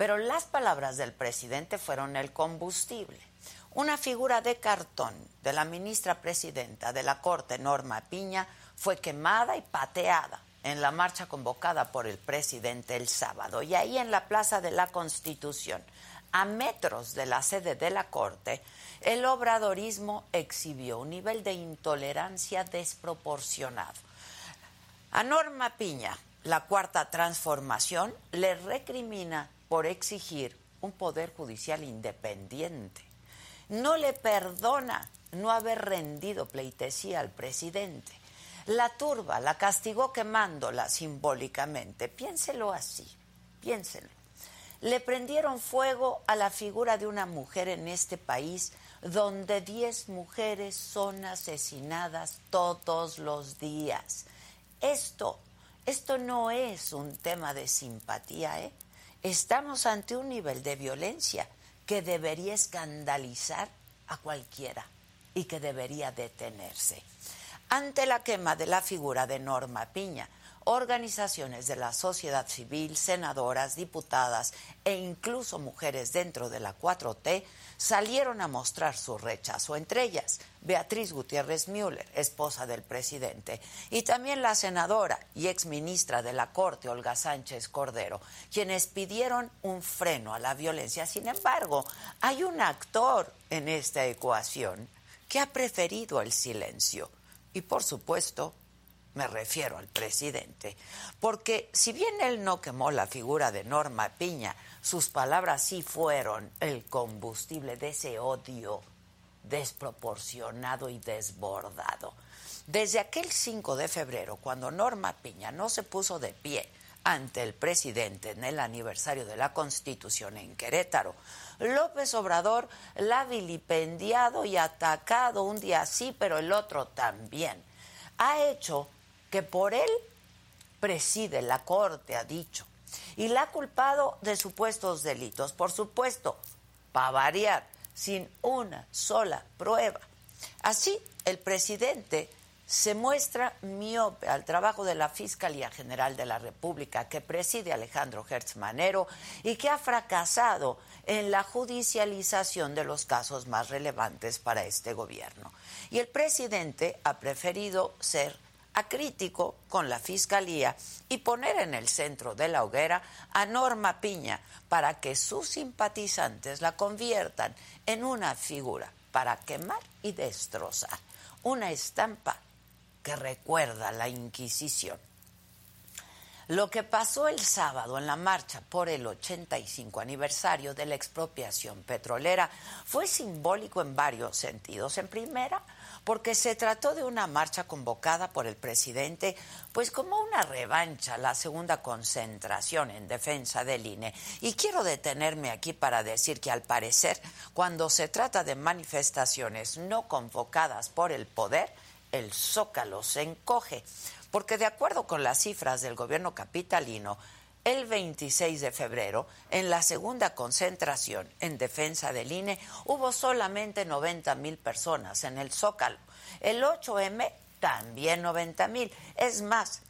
pero las palabras del presidente fueron el combustible. Una figura de cartón de la ministra presidenta de la Corte, Norma Piña, fue quemada y pateada en la marcha convocada por el presidente el sábado. Y ahí en la Plaza de la Constitución, a metros de la sede de la Corte, el obradorismo exhibió un nivel de intolerancia desproporcionado. A Norma Piña, la cuarta transformación, le recrimina por exigir un poder judicial independiente. No le perdona no haber rendido pleitesía al presidente. La turba la castigó quemándola simbólicamente. Piénselo así, piénselo. Le prendieron fuego a la figura de una mujer en este país donde diez mujeres son asesinadas todos los días. Esto, esto no es un tema de simpatía, ¿eh? Estamos ante un nivel de violencia que debería escandalizar a cualquiera y que debería detenerse. Ante la quema de la figura de Norma Piña, organizaciones de la sociedad civil, senadoras, diputadas e incluso mujeres dentro de la 4T salieron a mostrar su rechazo, entre ellas Beatriz Gutiérrez Müller, esposa del presidente, y también la senadora y exministra de la Corte, Olga Sánchez Cordero, quienes pidieron un freno a la violencia. Sin embargo, hay un actor en esta ecuación que ha preferido el silencio y, por supuesto, me refiero al presidente, porque si bien él no quemó la figura de Norma Piña, sus palabras sí fueron el combustible de ese odio desproporcionado y desbordado. Desde aquel 5 de febrero, cuando Norma Piña no se puso de pie ante el presidente en el aniversario de la Constitución en Querétaro, López Obrador la ha vilipendiado y atacado un día sí, pero el otro también. Ha hecho que por él preside la Corte, ha dicho, y la ha culpado de supuestos delitos, por supuesto, para variar, sin una sola prueba. Así, el presidente se muestra miope al trabajo de la Fiscalía General de la República que preside Alejandro Hertz Manero y que ha fracasado en la judicialización de los casos más relevantes para este gobierno. Y el presidente ha preferido ser crítico con la Fiscalía y poner en el centro de la hoguera a Norma Piña para que sus simpatizantes la conviertan en una figura para quemar y destrozar, una estampa que recuerda la Inquisición. Lo que pasó el sábado en la marcha por el 85 aniversario de la expropiación petrolera fue simbólico en varios sentidos. En primera, porque se trató de una marcha convocada por el presidente, pues como una revancha, la segunda concentración en defensa del INE. Y quiero detenerme aquí para decir que al parecer, cuando se trata de manifestaciones no convocadas por el poder, el zócalo se encoge, porque de acuerdo con las cifras del gobierno capitalino, el 26 de febrero, en la segunda concentración en defensa del INE, hubo solamente 90 mil personas en el Zócalo. El 8M también 90 mil. Es más,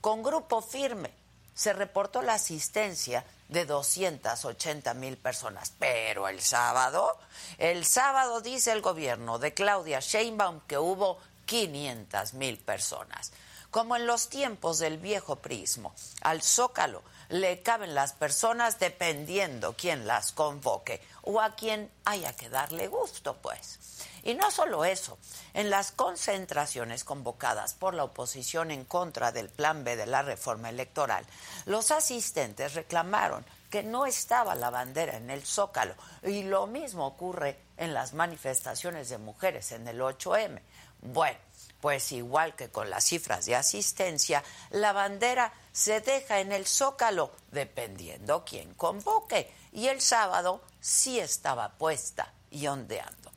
con grupo firme se reportó la asistencia de 280 mil personas. Pero el sábado, el sábado dice el gobierno de Claudia Sheinbaum que hubo 500 mil personas. Como en los tiempos del viejo prismo, al zócalo le caben las personas dependiendo quién las convoque o a quien haya que darle gusto, pues. Y no solo eso, en las concentraciones convocadas por la oposición en contra del Plan B de la reforma electoral, los asistentes reclamaron que no estaba la bandera en el zócalo y lo mismo ocurre en las manifestaciones de mujeres en el 8M. Bueno, pues igual que con las cifras de asistencia, la bandera se deja en el zócalo dependiendo quién convoque. Y el sábado sí estaba puesta y ondeando.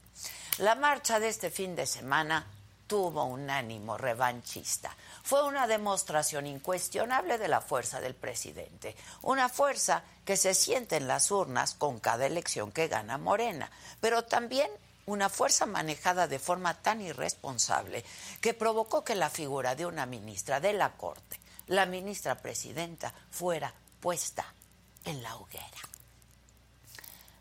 La marcha de este fin de semana tuvo un ánimo revanchista. Fue una demostración incuestionable de la fuerza del presidente, una fuerza que se siente en las urnas con cada elección que gana Morena, pero también una fuerza manejada de forma tan irresponsable que provocó que la figura de una ministra de la Corte, la ministra presidenta, fuera puesta en la hoguera.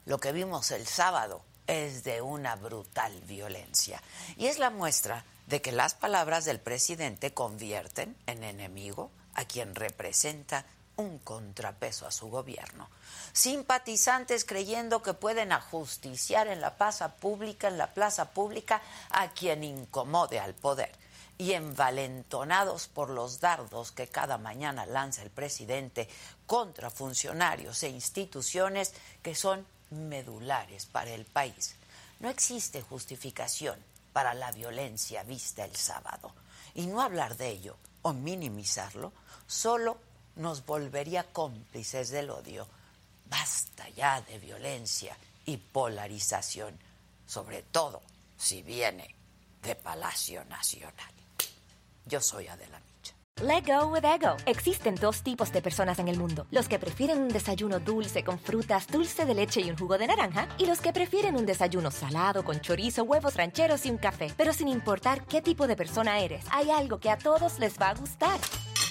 Lo que vimos el sábado es de una brutal violencia y es la muestra de que las palabras del presidente convierten en enemigo a quien representa un contrapeso a su gobierno. Simpatizantes creyendo que pueden ajusticiar en la plaza pública, en la plaza pública, a quien incomode al poder. Y envalentonados por los dardos que cada mañana lanza el presidente contra funcionarios e instituciones que son medulares para el país. No existe justificación para la violencia vista el sábado. Y no hablar de ello o minimizarlo solo nos volvería cómplices del odio. Basta ya de violencia y polarización, sobre todo si viene de Palacio Nacional. Yo soy Adela Micha. Let go with ego. Existen dos tipos de personas en el mundo: los que prefieren un desayuno dulce con frutas, dulce de leche y un jugo de naranja, y los que prefieren un desayuno salado con chorizo, huevos rancheros y un café. Pero sin importar qué tipo de persona eres, hay algo que a todos les va a gustar.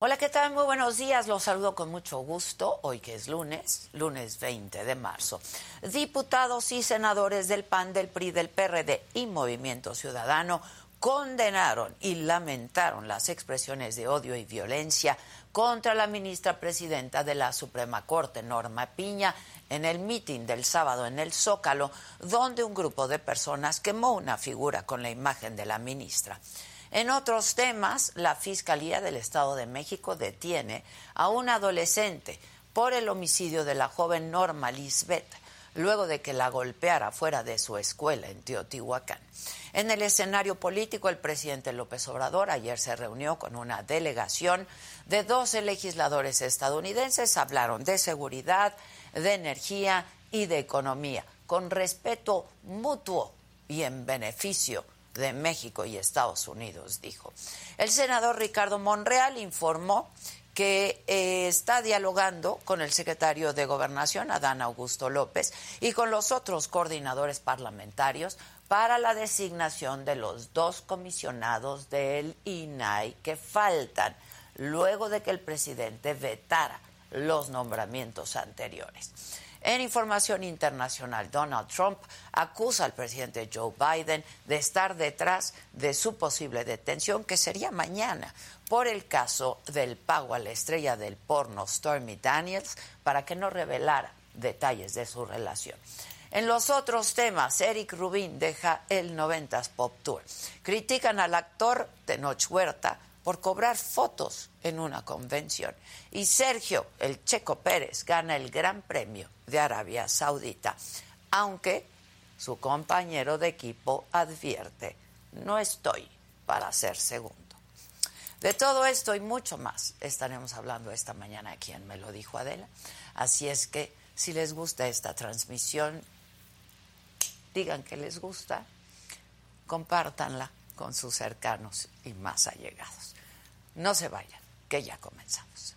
Hola, ¿qué tal? Muy buenos días. Los saludo con mucho gusto. Hoy que es lunes, lunes 20 de marzo. Diputados y senadores del PAN, del PRI, del PRD y Movimiento Ciudadano condenaron y lamentaron las expresiones de odio y violencia contra la ministra presidenta de la Suprema Corte, Norma Piña, en el mitin del sábado en el Zócalo, donde un grupo de personas quemó una figura con la imagen de la ministra. En otros temas, la Fiscalía del Estado de México detiene a un adolescente por el homicidio de la joven Norma Lisbeth, luego de que la golpeara fuera de su escuela en Teotihuacán. En el escenario político, el presidente López Obrador ayer se reunió con una delegación de 12 legisladores estadounidenses. Hablaron de seguridad, de energía y de economía, con respeto mutuo y en beneficio de México y Estados Unidos, dijo. El senador Ricardo Monreal informó que eh, está dialogando con el secretario de Gobernación, Adán Augusto López, y con los otros coordinadores parlamentarios para la designación de los dos comisionados del INAI que faltan luego de que el presidente vetara los nombramientos anteriores. En información internacional, Donald Trump acusa al presidente Joe Biden de estar detrás de su posible detención, que sería mañana, por el caso del pago a la estrella del porno Stormy Daniels para que no revelara detalles de su relación. En los otros temas, Eric Rubin deja el 90s Pop Tour. Critican al actor Tenoch Huerta por cobrar fotos en una convención. Y Sergio, el Checo Pérez, gana el Gran Premio de Arabia Saudita, aunque su compañero de equipo advierte, no estoy para ser segundo. De todo esto y mucho más estaremos hablando esta mañana aquí en Me lo dijo Adela. Así es que si les gusta esta transmisión, digan que les gusta, compártanla con sus cercanos y más allegados. No se vayan, que ya comenzamos.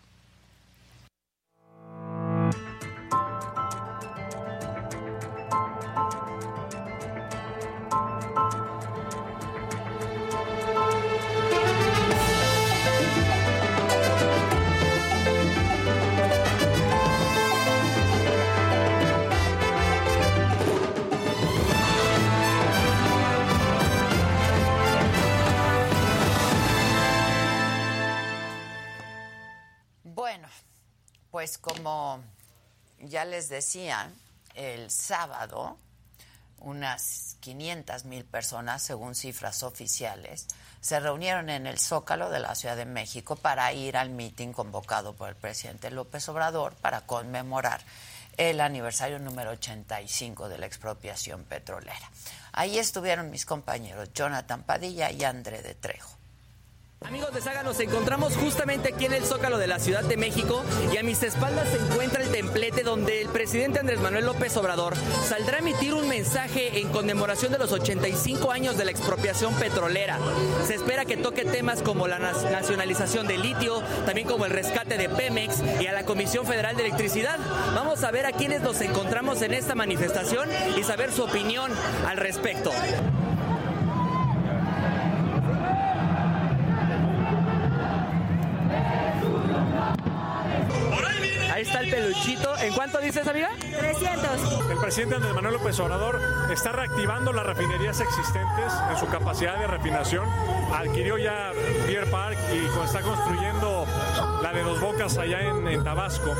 Pues como ya les decía, el sábado unas 500 mil personas, según cifras oficiales, se reunieron en el Zócalo de la Ciudad de México para ir al mitin convocado por el presidente López Obrador para conmemorar el aniversario número 85 de la expropiación petrolera. Ahí estuvieron mis compañeros Jonathan Padilla y André de Trejo. Amigos de Saga, nos encontramos justamente aquí en el Zócalo de la Ciudad de México y a mis espaldas se encuentra el templete donde el presidente Andrés Manuel López Obrador saldrá a emitir un mensaje en conmemoración de los 85 años de la expropiación petrolera. Se espera que toque temas como la nacionalización del litio, también como el rescate de Pemex y a la Comisión Federal de Electricidad. Vamos a ver a quienes nos encontramos en esta manifestación y saber su opinión al respecto. Está el peluchito. ¿En cuánto dices, amiga? 300. El presidente Andrés Manuel López Obrador está reactivando las refinerías existentes en su capacidad de refinación. Adquirió ya Pier Park y está construyendo la de Dos Bocas allá en, en Tabasco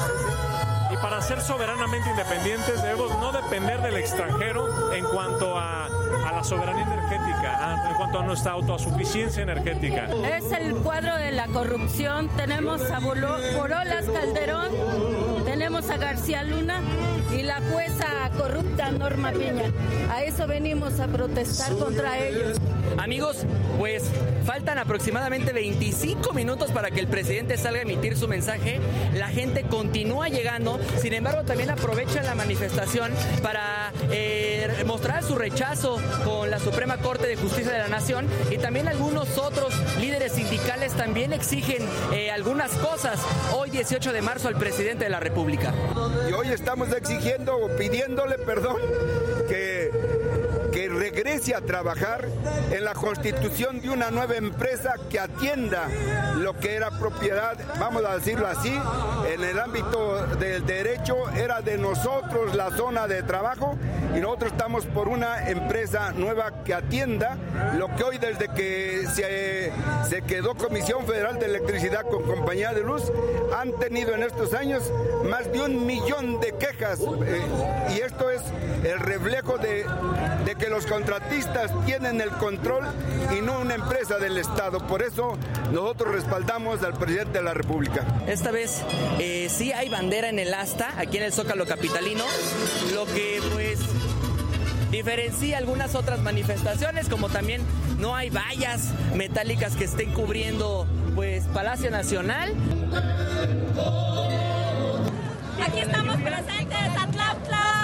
y para ser soberanamente independientes debemos no depender del extranjero en cuanto a, a la soberanía energética, en cuanto a nuestra autosuficiencia energética. Es el cuadro de la corrupción. Tenemos a Borolas Calderón, tenemos a García Luna y la jueza corrupta Norma Piña. A eso venimos a protestar contra ellos. Amigos, pues faltan aproximadamente 25 minutos para que el presidente salga a emitir su mensaje. La gente continúa llegando, sin embargo también aprovecha la manifestación para eh, mostrar su rechazo con la Suprema Corte de Justicia de la Nación y también algunos otros líderes sindicales también exigen eh, algunas cosas hoy 18 de marzo al presidente de la República. Y hoy estamos exigiendo o pidiéndole perdón que que regrese a trabajar en la constitución de una nueva empresa que atienda lo que era propiedad, vamos a decirlo así, en el ámbito del derecho era de nosotros la zona de trabajo y nosotros estamos por una empresa nueva que atienda lo que hoy desde que se, se quedó Comisión Federal de Electricidad con Compañía de Luz han tenido en estos años más de un millón de quejas eh, y esto es el reflejo de, de que los contratistas tienen el control y no una empresa del Estado. Por eso nosotros respaldamos al presidente de la República. Esta vez eh, sí hay bandera en el asta, aquí en el Zócalo Capitalino, lo que pues diferencia algunas otras manifestaciones, como también no hay vallas metálicas que estén cubriendo pues Palacio Nacional. Aquí estamos presentes, Atlautla.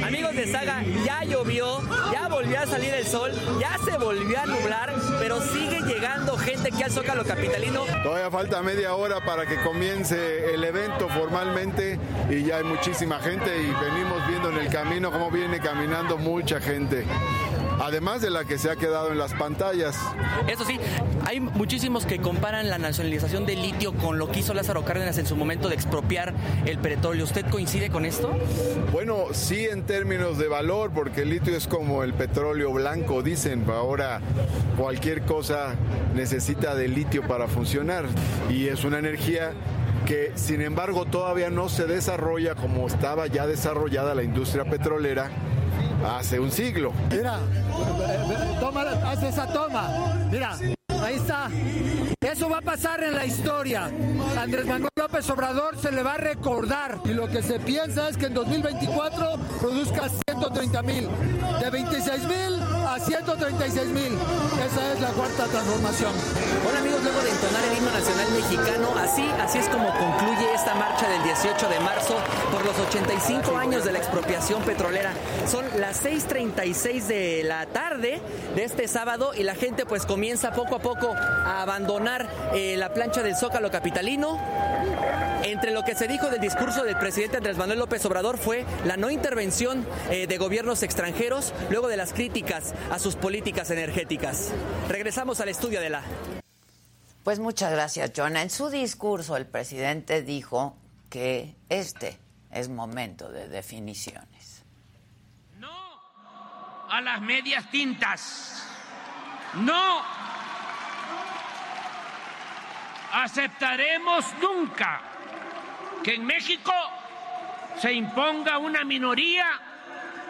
Amigos de Saga, ya llovió, ya volvió a salir el sol, ya se volvió a nublar, pero sigue llegando gente aquí al Zócalo Capitalino. Todavía falta media hora para que comience el evento formalmente y ya hay muchísima gente y venimos viendo en el camino cómo viene caminando mucha gente además de la que se ha quedado en las pantallas. Eso sí, hay muchísimos que comparan la nacionalización del litio con lo que hizo Lázaro Cárdenas en su momento de expropiar el petróleo. ¿Usted coincide con esto? Bueno, sí en términos de valor, porque el litio es como el petróleo blanco, dicen. Ahora cualquier cosa necesita de litio para funcionar y es una energía que sin embargo todavía no se desarrolla como estaba ya desarrollada la industria petrolera hace un siglo. Mira, toma, haz esa toma. Mira, ahí está. Eso va a pasar en la historia. Andrés Manuel López Obrador se le va a recordar. Y lo que se piensa es que en 2024 produzca 130 mil. De 26 mil a 136 mil. Esa es la cuarta transformación. Hola amigos, luego de entonar el himno nacional mexicano, así, así es como concluye esta marcha del 18 de marzo por los 85 años de la expropiación petrolera. Son las 6.36 de la tarde de este sábado y la gente pues comienza poco a poco a abandonar eh, la plancha del Zócalo Capitalino. Entre lo que se dijo del discurso del presidente Andrés Manuel López Obrador fue la no intervención eh, de gobiernos extranjeros luego de las críticas a sus políticas energéticas. Regresamos al estudio de la... Pues muchas gracias, John. En su discurso el presidente dijo que este es momento de definiciones. No a las medias tintas. No aceptaremos nunca que en México se imponga una minoría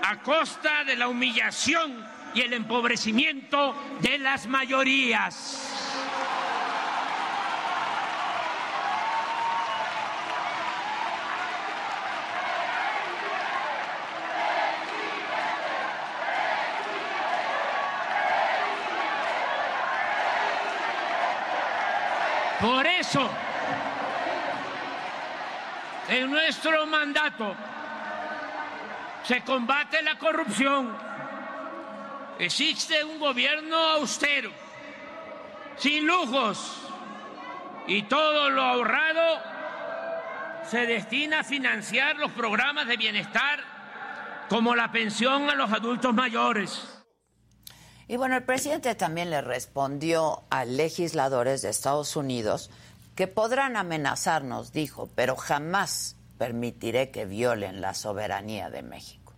a costa de la humillación y el empobrecimiento de las mayorías. Por eso, en nuestro mandato se combate la corrupción. Existe un gobierno austero, sin lujos, y todo lo ahorrado se destina a financiar los programas de bienestar como la pensión a los adultos mayores. Y bueno, el presidente también le respondió a legisladores de Estados Unidos que podrán amenazarnos, dijo, pero jamás permitiré que violen la soberanía de México.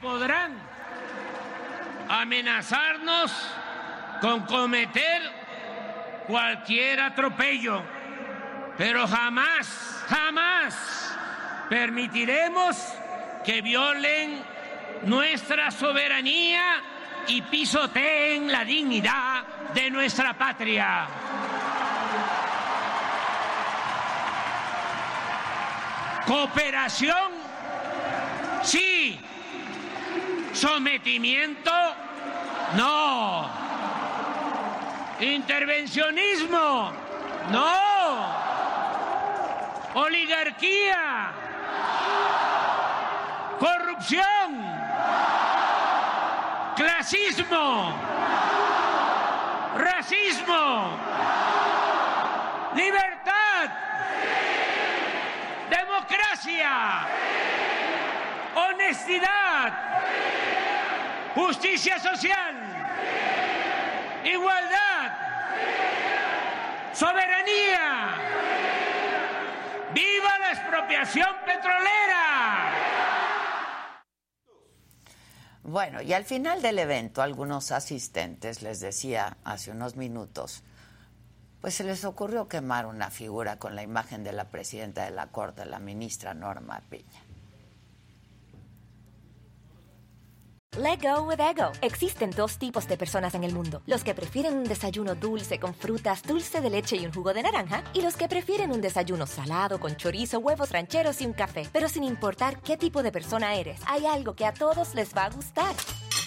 Podrán amenazarnos con cometer cualquier atropello, pero jamás, jamás permitiremos que violen nuestra soberanía y pisoteen la dignidad de nuestra patria. Cooperación, sí. Sometimiento, no. Intervencionismo, no. Oligarquía, corrupción, clasismo, racismo, libertad, democracia, honestidad, justicia social, igualdad, soberanía. ¡Viva la expropiación petrolera! Bueno, y al final del evento, algunos asistentes, les decía hace unos minutos, pues se les ocurrió quemar una figura con la imagen de la presidenta de la Corte, la ministra Norma Piña. Let go with ego. Existen dos tipos de personas en el mundo: los que prefieren un desayuno dulce con frutas, dulce de leche y un jugo de naranja, y los que prefieren un desayuno salado con chorizo, huevos rancheros y un café. Pero sin importar qué tipo de persona eres, hay algo que a todos les va a gustar.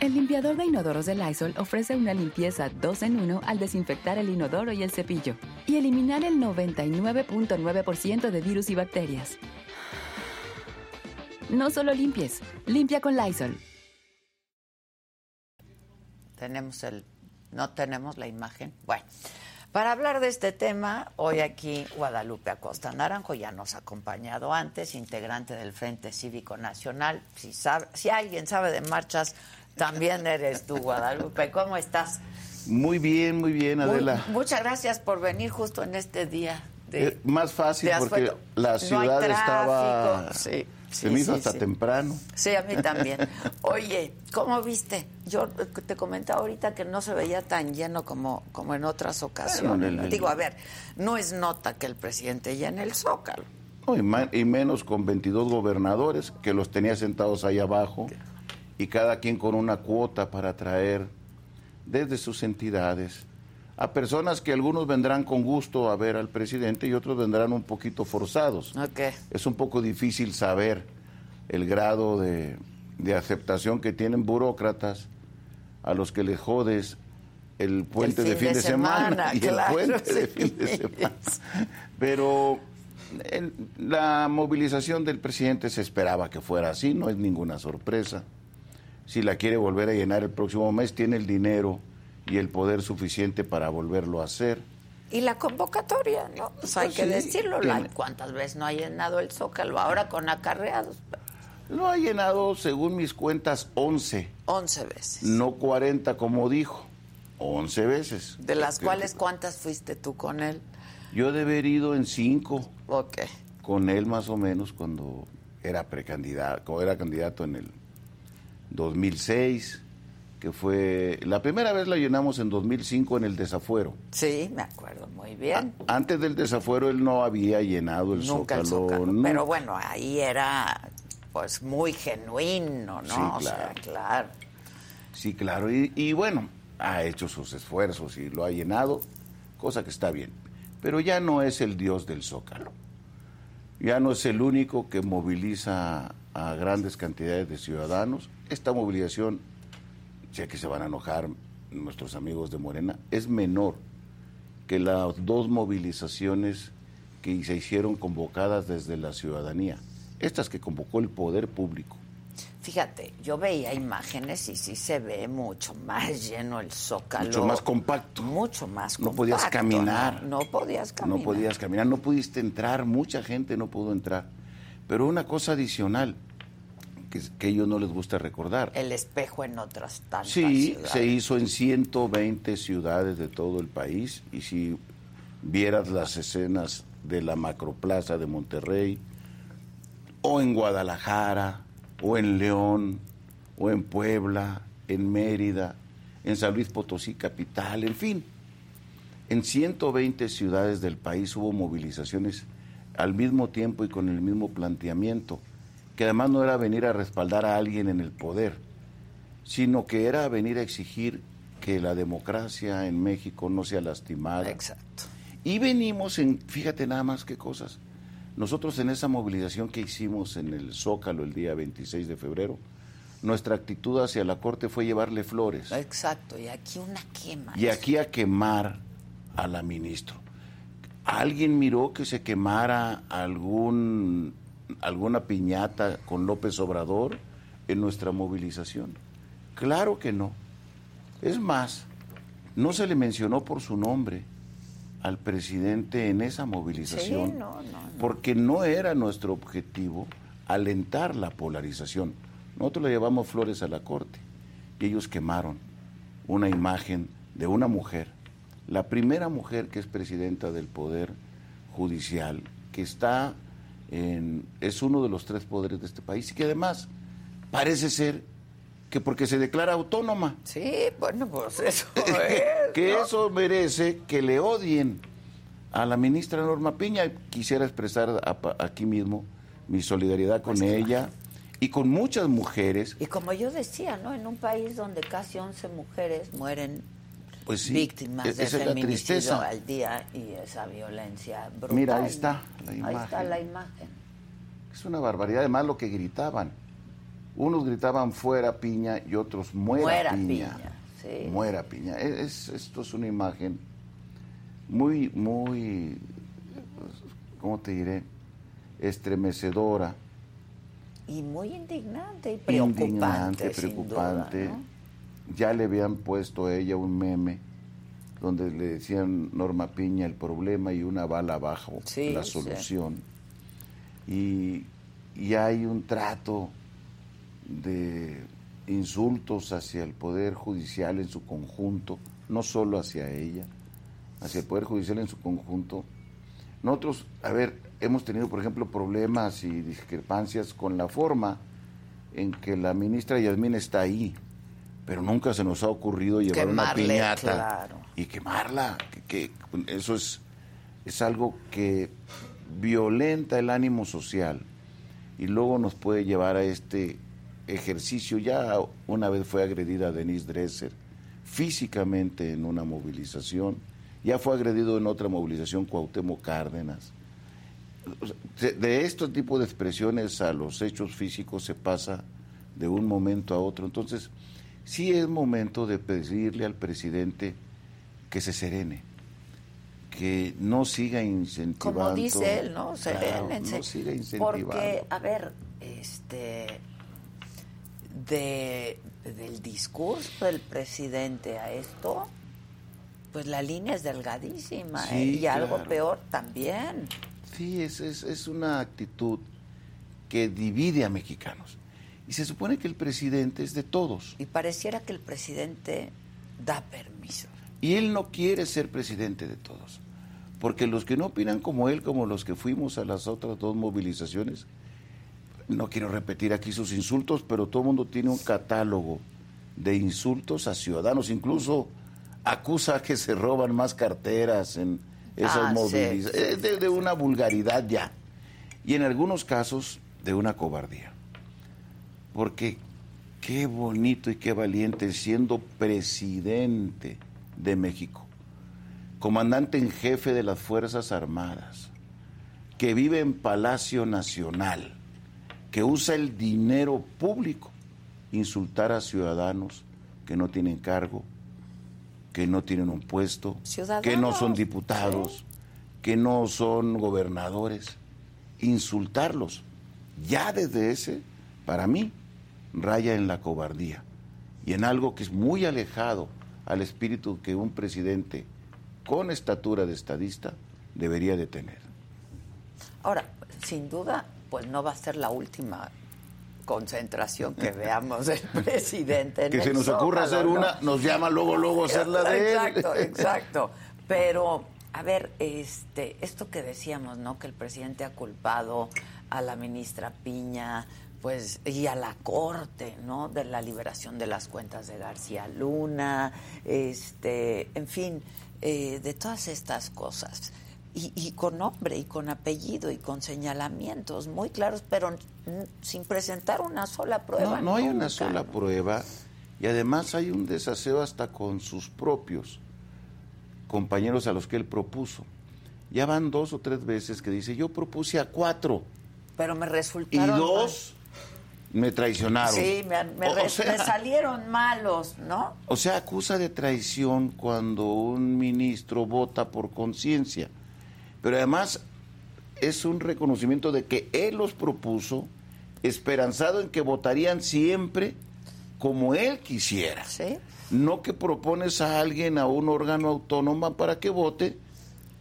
El limpiador de inodoros de Lysol ofrece una limpieza 2 en 1 al desinfectar el inodoro y el cepillo y eliminar el 99.9% de virus y bacterias. No solo limpies, limpia con Lysol. Tenemos el. No tenemos la imagen. Bueno. Para hablar de este tema, hoy aquí Guadalupe Acosta Naranjo ya nos ha acompañado antes, integrante del Frente Cívico Nacional. Si, sabe, si alguien sabe de marchas, también eres tú, Guadalupe. ¿Cómo estás? Muy bien, muy bien, Adela. muchas gracias por venir justo en este día. De, Eh, más fácil porque la No ciudad estaba... tráfico. Sí, se sí, me hizo sí, hasta sí. temprano. Sí, a mí también. Oye, ¿cómo viste? Yo te comentaba ahorita que no se veía tan lleno como, como en otras ocasiones. Bueno, Digo, a ver, no es nota que el presidente llene el Zócalo. No, y, y menos con 22 gobernadores que los tenía sentados ahí abajo y cada quien con una cuota para traer desde sus entidades a personas que algunos vendrán con gusto a ver al presidente y otros vendrán un poquito forzados. Es un poco difícil saber el grado de, de aceptación que tienen burócratas a los que les jodes el puente de fin de, semana, y claro, el puente de fin de semana. Pero la movilización del presidente se esperaba que fuera así, no es ninguna sorpresa. Si la quiere volver a llenar el próximo mes, tiene el dinero y el poder suficiente para volverlo a hacer. Y la convocatoria, ¿no? Pues hay Pues que sí, decirlo. tiene- ¿Cuántas veces no ha llenado el Zócalo? Ahora con acarreados. Lo ha llenado, según mis cuentas, 11, 11 veces. no 40 como dijo, 11 veces. De las cuales, ¿cuántas fuiste tú con él? Yo de haber ido en 5 Ok. con él más o menos cuando era precandidato, cuando era candidato en el 2006, que fue la primera vez la llenamos en 2005 en el desafuero. Sí, me acuerdo muy bien. Antes del desafuero él no había llenado el Nunca el Zócalo. Pero bueno, ahí era pues muy genuino, ¿no? Sí, O sea, claro. Sí, claro. Y, y bueno, ha hecho sus esfuerzos y lo ha llenado, cosa que está bien. Pero ya no es el dios del Zócalo. Ya no es el único que moviliza a grandes cantidades de ciudadanos. Esta movilización, sé que se van a enojar nuestros amigos de Morena, es menor que las dos movilizaciones que se hicieron convocadas desde la ciudadanía. Estas que convocó el poder público. Fíjate, yo veía imágenes y sí se ve mucho más lleno el Zócalo. Mucho más compacto. Mucho más No compacto. podías caminar. No, No podías caminar. No podías caminar, no pudiste entrar, mucha gente no pudo entrar. Pero una cosa adicional que, que ellos no les gusta recordar. El espejo en otras tantas Sí, ciudades. se hizo en 120 ciudades de todo el país y si vieras las escenas de la macroplaza de Monterrey o en Guadalajara o en León o en Puebla, en Mérida, en San Luis Potosí capital, en fin. En 120 ciudades del país hubo movilizaciones al mismo tiempo y con el mismo planteamiento, que además no era venir a respaldar a alguien en el poder, sino que era venir a exigir que la democracia en México no sea lastimada. Exacto. Y venimos en, fíjate nada más qué cosas. Nosotros en esa movilización que hicimos en el Zócalo el día 26 de febrero, nuestra actitud hacia la Corte fue llevarle flores. Exacto, y aquí una quema. Y aquí a quemar a la ministra. ¿Alguien miró que se quemara algún, alguna piñata con López Obrador en nuestra movilización? Claro que no. Es más, no se le mencionó por su nombre al presidente en esa movilización, Sí, no, no, no. porque no era nuestro objetivo alentar la polarización. Nosotros le llevamos flores a la corte y ellos quemaron una imagen de una mujer, la primera mujer que es presidenta del Poder Judicial, que está en, es uno de los tres poderes de este país y que además parece ser que porque se declara autónoma, Sí, bueno, pues eso es. que ¿no? eso merece que le odien a la ministra Norma Piña. Quisiera expresar a- aquí mismo mi solidaridad con Pues ella y con muchas mujeres. Y como yo decía, ¿no? En un país donde casi 11 mujeres mueren Pues sí, víctimas e- de esa es la feminicidio tristeza. al día y esa violencia brutal. Mira, ahí está la Ahí imagen. está la imagen. Es una barbaridad, además lo que gritaban. Unos gritaban fuera piña y otros muera, Muera piña. Piña, sí. Muera piña. E, Es- esto es una imagen muy, muy, ¿cómo te diré? Estremecedora, Y muy indignante y preocupante. indignante, preocupante. duda, ¿no? Ya le habían puesto a ella un meme donde le decían Norma Piña el problema y una bala abajo Sí, la sí. solución. Y, y hay un trato de insultos hacia el Poder Judicial en su conjunto, no solo hacia ella, hacia el Poder Judicial en su conjunto. Nosotros, a ver, hemos tenido, por ejemplo, problemas y discrepancias con la forma en que la ministra Yasmín está ahí, pero nunca se nos ha ocurrido llevar una piñata claro. y quemarla. Que, que eso es, es algo que violenta el ánimo social y luego nos puede llevar a este ejercicio. Ya una vez fue agredida Denise Dresser físicamente en una movilización, ya fue agredido en otra movilización Cuauhtémoc Cárdenas. De, de este tipo de expresiones a los hechos físicos se pasa de un momento a otro. Entonces, sí es momento de pedirle al presidente que se serene, que no siga incentivando. Como dice él, ¿no? Claro, Serénense. no siga incentivando. Porque, a ver, este de del discurso del presidente a esto, pues la línea es delgadísima Sí, ¿eh? y algo peor también. Sí, es, es, es una actitud que divide a mexicanos. Y se supone que el presidente es de todos. Y pareciera que el presidente da permiso. Y él no quiere ser presidente de todos. Porque los que no opinan como él, como los que fuimos a las otras dos movilizaciones, no quiero repetir aquí sus insultos, pero todo el mundo tiene un catálogo de insultos a ciudadanos. Incluso acusa que se roban más carteras en esas Ah, sí, movilizaciones. sí, Es de, de una vulgaridad ya. Y en algunos casos de una cobardía. Porque qué bonito y qué valiente siendo presidente de México, comandante en jefe de las Fuerzas Armadas, que vive en Palacio Nacional, que usa el dinero público, insultar a ciudadanos que no tienen cargo, que no tienen un puesto, Ciudadanos, que no son diputados, que no son gobernadores, insultarlos. Ya desde ese, para mí, raya en la cobardía y en algo que es muy alejado al espíritu que un presidente con estatura de estadista debería de tener. Ahora, sin duda, pues no va a ser la última concentración que veamos del presidente. en Que el se nos ocurra hacer ¿no? una, nos llama luego, luego hacer la de él. Exacto, exacto. Pero, a ver, este, esto que decíamos, ¿no? Que el presidente ha culpado a la ministra Piña, pues, y a la corte, ¿no? De la liberación de las cuentas de García Luna, este, en fin, eh, de todas estas cosas. Y, y con nombre y con apellido y con señalamientos muy claros, pero sin presentar una sola prueba. No, no hay una sola ¿no? prueba y además hay un desaseo hasta con sus propios compañeros a los que él propuso. Ya van dos o tres veces que dice, yo propuse a cuatro Pero me y resultaron... dos me traicionaron. Sí, me, me O- o re- sea- me salieron malos, ¿no? O sea, acusa de traición cuando un ministro vota por conciencia. Pero además es un reconocimiento de que él los propuso, esperanzado en que votarían siempre como él quisiera. Sí. No que propones a alguien, a un órgano autónomo para que vote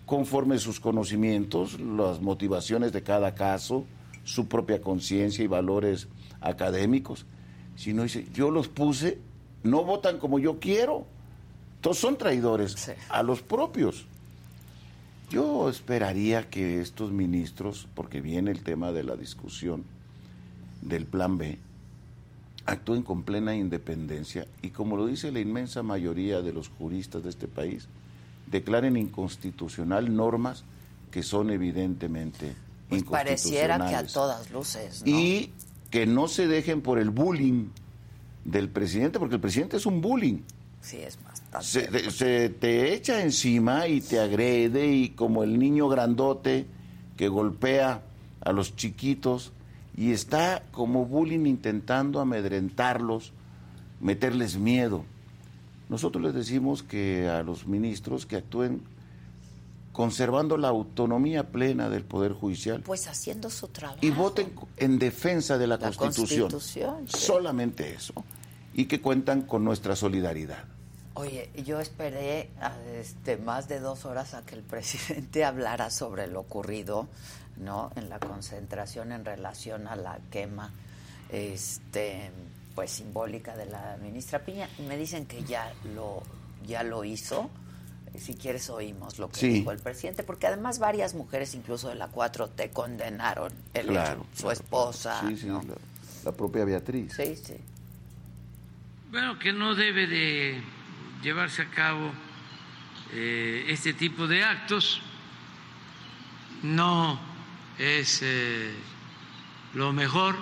conforme sus conocimientos, las motivaciones de cada caso, su propia conciencia y valores académicos, sino dice, yo los puse, no votan como yo quiero. Todos son traidores a los propios. Yo esperaría que estos ministros, porque viene el tema de la discusión del plan B, actúen con plena independencia y como lo dice la inmensa mayoría de los juristas de este país, declaren inconstitucional normas que son evidentemente Pues pareciera que a inconstitucionales. todas luces, ¿no? Y que no se dejen por el bullying del presidente, porque el presidente es un bullying. Sí, es bastante. Se, te- se te echa encima y te agrede y como el niño grandote que golpea a los chiquitos y está como bullying intentando amedrentarlos, meterles miedo. Nosotros les decimos que a los ministros que actúen conservando la autonomía plena del Poder Judicial Pues haciendo su trabajo. y voten en defensa de la, La Constitución. Constitución, sí. Solamente eso. Y que cuentan con nuestra solidaridad. Oye, yo esperé a, este, más de dos horas a que el presidente hablara sobre lo ocurrido, ¿no? En la concentración en relación a la quema, este, pues simbólica de la ministra Piña. Me dicen que ya lo, ya lo hizo. Si quieres oímos lo que Sí. dijo el presidente, porque además varias mujeres, incluso de la 4T, condenaron el Claro, hecho. Su claro. esposa. Sí, sí, ¿no? la, la propia Beatriz. Sí, sí. Bueno, que no debe de llevarse a cabo eh, este tipo de actos. No es eh, lo mejor.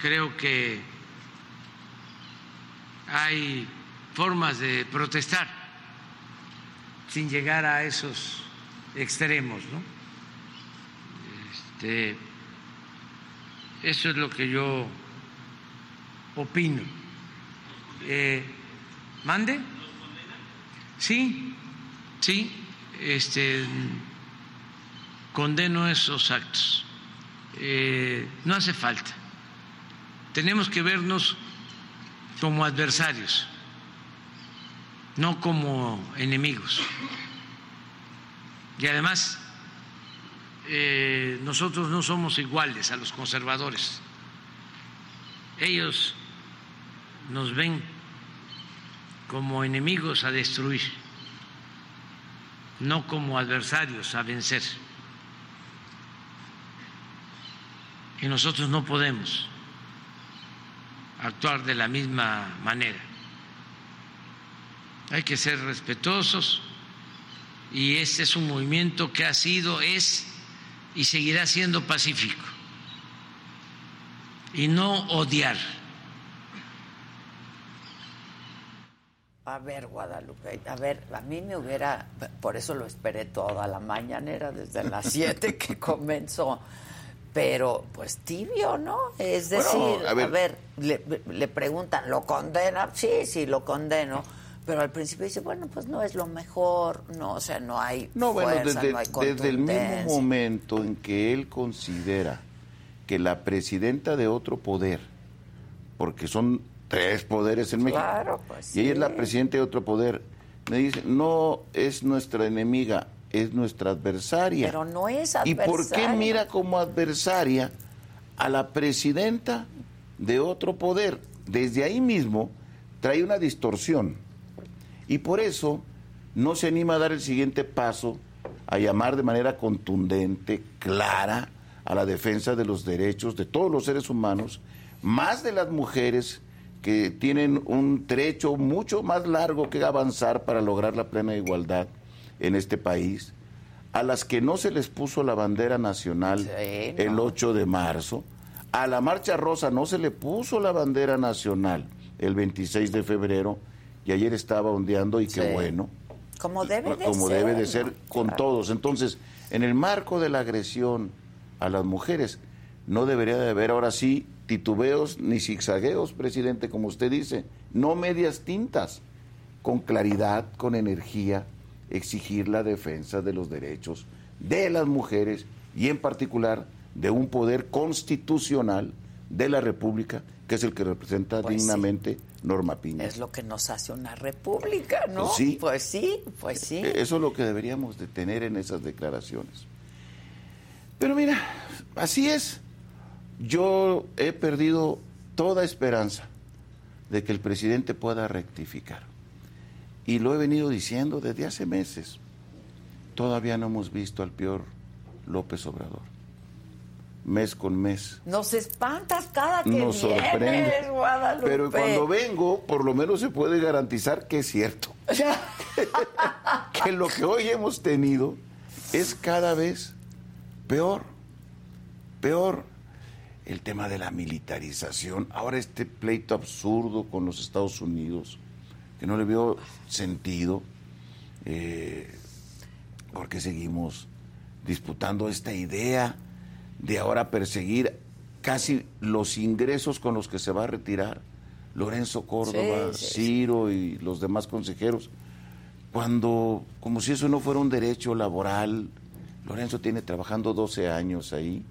Creo que hay formas de protestar sin llegar a esos extremos, ¿no? Este, eso es lo que yo opino. Eh, ¿Mande? Sí, sí, este, condeno esos actos. Eh, no hace falta. Tenemos que vernos como adversarios, no como enemigos. Y además, eh, nosotros no somos iguales a los conservadores. Ellos nos ven como enemigos a destruir, no como adversarios a vencer. Y nosotros no podemos actuar de la misma manera. Hay que ser respetuosos y este es un movimiento que ha sido, es y seguirá siendo pacífico y no odiar. A ver, Guadalupe, a ver, a mí me hubiera, por eso lo esperé toda la mañanera, desde las 7 que comenzó, pero pues tibio, ¿no? Es decir, a a ver. ver, le, le preguntan, ¿lo condena? Sí, sí, lo condeno, pero al principio dice, bueno, pues no es lo mejor, no, o sea, no hay No, bueno, desde, no hay desde el mismo momento en que él considera que la presidenta de otro poder, porque son tres poderes en México, Claro, pues y ella es la presidenta de otro poder, me dice, no es nuestra enemiga, es nuestra adversaria. Pero no es ¿Y por qué adversaria. mira como adversaria a la presidenta de otro poder? Desde ahí mismo trae una distorsión. Y por eso no se anima a dar el siguiente paso, a llamar de manera contundente, clara, a la defensa de los derechos de todos los seres humanos, más de las mujeres que tienen un trecho mucho más largo que avanzar para lograr la plena igualdad en este país, a las que no se les puso la bandera nacional el 8 de marzo, a la Marcha Rosa no se le puso la bandera nacional el 26 de febrero, y ayer estaba ondeando y qué bueno, Como debe de como ser. debe de ser con todos. Entonces, en el marco de la agresión a las mujeres, no debería de haber ahora sí titubeos ni zigzagueos, presidente, como usted dice, no medias tintas, con claridad, con energía, exigir la defensa de los derechos de las mujeres y en particular de un poder constitucional de la República, que es el que representa Pues sí. Norma Piña. Es lo que nos hace una república, ¿no? Pues sí. Pues sí, pues sí. Eh, Eso es lo que deberíamos de tener en esas declaraciones. Pero mira, así es. Yo he perdido toda esperanza de que el presidente pueda rectificar. Y lo he venido diciendo desde hace meses. Todavía no hemos visto al peor López Obrador. Mes con mes. Nos espantas cada que Nos sorprende. vienes, Guadalupe. Pero cuando vengo, por lo menos se puede garantizar que es cierto. que lo que hoy hemos tenido es cada vez peor, peor. El tema de la militarización, ahora este pleito absurdo con los Estados Unidos, que no le veo sentido, eh, porque seguimos disputando esta idea de ahora perseguir casi los ingresos con los que se va a retirar Lorenzo Córdoba, Sí, sí, sí. Ciro y los demás consejeros, cuando como si eso no fuera un derecho laboral, Lorenzo tiene trabajando 12 años ahí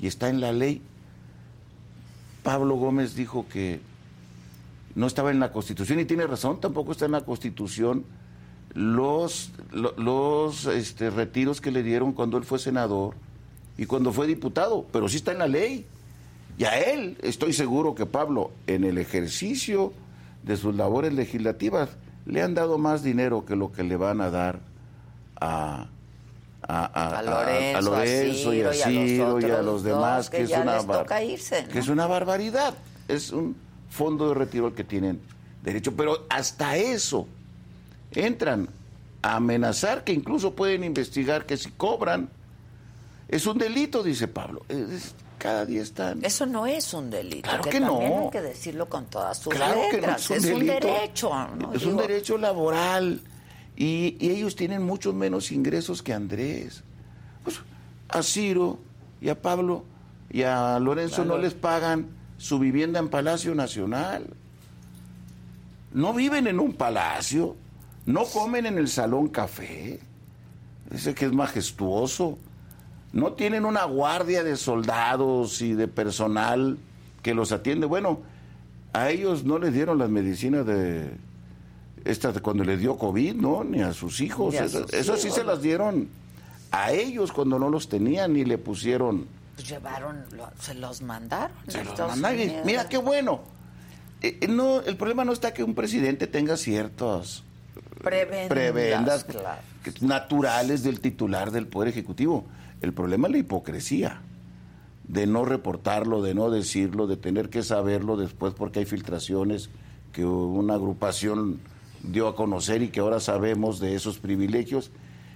y está en la ley. Pablo Gómez dijo que no estaba en la Constitución y tiene razón, tampoco está en la Constitución los, lo- los este, retiros que le dieron cuando él fue senador y cuando fue diputado, pero sí está en la ley. Y a él, estoy seguro que Pablo, en el ejercicio de sus labores legislativas, le han dado más dinero que lo que le van a dar a, a, a- A Lorenzo, a Lorenzo y a Ciro y a los y a demás, que que, es una bar- irse, ¿no? que es una barbaridad. Es un fondo de retiro al que tienen derecho. Pero hasta eso entran a amenazar que incluso pueden investigar que si cobran es un delito, dice Pablo. Es- cada día están. Eso no es un delito. Claro que no. también hay que decirlo con todas sus Claro que no es un, derecho. ¿no? Es un derecho laboral. Y, y ellos tienen muchos menos ingresos que Andrés. Pues, a Ciro y a Pablo y a Lorenzo no les pagan su vivienda en Palacio Nacional. No viven en un palacio. No comen en el Salón Café. Ese que es majestuoso. No tienen una guardia de soldados y de personal que los atiende. Bueno, a ellos no les dieron las medicinas de esta de cuando les dio COVID, ¿no? Ni a sus hijos. A Eso, sus eso sí hijos, se las dieron a ellos cuando no los tenían ni le pusieron. pues llevaron, lo- se los mandaron. Se los y-. Mira qué bueno. Eh, eh, no, el problema no está que un presidente tenga ciertas Prebendas, prebendas claro. que- naturales del titular del Poder Ejecutivo. El problema es la hipocresía de no reportarlo, de no decirlo, de tener que saberlo después porque hay filtraciones que una agrupación dio a conocer y que ahora sabemos de esos privilegios.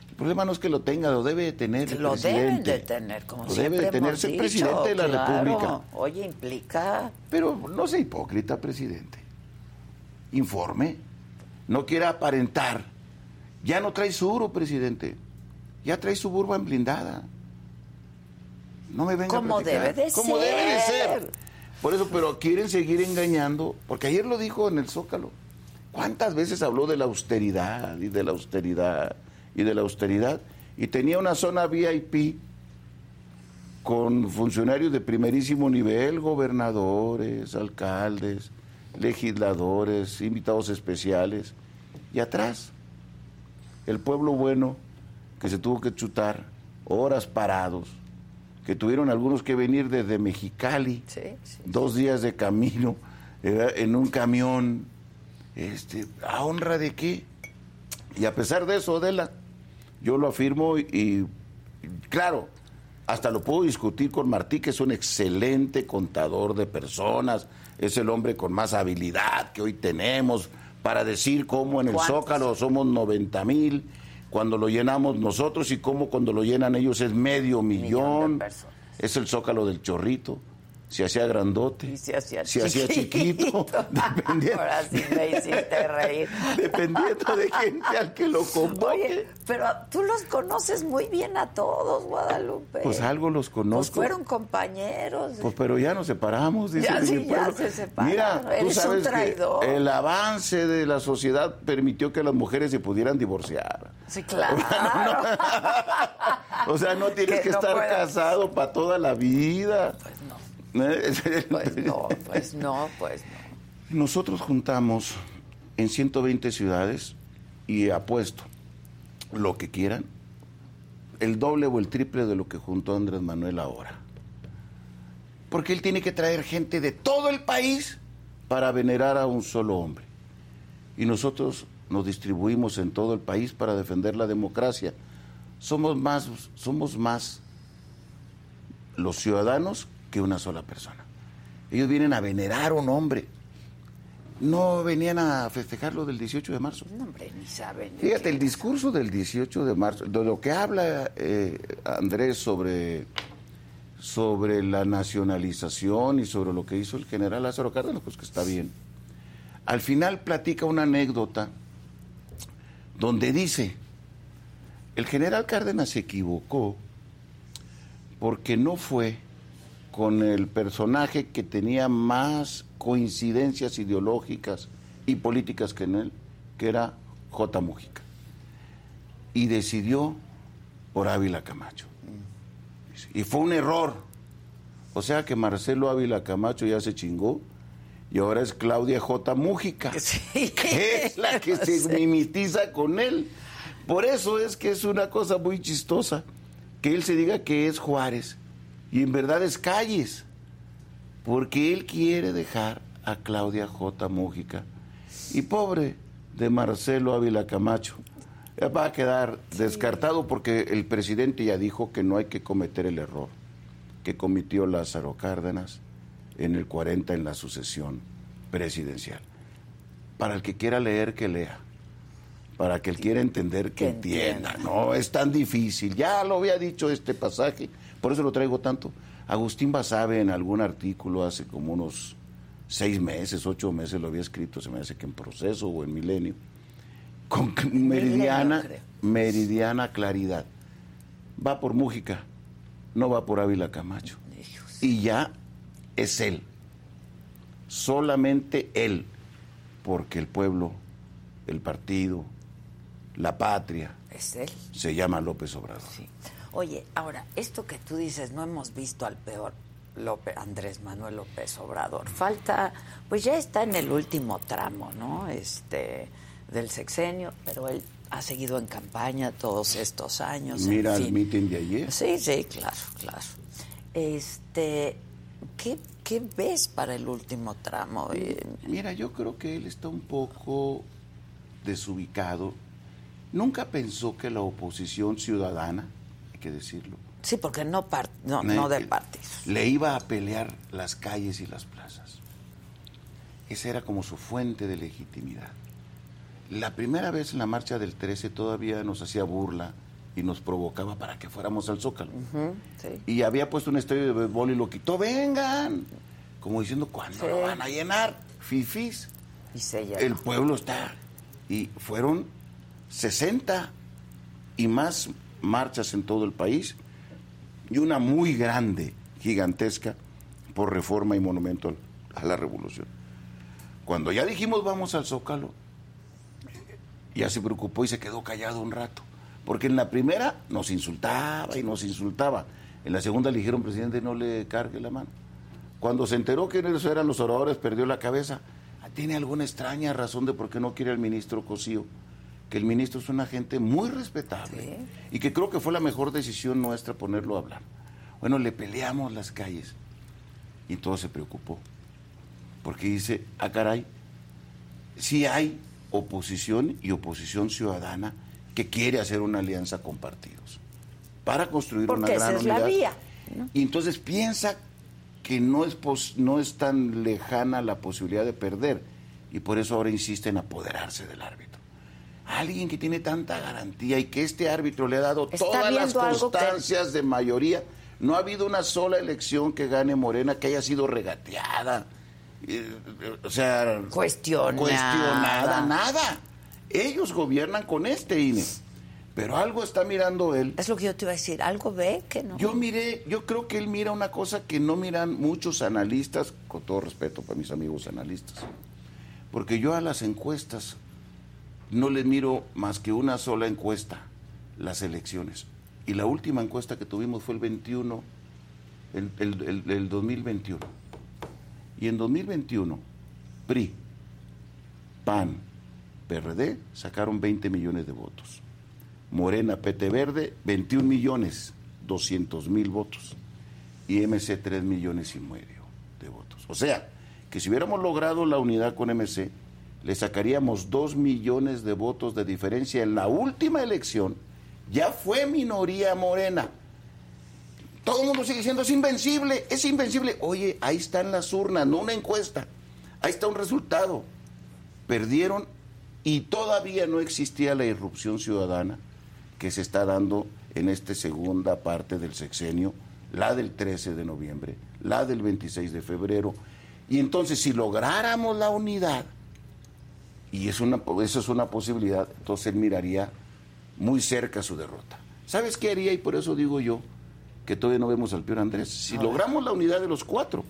El problema no es que lo tenga, lo debe de tener el Lo deben presidente. de tener, como Lo siempre debe de tener ser presidente de la claro. República. Oye, implica... Pero no sea hipócrita, presidente. Informe. No quiera aparentar. Ya no trae suro, presidente. Ya trae suburban blindada. No me venga a Como debe de Como ser. debe de ser. Por eso, pero quieren seguir engañando. Porque ayer lo dijo en el Zócalo. ¿Cuántas veces habló de la austeridad y de la austeridad y de la austeridad? Y tenía una zona VIP con funcionarios de primerísimo nivel, gobernadores, alcaldes, legisladores, invitados especiales, y atrás el pueblo bueno que se tuvo que chutar horas parados, que tuvieron algunos que venir desde Mexicali, Sí, sí. dos días de camino, en un camión, este, ¿a honra de qué? Y a pesar de eso, Adela, yo lo afirmo y, y, claro, hasta lo puedo discutir con Martí, que es un excelente contador de personas, es el hombre con más habilidad que hoy tenemos para decir cómo en el ¿Cuántos? Zócalo somos 90 mil, cuando lo llenamos nosotros y cómo cuando lo llenan ellos es medio Millón millón. Es el Zócalo del Chorrito. Se hacía grandote. Y se hacía se hacía chiquito. chiquito. dependiendo, Ahora sí me hiciste reír. dependiendo de gente al que lo convoque. Oye, pero tú los conoces muy bien a todos, Guadalupe. Pues algo los Pues conozco. fueron compañeros. Pues pero ya nos separamos, dice Ya, sí, ya se separaron. Mira, tú Eres un sabes que traidor. el avance de la sociedad permitió que las mujeres se pudieran divorciar. Sí, claro. O sea, no tienes Que que, no estar puedas. casado para toda la vida. Pues no. Pues no, pues no, pues no. Nosotros juntamos en 120 ciudades y apuesto lo que quieran, el doble o el triple de lo que juntó Andrés Manuel ahora. Porque él tiene que traer gente de todo el país para venerar a un solo hombre. Y nosotros nos distribuimos en todo el país para defender la democracia. Somos más, somos más los ciudadanos que una sola persona. Ellos vienen a venerar a un hombre. No venían a festejar lo del 18 de marzo. No, hombre, ni saben. Fíjate, el discurso del 18 de marzo, de lo que habla eh, Andrés sobre, sobre la nacionalización y sobre lo que hizo el general Lázaro Cárdenas, pues que está bien. Al final platica una anécdota donde dice, el general Cárdenas se equivocó porque no fue con el personaje que tenía más coincidencias ideológicas y políticas que en él, que era J. Mujica. Y decidió por Ávila Camacho. Y fue un error. O sea que Marcelo Ávila Camacho ya se chingó y ahora es Claudia J. Mújica, que es la que se mimetiza con él. Por eso es que es una cosa muy chistosa que él se diga que es Juárez y en verdad es Calles, porque él quiere dejar a Claudia J. Mújica. Y pobre de Marcelo Ávila Camacho, va a quedar descartado porque el presidente ya dijo que no hay que cometer el error que cometió Lázaro Cárdenas en el 40 en la sucesión presidencial. Para el que quiera leer, que lea. Para que él quiera entender, que, entienda. No es tan difícil. Ya lo había dicho este pasaje, por eso lo traigo tanto. Agustín Basabe en algún artículo hace como unos seis meses, ocho meses lo había escrito, se me hace que en proceso o en milenio, con meridiana, meridiana claridad. Va por Mújica, no va por Ávila Camacho. Y ya es él, solamente él, porque el pueblo, el partido, la patria, es él. se llama López Obrador. Oye, ahora, esto que tú dices, no hemos visto al peor López, Andrés Manuel López Obrador. Falta, pues ya está en el último tramo, ¿no? Este, del sexenio, pero él ha seguido en campaña todos estos años. Mira el mitin de ayer. Sí, sí, claro, claro. Este, ¿qué, ¿qué, ves para el último tramo? Mira, yo creo que él está un poco desubicado. Nunca pensó que la oposición ciudadana, que decirlo. Sí, porque no, no, no de partidos. Le iba a pelear las calles y las plazas. Esa era como su fuente de legitimidad. La primera vez en la marcha del 13 todavía nos hacía burla y nos provocaba para que fuéramos al Zócalo. Y había puesto un estadio de béisbol y lo quitó, vengan. Como diciendo, ¿cuándo lo van a llenar? Fifis. Y El pueblo está. Y fueron 60 y más marchas en todo el país y una muy grande, gigantesca, por reforma y monumento a la revolución. Cuando ya dijimos vamos al Zócalo, ya se preocupó y se quedó callado un rato. Porque en la primera nos insultaba y nos insultaba. En la segunda le dijeron, presidente, no le cargue la mano. Cuando se enteró que esos eran los oradores, perdió la cabeza. ¿Tiene alguna extraña razón de por qué no quiere al ministro Cosío? Que el ministro es una gente muy respetable y que creo que fue la mejor decisión nuestra ponerlo a hablar. Bueno, le peleamos las calles y todo se preocupó. Porque dice, ah, caray, si hay oposición y oposición ciudadana que quiere hacer una alianza con partidos para construir una gran esa unidad. la vía. Y entonces piensa que no es, no es tan lejana la posibilidad de perder y por eso ahora insiste en apoderarse del árbitro. Alguien que tiene tanta garantía y que este árbitro le ha dado todas las constancias de mayoría. No ha habido una sola elección que gane Morena que haya sido regateada o sea, cuestionada. cuestionada, nada. Ellos gobiernan con este INE. Pero algo está mirando él. Es lo que yo te iba a decir, algo ve que no. Yo miré, yo creo que él mira una cosa que no miran muchos analistas, con todo respeto para mis amigos analistas. Porque yo a las encuestas no le miro más que una sola encuesta, las elecciones. Y la última encuesta que tuvimos fue el 21, el, el, el 2021 y en 2021, PRI, PAN, PRD sacaron 20 millones de votos. Morena, PT Verde, 21 millones 200 mil votos. Y MC, 3 millones y medio de votos. O sea, que si hubiéramos logrado la unidad con MC, le sacaríamos 2 millones de votos de diferencia en la última elección. Ya fue minoría Morena todo el mundo sigue diciendo, es invencible, es invencible. Oye, ahí están las urnas, no una encuesta. Ahí está un resultado. Perdieron y todavía no existía la irrupción ciudadana que se está dando en esta segunda parte del sexenio, la del 13 de noviembre, la del 26 de febrero. Y entonces, si lográramos la unidad, y es una, eso es una posibilidad, entonces él miraría muy cerca su derrota. ¿Sabes qué haría? Y por eso digo yo, que todavía no vemos al peor Andrés. Si logramos la unidad de los cuatro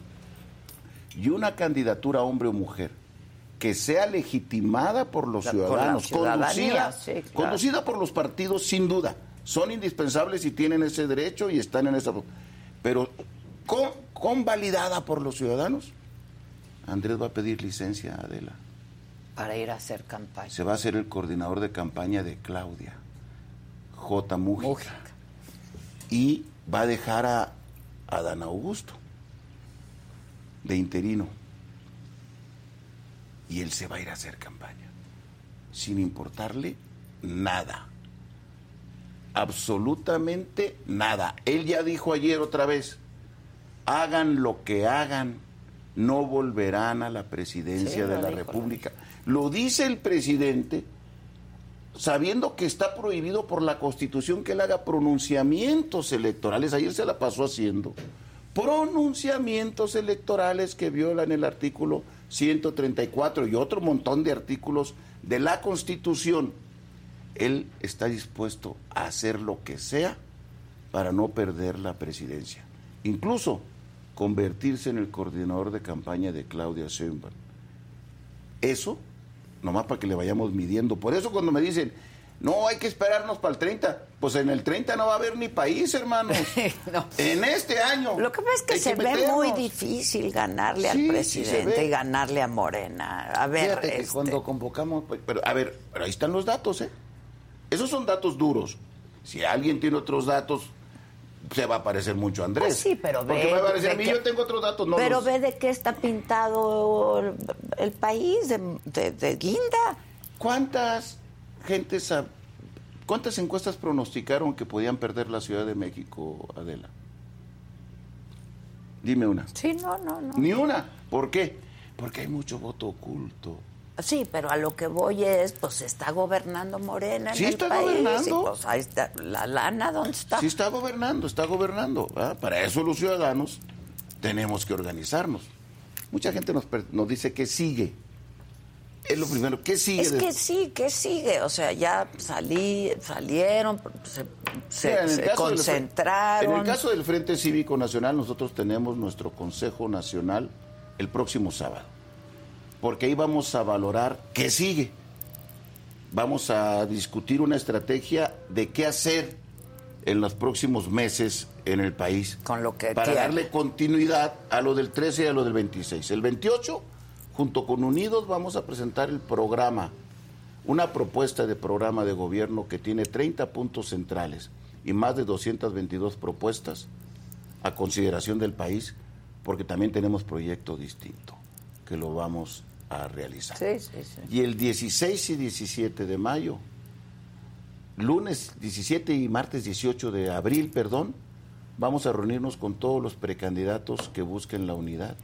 y una candidatura hombre o mujer que sea legitimada por los ciudadanos, conducida, conducida por los partidos sin duda, son indispensables y tienen ese derecho y están en esa... Pero con, convalidada por los ciudadanos, Andrés va a pedir licencia, Adela. Para ir a hacer campaña. Se va a hacer el coordinador de campaña de Claudia, J. Mújica. Y va a dejar a Adán Augusto de interino. Y él se va a ir a hacer campaña, sin importarle nada. Absolutamente nada. Él ya dijo ayer otra vez, hagan lo que hagan, no volverán a la presidencia Sí, de la dijo, República. Lo dice el presidente sabiendo que está prohibido por la Constitución que él haga pronunciamientos electorales. Ayer se la pasó haciendo. Pronunciamientos electorales que violan el artículo 134 y otro montón de artículos de la Constitución. Él está dispuesto a hacer lo que sea para no perder la presidencia. Incluso convertirse en el coordinador de campaña de Claudia Sheinbaum. Eso, nomás para que le vayamos midiendo. Por eso cuando me dicen, no, hay que esperarnos para el 30, pues en el 30 no va a haber ni país, hermanos. En este año. Lo que pasa es que se ve muy difícil ganarle Sí, al presidente y ganarle a Morena. A ver, Fíjate que este, cuando convocamos, pues, pero a ver, pero ahí están los datos, ¿eh? Esos son datos duros. Si alguien tiene otros datos, se va a parecer mucho a Andrés. Pues sí, pero ve. Porque me va a parecer a mí, que- yo tengo otros datos, no Pero los- ve de qué está pintado el, el país, de, de- de guinda. ¿Cuántas gentes, cuántas encuestas pronosticaron que podían perder la Ciudad de México, Adela? Dime una. Sí, no, no, no. Ni una. ¿Por qué? Porque hay mucho voto oculto. Sí, pero a lo que voy es, pues está gobernando Morena en Sí el está país. gobernando. y, pues ahí está la lana, ¿dónde está? Sí está gobernando, está gobernando. ¿verdad? Para eso los ciudadanos tenemos que organizarnos. Mucha gente nos, dice que sigue. Es lo primero, ¿qué sigue? Es que sí, que sigue. O sea, ya salí, salieron, se, se- Mira, en el se caso del- concentraron. en el caso del Frente Cívico Nacional, nosotros tenemos nuestro Consejo Nacional el próximo sábado. Porque ahí vamos a valorar qué sigue. Vamos a discutir una estrategia de qué hacer en los próximos meses en el país. Con lo que Para tiene. darle continuidad a lo del 13 y a lo del 26. El 28, junto con Unidos, vamos a presentar el programa, una propuesta de programa de gobierno que tiene 30 puntos centrales y más de 222 propuestas a consideración del país, porque también tenemos proyecto distinto que lo vamos a realizar. Sí, sí, sí. Y el 16 y 17 de mayo, lunes 17 y martes 18 de abril, perdón, vamos a reunirnos con todos los precandidatos que busquen la unidad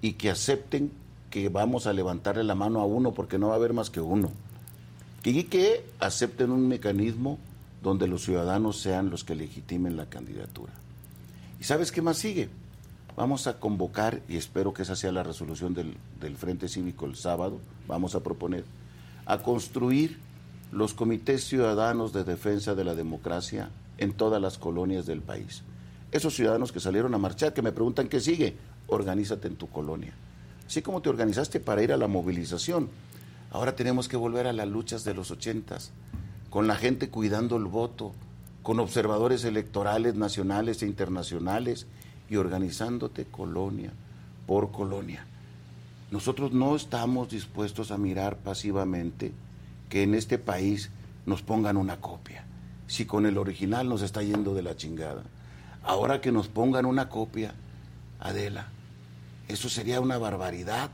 y que acepten que vamos a levantarle la mano a uno porque no va a haber más que uno. Y que acepten un mecanismo donde los ciudadanos sean los que legitimen la candidatura. ¿Y sabes qué más sigue? Vamos a convocar, y espero que esa sea la resolución del, del Frente Cívico el sábado, vamos a proponer, a construir los comités ciudadanos de defensa de la democracia en todas las colonias del país. Esos ciudadanos que salieron a marchar, que me preguntan qué sigue, organízate en tu colonia. Así como te organizaste para ir a la movilización, ahora tenemos que volver a las luchas de los ochentas, con la gente cuidando el voto, con observadores electorales nacionales e internacionales y organizándote colonia por colonia. Nosotros no estamos dispuestos a mirar pasivamente que en este país nos pongan una copia. Si con el original nos está yendo de la chingada, ahora que nos pongan una copia, Adela, eso sería una barbaridad.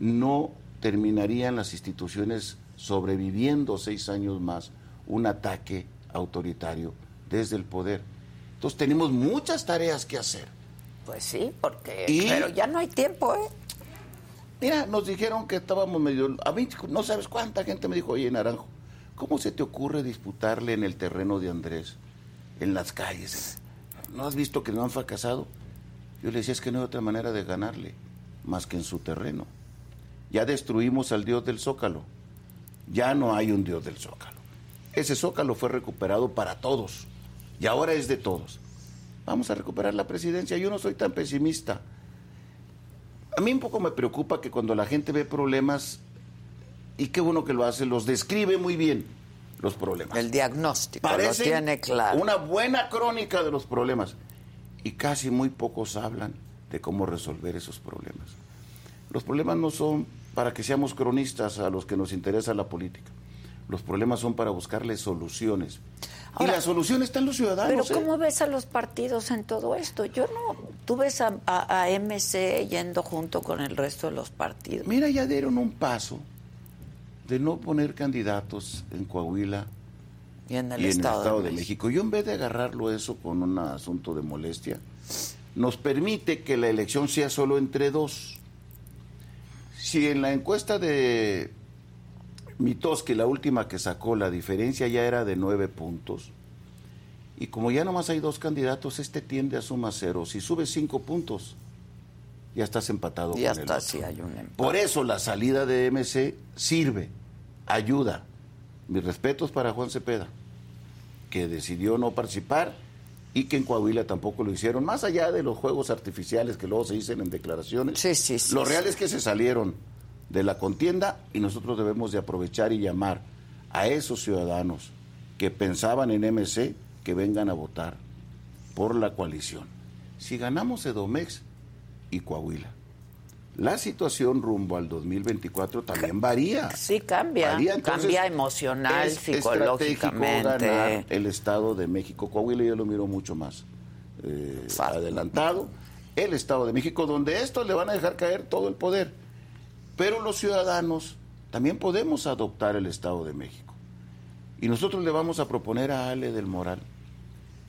No terminarían las instituciones sobreviviendo seis años más un ataque autoritario desde el poder. Entonces tenemos muchas tareas que hacer. Pues sí, porque. Y- Pero ya no hay tiempo, ¿eh? Mira, nos dijeron que estábamos medio... A mí no sabes cuánta gente me dijo, oye, Naranjo, ¿cómo se te ocurre disputarle en el terreno de Andrés, en las calles? ¿No has visto que no han fracasado? Yo le decía, es que no hay otra manera de ganarle, más que en su terreno. Ya destruimos al dios del Zócalo. Ya no hay un dios del Zócalo. Ese Zócalo fue recuperado para todos y ahora es de todos. Vamos a recuperar la presidencia. Yo no soy tan pesimista. A mí un poco me preocupa que cuando la gente ve problemas, y qué bueno que lo hace, los describe muy bien los problemas. El diagnóstico lo Parecen tiene claro. Una buena crónica de los problemas. Y casi muy pocos hablan de cómo resolver esos problemas. Los problemas no son para que seamos cronistas a los que nos interesa la política. Los problemas son para buscarle soluciones. Y la solución está en los ciudadanos. Pero ¿eh? ¿cómo ves a los partidos en todo esto? Yo no, tú ves a, a- a MC yendo junto con el resto de los partidos. Mira, ya dieron un paso de no poner candidatos en Coahuila Y en el y Estado, en el Estado de de, México. México. Yo en vez de agarrarlo eso con un asunto de molestia, nos permite que la elección sea solo entre dos. Si en la encuesta de Mitoski, la última que sacó, la diferencia ya era de nueve puntos, y como ya nomás hay dos candidatos, este tiende a suma cero. Si sube cinco puntos, ya estás empatado Ya con el está, otro. sí hay un empate. Por eso la salida de MC sirve, ayuda. Mis respetos para Juan Cepeda, que decidió no participar y que en Coahuila tampoco lo hicieron, más allá de los juegos artificiales que luego se dicen en declaraciones. Sí, sí, sí, lo sí. real es que se salieron de la contienda y nosotros debemos de aprovechar y llamar a esos ciudadanos que pensaban en MC que vengan a votar por la coalición. Si ganamos Edomex y Coahuila, la situación rumbo al 2024 también varía. Sí, cambia. Varía, entonces, cambia emocional, es psicológicamente. ganar el Estado de México. Coahuila yo lo miro mucho más eh, adelantado. El Estado de México, donde estos le van a dejar caer todo el poder. Pero los ciudadanos también podemos adoptar el Estado de México. Y nosotros le vamos a proponer a Ale del Moral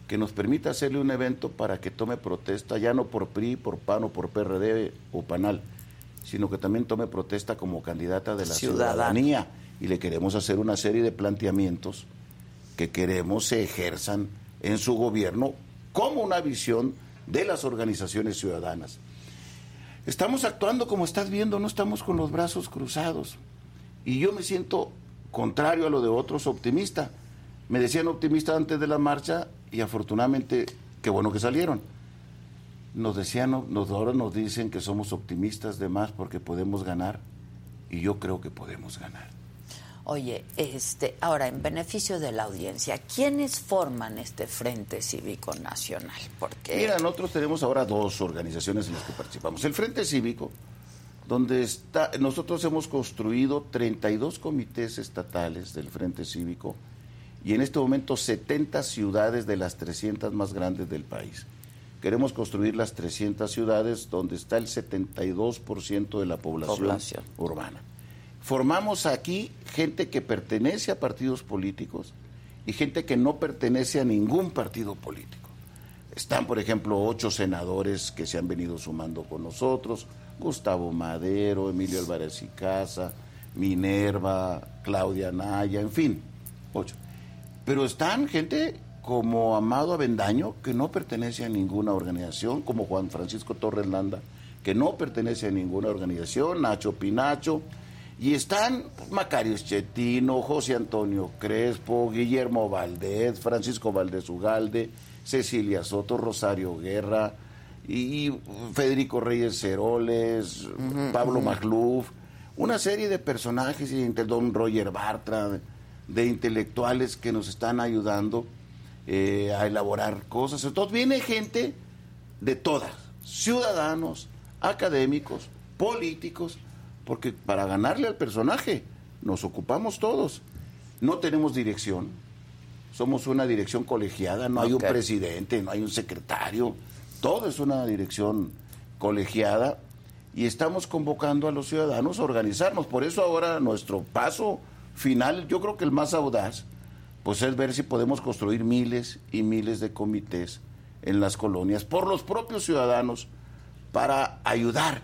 que nos permita hacerle un evento para que tome protesta, ya no por PRI, por PAN o por PRD o PANAL, sino que también tome protesta como candidata de la ciudadanía. Y le queremos hacer una serie de planteamientos que queremos se ejerzan en su gobierno como una visión de las organizaciones ciudadanas. Estamos actuando como estás viendo, no estamos con los brazos cruzados. Y yo me siento contrario a lo de otros optimista. Me decían optimista antes de la marcha y afortunadamente, qué bueno que salieron. Nos decían, nos, ahora nos dicen que somos optimistas de más porque podemos ganar y yo creo que podemos ganar. Oye, este, ahora en beneficio de la audiencia, ¿quiénes forman este Frente Cívico Nacional? Porque Mira, nosotros tenemos ahora dos organizaciones en las que participamos. El Frente Cívico, donde está, nosotros hemos construido 32 comités estatales del Frente Cívico y en este momento 70 ciudades de las 300 más grandes del país. Queremos construir las 300 ciudades donde está el 72% de la población, Población. urbana. Formamos aquí gente que pertenece a partidos políticos y gente que no pertenece a ningún partido político. Están, por ejemplo, ocho senadores que se han venido sumando con nosotros, Gustavo Madero, Emilio Álvarez y Casa, Minerva, Claudia Naya, en fin, ocho. Pero están gente como Amado Avendaño, que no pertenece a ninguna organización, como Juan Francisco Torres Landa, que no pertenece a ninguna organización, Nacho Pinacho, y están Macario Chetino, José Antonio Crespo, Guillermo Valdés, Francisco Valdés Ugalde, Cecilia Soto, Rosario Guerra, y Federico Reyes Ceroles, Pablo Magluf, una serie de personajes, y entre don Roger Bartra, de, de intelectuales que nos están ayudando eh, a elaborar cosas. Entonces viene gente de todas, ciudadanos, académicos, políticos, porque para ganarle al personaje nos ocupamos todos. No tenemos dirección, somos una dirección colegiada, no hay un presidente, no hay un secretario, todo es una dirección colegiada y estamos convocando a los ciudadanos a organizarnos. Por eso ahora nuestro paso final, yo creo que el más audaz, pues es ver si podemos construir miles y miles de comités en las colonias por los propios ciudadanos para ayudar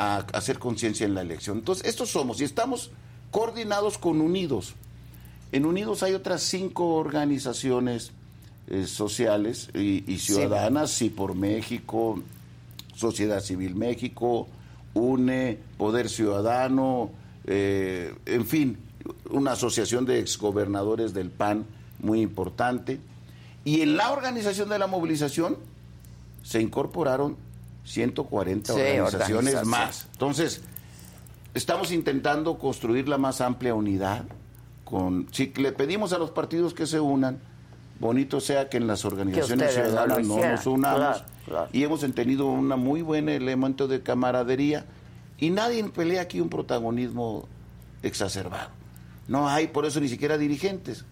a hacer conciencia en la elección. Entonces, estos somos y estamos coordinados con Unidos. En Unidos hay otras cinco organizaciones eh, sociales y, y ciudadanas, sí por México, Sociedad Civil México, UNE, Poder Ciudadano, eh, en fin, una asociación de exgobernadores del PAN muy importante. Y en la organización de la movilización se incorporaron 140 Sí, organizaciones más. Entonces, estamos intentando construir la más amplia unidad. Con, si le pedimos a los partidos que se unan, bonito sea que en las organizaciones ciudadanas no, nos unamos. Claro, claro. Y hemos tenido un muy buen elemento de camaradería Y nadie pelea aquí un protagonismo exacerbado. No hay por eso ni siquiera dirigentes.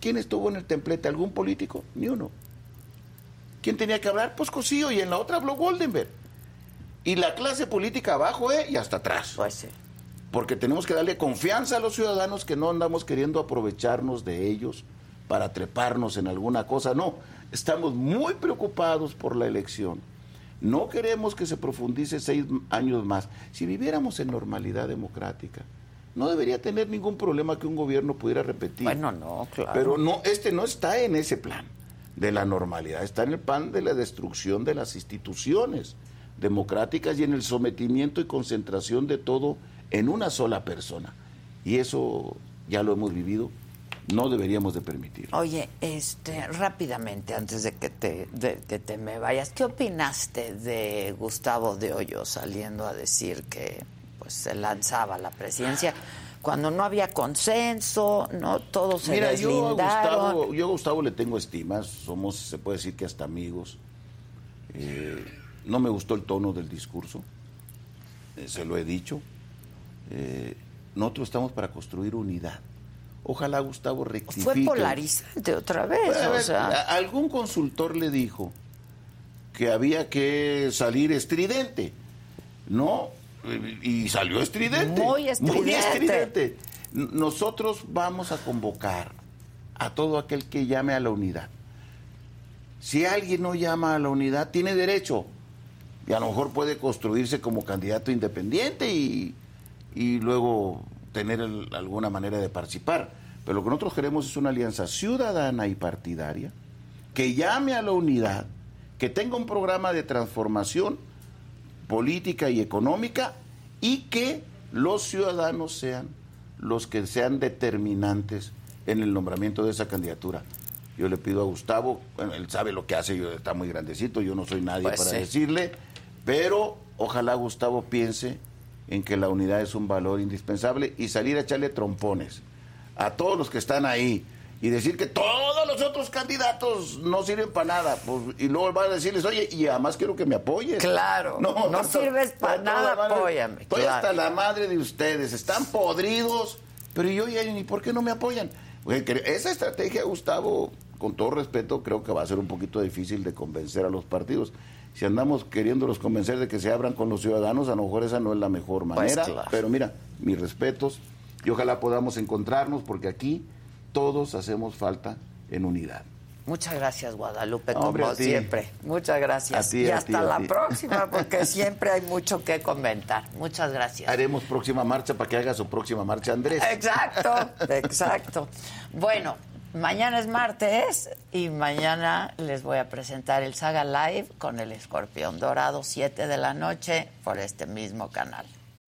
¿Quién estuvo en el templete? ¿Algún político? Ni uno. ¿Quién tenía que hablar? Pues Cosío y en la otra habló Goldenberg. Y la clase política abajo, ¿eh? Y hasta atrás. Pues sí. Porque tenemos que darle confianza a los ciudadanos que no andamos queriendo aprovecharnos de ellos para treparnos en alguna cosa. No, estamos muy preocupados por la elección. No queremos que se profundice seis años más. Si viviéramos en normalidad democrática, no debería tener ningún problema que un gobierno pudiera repetir. Bueno, no, claro. Pero no, este no está en ese plan de la normalidad, está en el plan de la destrucción de las instituciones democráticas y en el sometimiento y concentración de todo en una sola persona. Y eso ya lo hemos vivido, no deberíamos de permitir. Oye, este, rápidamente, antes de que te, de que te me vayas, ¿qué opinaste de Gustavo de Hoyo saliendo a decir que pues se lanzaba la presidencia? Cuando no había consenso, no todos se Mira, yo a. Gustavo, yo a Gustavo le tengo estima, somos, se puede decir que hasta amigos. Eh, no me gustó el tono del discurso, eh, se lo he dicho. Eh, nosotros estamos para construir unidad. Ojalá Gustavo rectifique. Fue polarizante otra vez, A o ver, sea. a- algún consultor le dijo que había que salir estridente, ¿no? Y salió estridente. Muy estridente. estridente. N- Nosotros vamos a convocar a todo aquel que llame a la unidad. Si alguien no llama a la unidad, tiene derecho. Y a lo mejor puede construirse como candidato independiente y, y luego tener el- alguna manera de participar. Pero lo que nosotros queremos es una alianza ciudadana y partidaria que llame a la unidad, que tenga un programa de transformación política y económica y que los ciudadanos sean los que sean determinantes en el nombramiento de esa candidatura. Yo le pido a Gustavo, bueno, él sabe lo que hace, yo, está muy grandecito, yo no soy nadie Pues para sí. decirle, pero ojalá Gustavo piense en que la unidad es un valor indispensable y salir a echarle trompones a todos los que están ahí y decir que todos los otros candidatos no sirven para nada. pues, y luego va a decirles, oye, y además quiero que me apoyes. Claro, no sirves pa' toda nada, madre, apóyame, Estoy claro. hasta la madre de ustedes, están podridos, pero yo ni por qué no me apoyan. Esa estrategia, Gustavo, con todo respeto, creo que va a ser un poquito difícil de convencer a los partidos. Si andamos queriéndolos convencer de que se abran con los ciudadanos, a lo mejor esa no es la mejor Pues manera. claro. Pero mira, mis respetos y ojalá podamos encontrarnos porque aquí todos hacemos falta en unidad. Muchas gracias, Guadalupe, Hombre, como siempre. Muchas gracias. Ti, y hasta ti, la próxima, porque siempre hay mucho que comentar. Muchas gracias. Haremos próxima marcha para que haga su próxima marcha, Andrés. Exacto, exacto. Bueno, mañana es martes y mañana les voy a presentar el Saga Live con el Escorpión Dorado, 7 de la noche, por este mismo canal.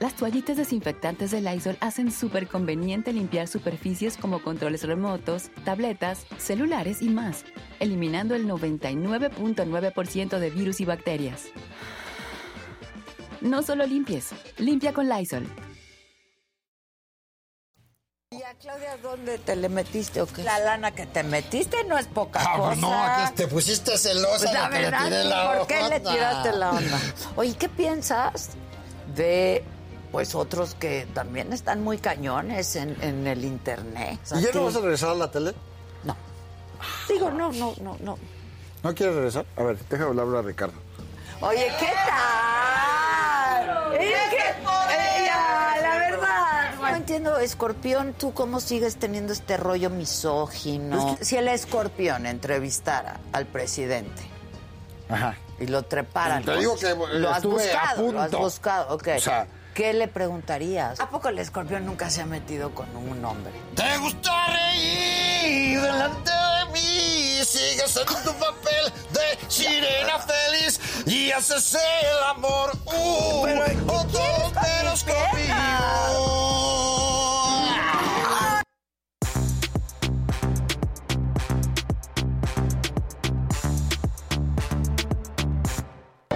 Las toallitas desinfectantes de Lysol hacen súper conveniente limpiar superficies como controles remotos, tabletas, celulares y más, eliminando el 99.9% de virus y bacterias. No solo limpies, limpia con Lysol. ¿Y a Claudia dónde te le metiste o qué? La lana que te metiste no es poca Ah, cosa. no, te pusiste celosa Pues la de que le verdad, tiré la ¿por qué le tiraste la onda? Oye, ¿qué piensas de pues otros que también están muy cañones en, en el internet? O sea, ¿Y ya que- no vas a regresar a la tele? Digo, no, no, no, no. ¿No quieres regresar? A ver, déjame hablar a Ricardo. Oye, ¿qué tal? Es que, eh, la verdad, no entiendo, escorpión, ¿tú cómo sigues teniendo este rollo misógino? Si el escorpión entrevistara al presidente Ajá. y lo treparan. Te digo que lo has estuve a buscado, punto. lo has buscado, ok. O sea, ¿Qué le preguntarías? ¿A poco el escorpión nunca se ha metido con un hombre? ¿Te gusta reír delante de mí? Sigues en tu papel de sirena feliz y haces el amor. Uh, Pero, ¿qué o quieres todo con menos conmigo.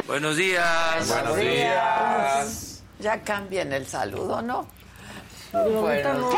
Buenos días. Buenos días. Ya cambien el saludo, ¿no? ahorita no.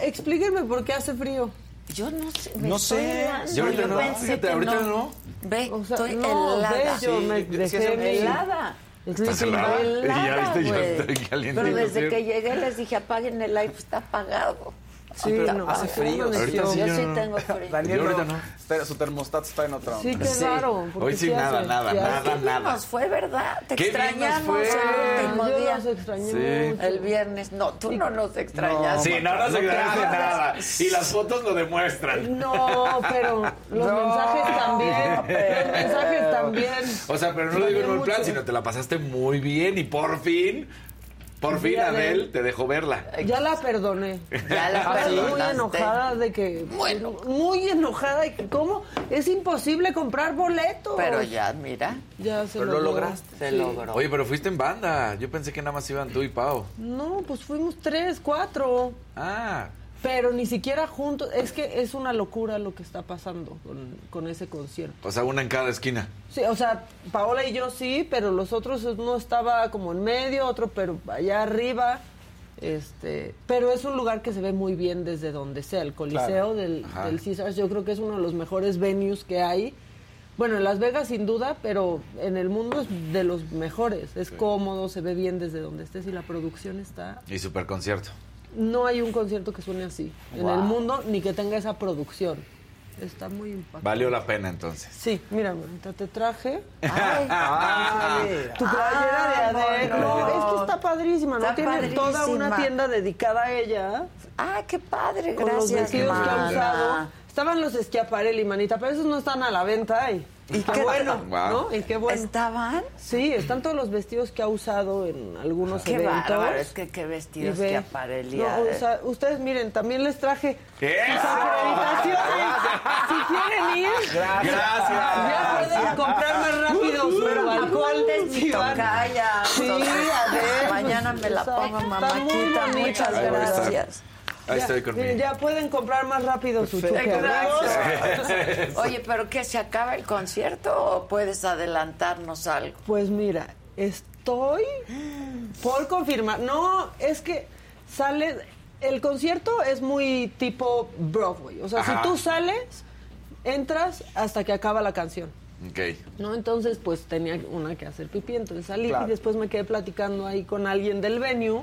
Explíquenme por qué hace frío. Yo no sé. me No sé. Yo ahorita no. pensé Fíjate, que ahorita no. Ve, O sea, estoy no, helada. ve, yo me Sí, dejé sí, mi- helada. ¿Estás helada? helada, Ya viste, yo estoy caliente. Pero desde que llegué les dije apaguen el aire, está apagado. Sí, Está no, hace frío. Ahorita sí, yo yo sí tengo frío. Daniel, Yo ahorita no. Pero su termostato está en otra onda. Sí, qué raro. Hoy sí, hace- nada, nada, hace- nada, Qué bien nos fue, ¿verdad? Te Qué bien nos extrañamos fue. el último Yo día. los extrañé Sí. mucho. El viernes. No, tú no nos extrañas. Sí, no, no se te agradece hagas. nada. Y las fotos lo demuestran. No, pero los No, mensajes también. pero- Los mensajes también. O sea, pero no lo digo en un plan, sino te la pasaste muy bien y por fin, por fin Adel. Adel te dejó verla. Ya la perdoné. Ya la Estaba muy enojada de que. Muy enojada de que, ¿cómo? Es imposible comprar boletos. Pero ya, mira. Ya se Pero lo lograste. Se Sí. logró. Oye, pero fuiste en banda. Yo pensé que nada más iban tú y Pau. No, pues fuimos tres, cuatro. Ah, Pero ni siquiera juntos. Es que es una locura lo que está pasando con, con ese concierto. o sea, una en cada esquina. Sí, o sea, Paola y yo sí, pero los otros uno estaba como en medio, otro pero allá arriba. Este, pero es un lugar que se ve muy bien desde donde sea, el Coliseo Claro. del, Ajá. del Caesars, yo creo que es uno de los mejores venues que hay. Bueno, en Las Vegas sin duda, pero en el mundo es de los mejores. Es cómodo, se ve bien desde donde estés y la producción está. Y super concierto. No hay un concierto que suene así en el mundo ni que tenga esa producción. Está muy impactante. Valió la pena entonces. Sí, mira, ahorita te traje. Ay, mira. Tu playera de Adele. No, no. es que está padrísima, ¿no? Está Tiene toda una tienda dedicada a ella. Ah, qué padre, Con los gracias, vestidos que ha usado. Estaban los Schiaparelli, manita, pero esos no están a la venta. Y, y qué, bueno, Wow. ¿no? Y qué bueno. ¿Estaban? Sí, están todos los vestidos que ha usado en algunos Qué eventos. bárbaro, es que qué vestidos ve- que aparelía. No, o sea, ustedes miren, también les traje ¿Qué? sus acreditaciones. Si quieren ir, Gracias. ya pueden comprar más rápido su alcohol. es mi si van. tocaya. Sí, a ver. Mañana me la pongo, mamáquita. Muchas gracias. Ahí Ya, estoy conmigo. miren, ya pueden comprar más rápido su. Gracias. Oye, ¿pero qué? ¿Se acaba el concierto o puedes adelantarnos algo? Pues mira, estoy por confirmar. No, es que sale. El concierto es muy tipo Broadway. O sea, Ajá. si tú sales, entras hasta que acaba la canción. Ok. ¿No? Entonces, pues tenía una que hacer pipí, entonces salí Claro. y después me quedé platicando ahí con alguien del venue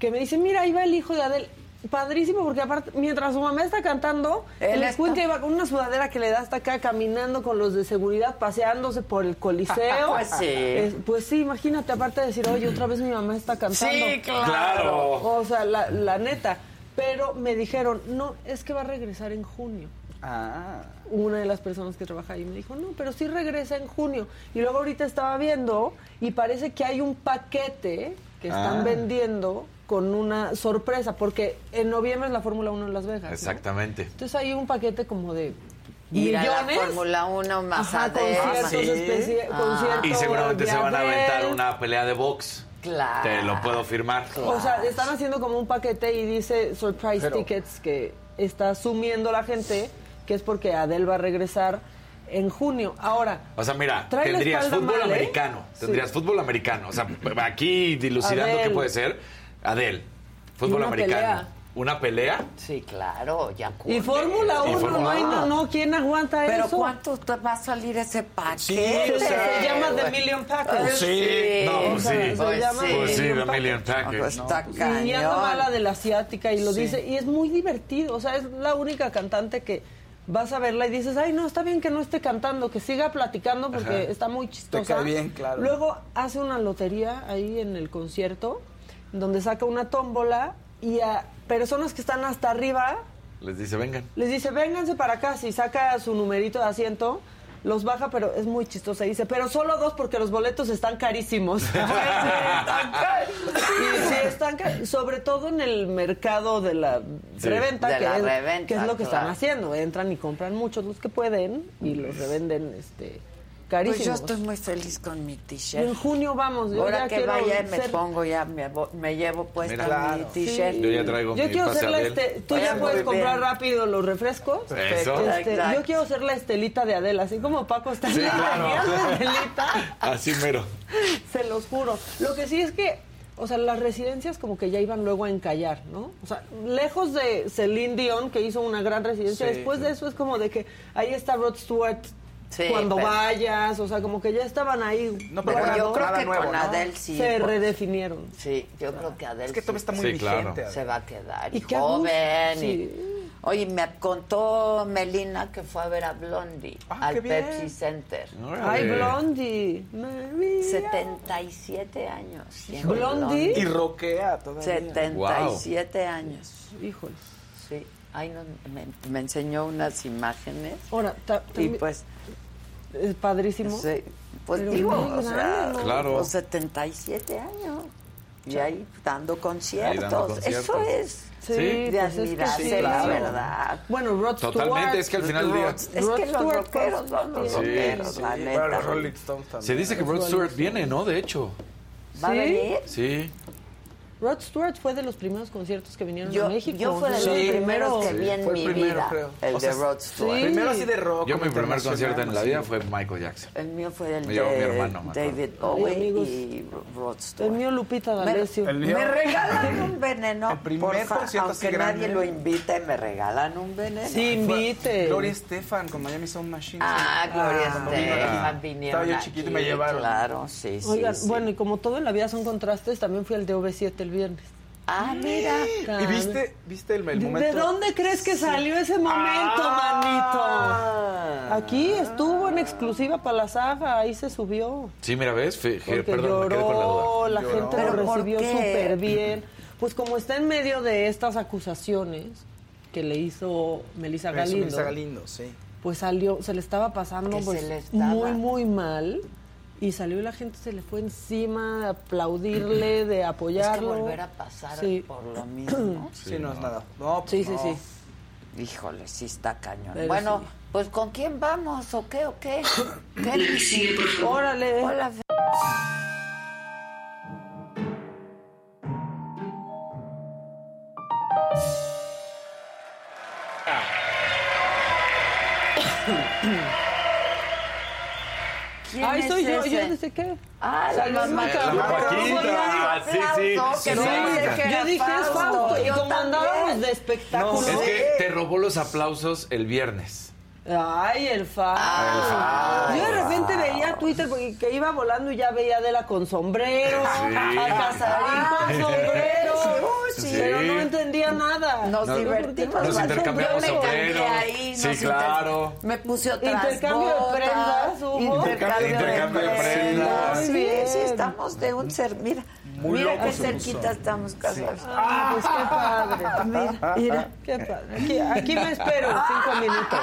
que me dice, mira, ahí va el hijo de Adele. Padrísimo, porque aparte, mientras su mamá está cantando, Él el escuincle iba con una sudadera que le da hasta acá, caminando con los de seguridad, paseándose por el coliseo. Pues sí. Es- pues sí, imagínate, aparte de decir, oye, otra vez mi mamá está cantando. Sí, claro. Claro. O sea, la, la neta. Pero me dijeron, no, es que va a regresar en junio Ah. una de las personas que trabaja ahí me dijo, no, pero sí regresa en junio. Y luego ahorita estaba viendo y parece que hay un paquete que están Ah. vendiendo con una sorpresa, porque en noviembre es la Fórmula 1 en Las Vegas. ¿no? Exactamente. Entonces hay un paquete como de millones. Fórmula 1 más Ajá, conciertos, más- sí. especi- Ah. conciertos Y seguramente se van a aventar una pelea de box. Claro. Te lo puedo firmar. O sea, están haciendo como un paquete y dice surprise Pero- tickets que está asumiendo la gente que es porque Adele va a regresar en junio. Ahora, O sea, mira, tendrías fútbol mal, ¿eh? americano. Tendrías Sí. fútbol americano. O sea, aquí dilucidando qué puede ser. Adel, fútbol una americano. pelea. ¿Una pelea? Sí, claro, ya y Fórmula Y 1, Fórmula no, hay, no, uno. no, ¿quién aguanta Pero eso? ¿cuánto te va a salir ese paquete? Se, se llama The Million Package. Pues Sí, no, pues sí. se llama Pues sí, The Million Package. Pues está Y cañón. anda mala de la asiática y lo Sí. dice. Y es muy divertido. O sea, es la única cantante que vas a verla y dices, ay, no, está bien que no esté cantando, que siga platicando porque Ajá. está muy chistosa. cae bien, claro. Luego hace una lotería ahí en el concierto, donde saca una tómbola y a personas que están hasta arriba Les dice, vengan. les dice, vénganse para acá, si saca su numerito de asiento, los baja, pero es muy chistosa. Dice, pero solo dos porque los boletos están carísimos. sí, están carísimos. Y sí, están carísimos. Sobre todo en el mercado de la Sí. reventa, De que, la es, reventa, que es lo que claro. están haciendo. Entran y compran muchos los que pueden y los revenden este Pues carísimos. yo estoy muy feliz con mi t-shirt. en junio vamos. Yo Ahora ya que quiero vaya me ser- pongo ya, me, vo- me llevo puesta Mira. mi Claro. t-shirt. Yo ya traigo Yo mi quiero hacer la este, tú Oye, ya puedes comprar bien. rápido los refrescos. Eso. Este, yo quiero hacer la estelita de Adela, así como Paco está Sí, claro. la estelita, Así mero. se los juro. Lo que sí es que, o sea, las residencias como que ya iban luego a encallar, ¿no? O sea, lejos de Celine Dion, que hizo una gran residencia, Sí, después de eso es como de que ahí está Rod Stewart Sí, cuando pero- vayas, o sea, como que ya estaban ahí. No, pero Pero yo creo que nuevo, con ¿no? Adele sí. se por- redefinieron. Sí, yo creo que Adele Es que todo sí está muy Sí, claro. vigente. se va a quedar. Y Y joven. sí. y- Oye, me contó Melina que fue a ver a Blondie Ah, al. Pepsi Center. Ay, Blondie. María. 77 años. ¿Blondie? Y roquea todavía. 77 años. Híjole. Sí. Ahí nos- me, me enseñó unas imágenes. Ahora, ta- Y pues, es padrísimo. sí, pues Pero digo, o sea. Claro. pues 77 años. Y ahí dando conciertos. Ahí dando conciertos. Eso es Sí, de pues es que admirarse, sí, la claro. verdad. Bueno, Rod Stewart. Totalmente, es que al final del día- Rod- es que los rockeros son los Sí, rockeros, sí. la neta. los Rolling Stones también. Se dice que Rod Stewart viene, ¿no? De hecho. ¿Va a venir? Sí. Rod Stewart fue de los primeros conciertos que vinieron Yo, a México. yo fue de los Sí. primeros que vi en Fue el mi primero, vida, creo. el O sea, de Rod Stewart. sí. Primero así de rock. Yo mi primer concierto en la vida fue Michael Jackson. El mío fue el Me mi de hermano, me. David Bowie y Rod El Stewart. mío Lupita D'Alessio. el mío- Me regalan un veneno, El primer porfa, concierto así aunque nadie grande. lo invita y me regalan un veneno. Sí, invite. Gloria Estefan con Miami Sound Machine. Ah, Gloria Ah, Estefan vinieron Estaba yo chiquito y me llevaron. Claro, sí, sí, Oigan, bueno, y como todo en la vida son contrastes, también fui al de OV7 el viernes. Ah, mira. ¿Y viste, viste el, el ¿De- momento? ¿De dónde crees que salió ese momento, Ah. manito? Aquí estuvo en exclusiva para la saga, ahí se subió. Sí, mira, ¿ves? Fe- Porque perdón, me quedé con la lloró, duda. la Lloró. gente ¿Pero lo recibió súper bien. Pues como está en medio de estas acusaciones que le hizo Melissa Galindo, Melissa Galindo, sí. pues salió, se le estaba pasando pues, estaba- muy, muy mal. Y salió y la gente se le fue encima a aplaudirle, de Es que apoyarlo. volver a pasar Sí. por lo mismo. Sí, no es nada. No, Sí, sí, no. sí. Híjole, sí está cañón. Pero bueno, sí. pues ¿con quién vamos o qué o qué? ¿Qué? Órale. Hola, ¿Quién Ay, es soy yo, ese? yo no sé qué. Ah, la mamá. La Paquita, sí, No, no Yo dije, es Fausto. Y yo como andábamos de espectáculo. Es que te robó los aplausos el viernes. Ay, el fa. Ah, Yo de repente veía Twitter porque que iba volando y ya veía a Adela con sombrero, Sí. a Casarín con sombrero. Sí. Pero no entendía nada. Nos Nos- divertimos. nos intercambiamos Yo me cambié sombreros. ahí, Sí, nos claro. inter- Me puse otras Intercambio de prendas, hubo. Intercambio, Intercambio de de prendas. prendas. Sí, sí, estamos de un ser. Mira, Muy mira loco qué cerquita puso. estamos casados. Ah, pues qué padre. Mira, mira, qué padre. Aquí, aquí me espero cinco minutos.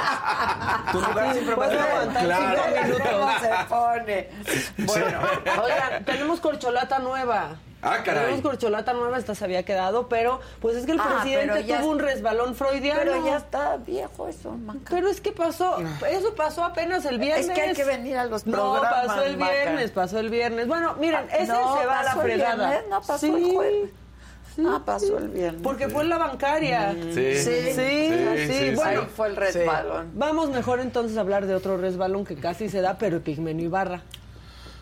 Tu lugar siempre va a Puedo ser- aguantar Claro. cinco ¿Cómo minutos. se pone? Bueno, Oigan, tenemos corcholata nueva. Ah, caray. Tenemos corcholata nueva, esta se había quedado, pero pues es que el Ah, presidente tuvo un resbalón freudiano. pero ya está viejo eso, Maca. Pero es que pasó, eso pasó apenas el viernes. Es que hay que venir a los No, programas, pasó el Maca. viernes, pasó el viernes. Bueno, miren, Ah, ese no, se va a la pasó el fregada. viernes, no pasó Sí, el jueves. Ah, pasó el viernes. Porque fue en la bancaria. Sí. Sí, sí, sí, sí. Bueno, Ahí fue el resbalón. vamos mejor entonces a hablar de otro resbalón que casi se da, pero Pigmenio Ibarra.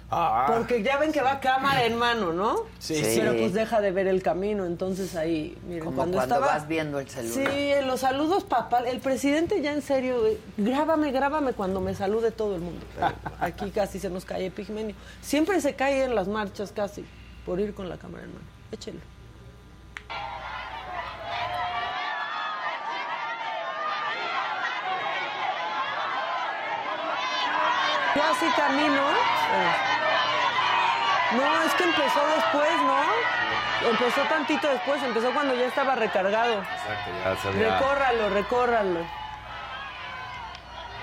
Ah, Porque ya ven que va cámara en mano, ¿no? Sí, sí. Pero pues deja de ver el camino, entonces ahí, miren, Como cuando, cuando, estaba... vas viendo el celular. Sí, en los saludos papal, el presidente ya en serio, grábame, grábame cuando me salude todo el mundo. Pero aquí casi se nos cae Pigmenio. Siempre se cae en las marchas casi, por ir con la cámara en mano. Échelo. Yo así camino. eh, No, es que empezó después, ¿no? Empezó tantito después, empezó cuando ya estaba recargado. Exacto, ya sabía. Recórralo, recórralo.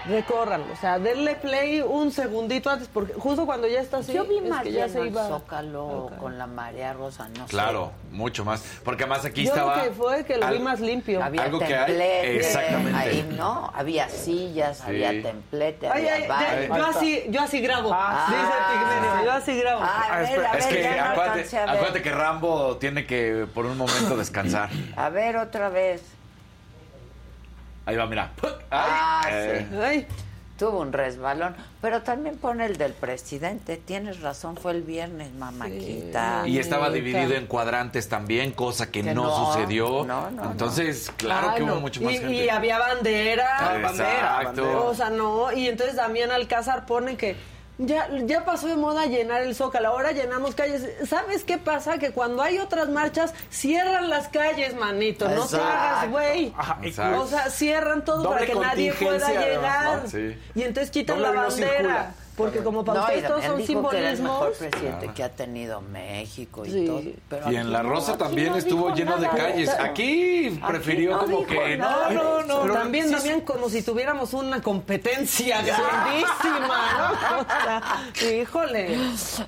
Recórranlo. O sea, denle play un segundito antes, porque justo cuando ya está así, Yo vi es más que ya se el iba. Zócalo Ok. con la marea rosa, no sé. Claro, mucho más. Porque además aquí Yo estaba. creo que fue que lo vi más limpio. Había Algo que hay- templete, exactamente. ahí no, había sillas, Sí. había templete, Ay, había ay, de- yo así, yo así grabo. dice Pigmenio, yo así grabo. Ah, a ver, a es ver, que ya no acuérdate, acuérdate que Rambo tiene que por un momento descansar. A ver, otra vez. Ahí va, mira. Ah, eh. sí. Tuvo un resbalón, pero también pone el del presidente. Tienes razón, fue el viernes, mamáquita. Y estaba dividido en cuadrantes también, cosa que, Que no, no, sucedió. no, no, Entonces, claro Ay, que hubo mucho más y, gente. y había bandera. Exacto. O sea, no. Y entonces Damián Alcázar pone que ya, ya pasó de moda llenar el Zócalo. Ahora llenamos calles. ¿Sabes qué pasa? Que cuando hay otras marchas, cierran las calles, manito. No te hagas, güey. Ajá, exacto. O sea, cierran todo Doble para que nadie pueda llegar. ¿no? Sí. Y entonces quitan Doble la bandera. Porque como para No, y ustedes todos son dijo que era el mejor simbolismos. presidente que ha tenido México y Sí. todo. Pero Y en La Rosa también no estuvo lleno de calles. Aquí prefirió no como que nada. no, no, no. También, Sí, también como si tuviéramos una competencia grandísima, ¿no? O sea, híjole.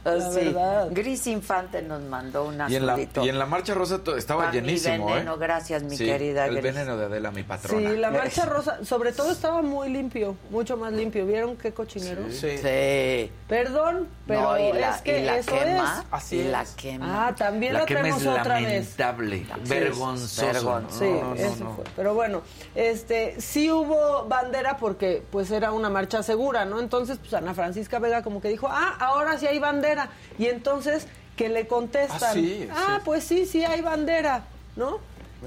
La Sí. verdad. Gris Infante nos mandó una Y en, la, y en la marcha rosa estaba Pa' mi llenísimo, veneno, ¿eh? gracias, mi Sí, querida El Gris. veneno de Adela, mi patrona. Sí, la marcha rosa, sobre todo estaba muy limpio, mucho más limpio. ¿Vieron qué cochinero? Sí. Sí. Perdón, pero No, y la- es que y la eso quema, es. Así la quema. Ah, también La la, quema tenemos es otra vez. lamentable, vergonzoso. vergonzoso. Sí, No, no, eso no. fue. Pero bueno, este, sí hubo bandera porque pues era una marcha segura, ¿no? Entonces, pues Ana Francisca Vega como que dijo, ah, ahora sí hay bandera. Y entonces que le contestan, Ah, sí, ah, pues sí, sí hay bandera, ¿no?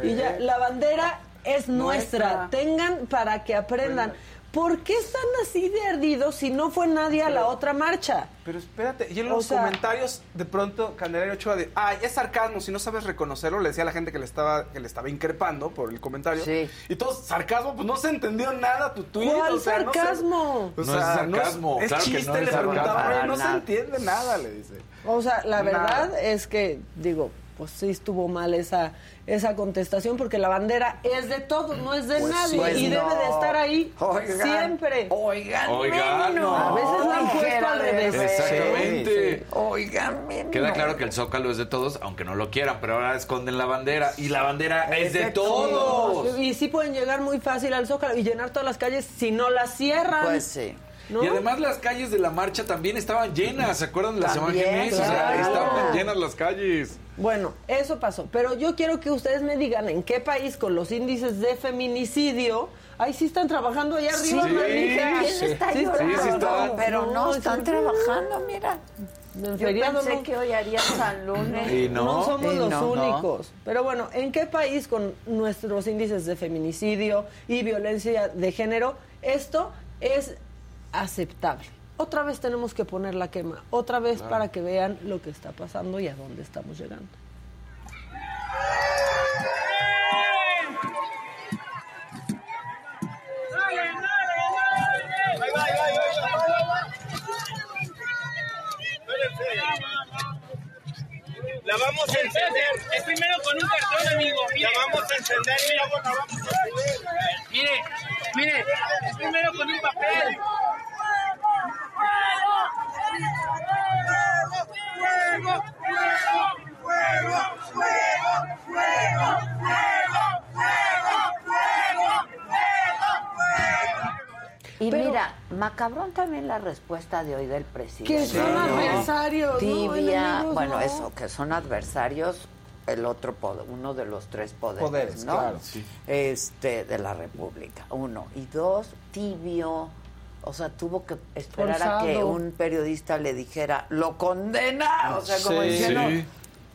Y ya, la bandera es nuestra. Nuestra. Tengan para que aprendan. ¿Por qué están así de ardidos si no fue nadie a la otra marcha? Pero espérate, y en O los sea- comentarios de pronto Candelaria Ochoa de, ay, es sarcasmo, si no sabes reconocerlo, le decía a la gente que le estaba que le estaba increpando por el comentario. Sí. Y todos sarcasmo, pues no se entendió nada tu tuit. ¿Cuál o sea, no se- sarcasmo? o No sea, es sarcasmo, es, claro que chiste, no es le preguntaba, sarcasmo. "Oye, no se entiende nada, le dice. O sea, la Nada. verdad es que, digo, pues sí estuvo mal esa, esa contestación porque la bandera es de todos, no es de Pues nadie pues y no. debe de estar ahí Oigan, siempre. Oigan, Oigan, menos. no. A veces la han puesto al revés. Exactamente. Oigan, menos. Queda claro que el Zócalo es de todos, aunque no lo quieran, pero ahora esconden la bandera y la bandera es, de, de todos. Y sí pueden llegar muy fácil al Zócalo y llenar todas las calles si no las cierran. Pues sí. ¿No? Y además las calles de la marcha también estaban llenas, ¿se acuerdan de las También, imágenes? O sea, claro. estaban llenas las calles. Bueno, eso pasó. Pero yo quiero que ustedes me digan en qué país con los índices de feminicidio, ahí sí están trabajando allá arriba, Sí. ¿Quién está Sí, llorando? sí, sí están. Pero no, No, están sí. trabajando, mira. Yo feriado pensé no. que hoy harían San Lunes. Y no. No somos Y los no. únicos. Pero bueno, ¿en qué país con nuestros índices de feminicidio y violencia de género esto es aceptable? Otra vez tenemos que poner la quema, otra vez para que vean lo que está pasando y a dónde estamos llegando. La vamos a encender. Es primero con un cartón, amigo. Mire. La vamos a encender y luego la vamos a subir. Mire, mire. Es primero con un papel. ¡Fuego! ¡Fuego! ¡Fuego! ¡Fuego! ¡Fuego! Y mira, macabrón también la respuesta de hoy del presidente. Que son ¿no? adversarios. Tibia, bueno, no. eso, que son adversarios, el otro poder, uno de los tres poderes, Poderes, ¿no? claro, sí. Este, de la República, uno. Y dos, tibio, o sea, tuvo que esperar a que un periodista le dijera, lo condena, o sea, como Sí. diciendo, Sí.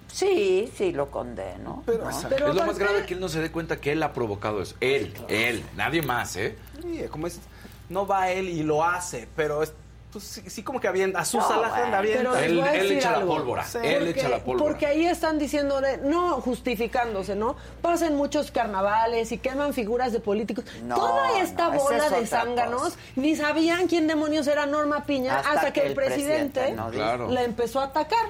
sí, sí, lo condeno. Pero ¿no? esa- Pero es lo más grave que él no se dé cuenta que él ha provocado eso. Él, él, nadie más, ¿eh? Sí, como es, no va él y lo hace, pero es, pues, sí, sí como que avienta, a sus No, la avienta. pero les Él, él echa la algo. pólvora. Sí. Él porque, echa la pólvora. porque ahí están diciendo, no justificándose, ¿no? Pasan muchos carnavales y queman figuras de políticos. No, Toda esta no, bola es de zánganos ni sabían quién demonios era Norma Piña hasta, Hasta que, que el presidente, presidente no dijo. Claro. la empezó a atacar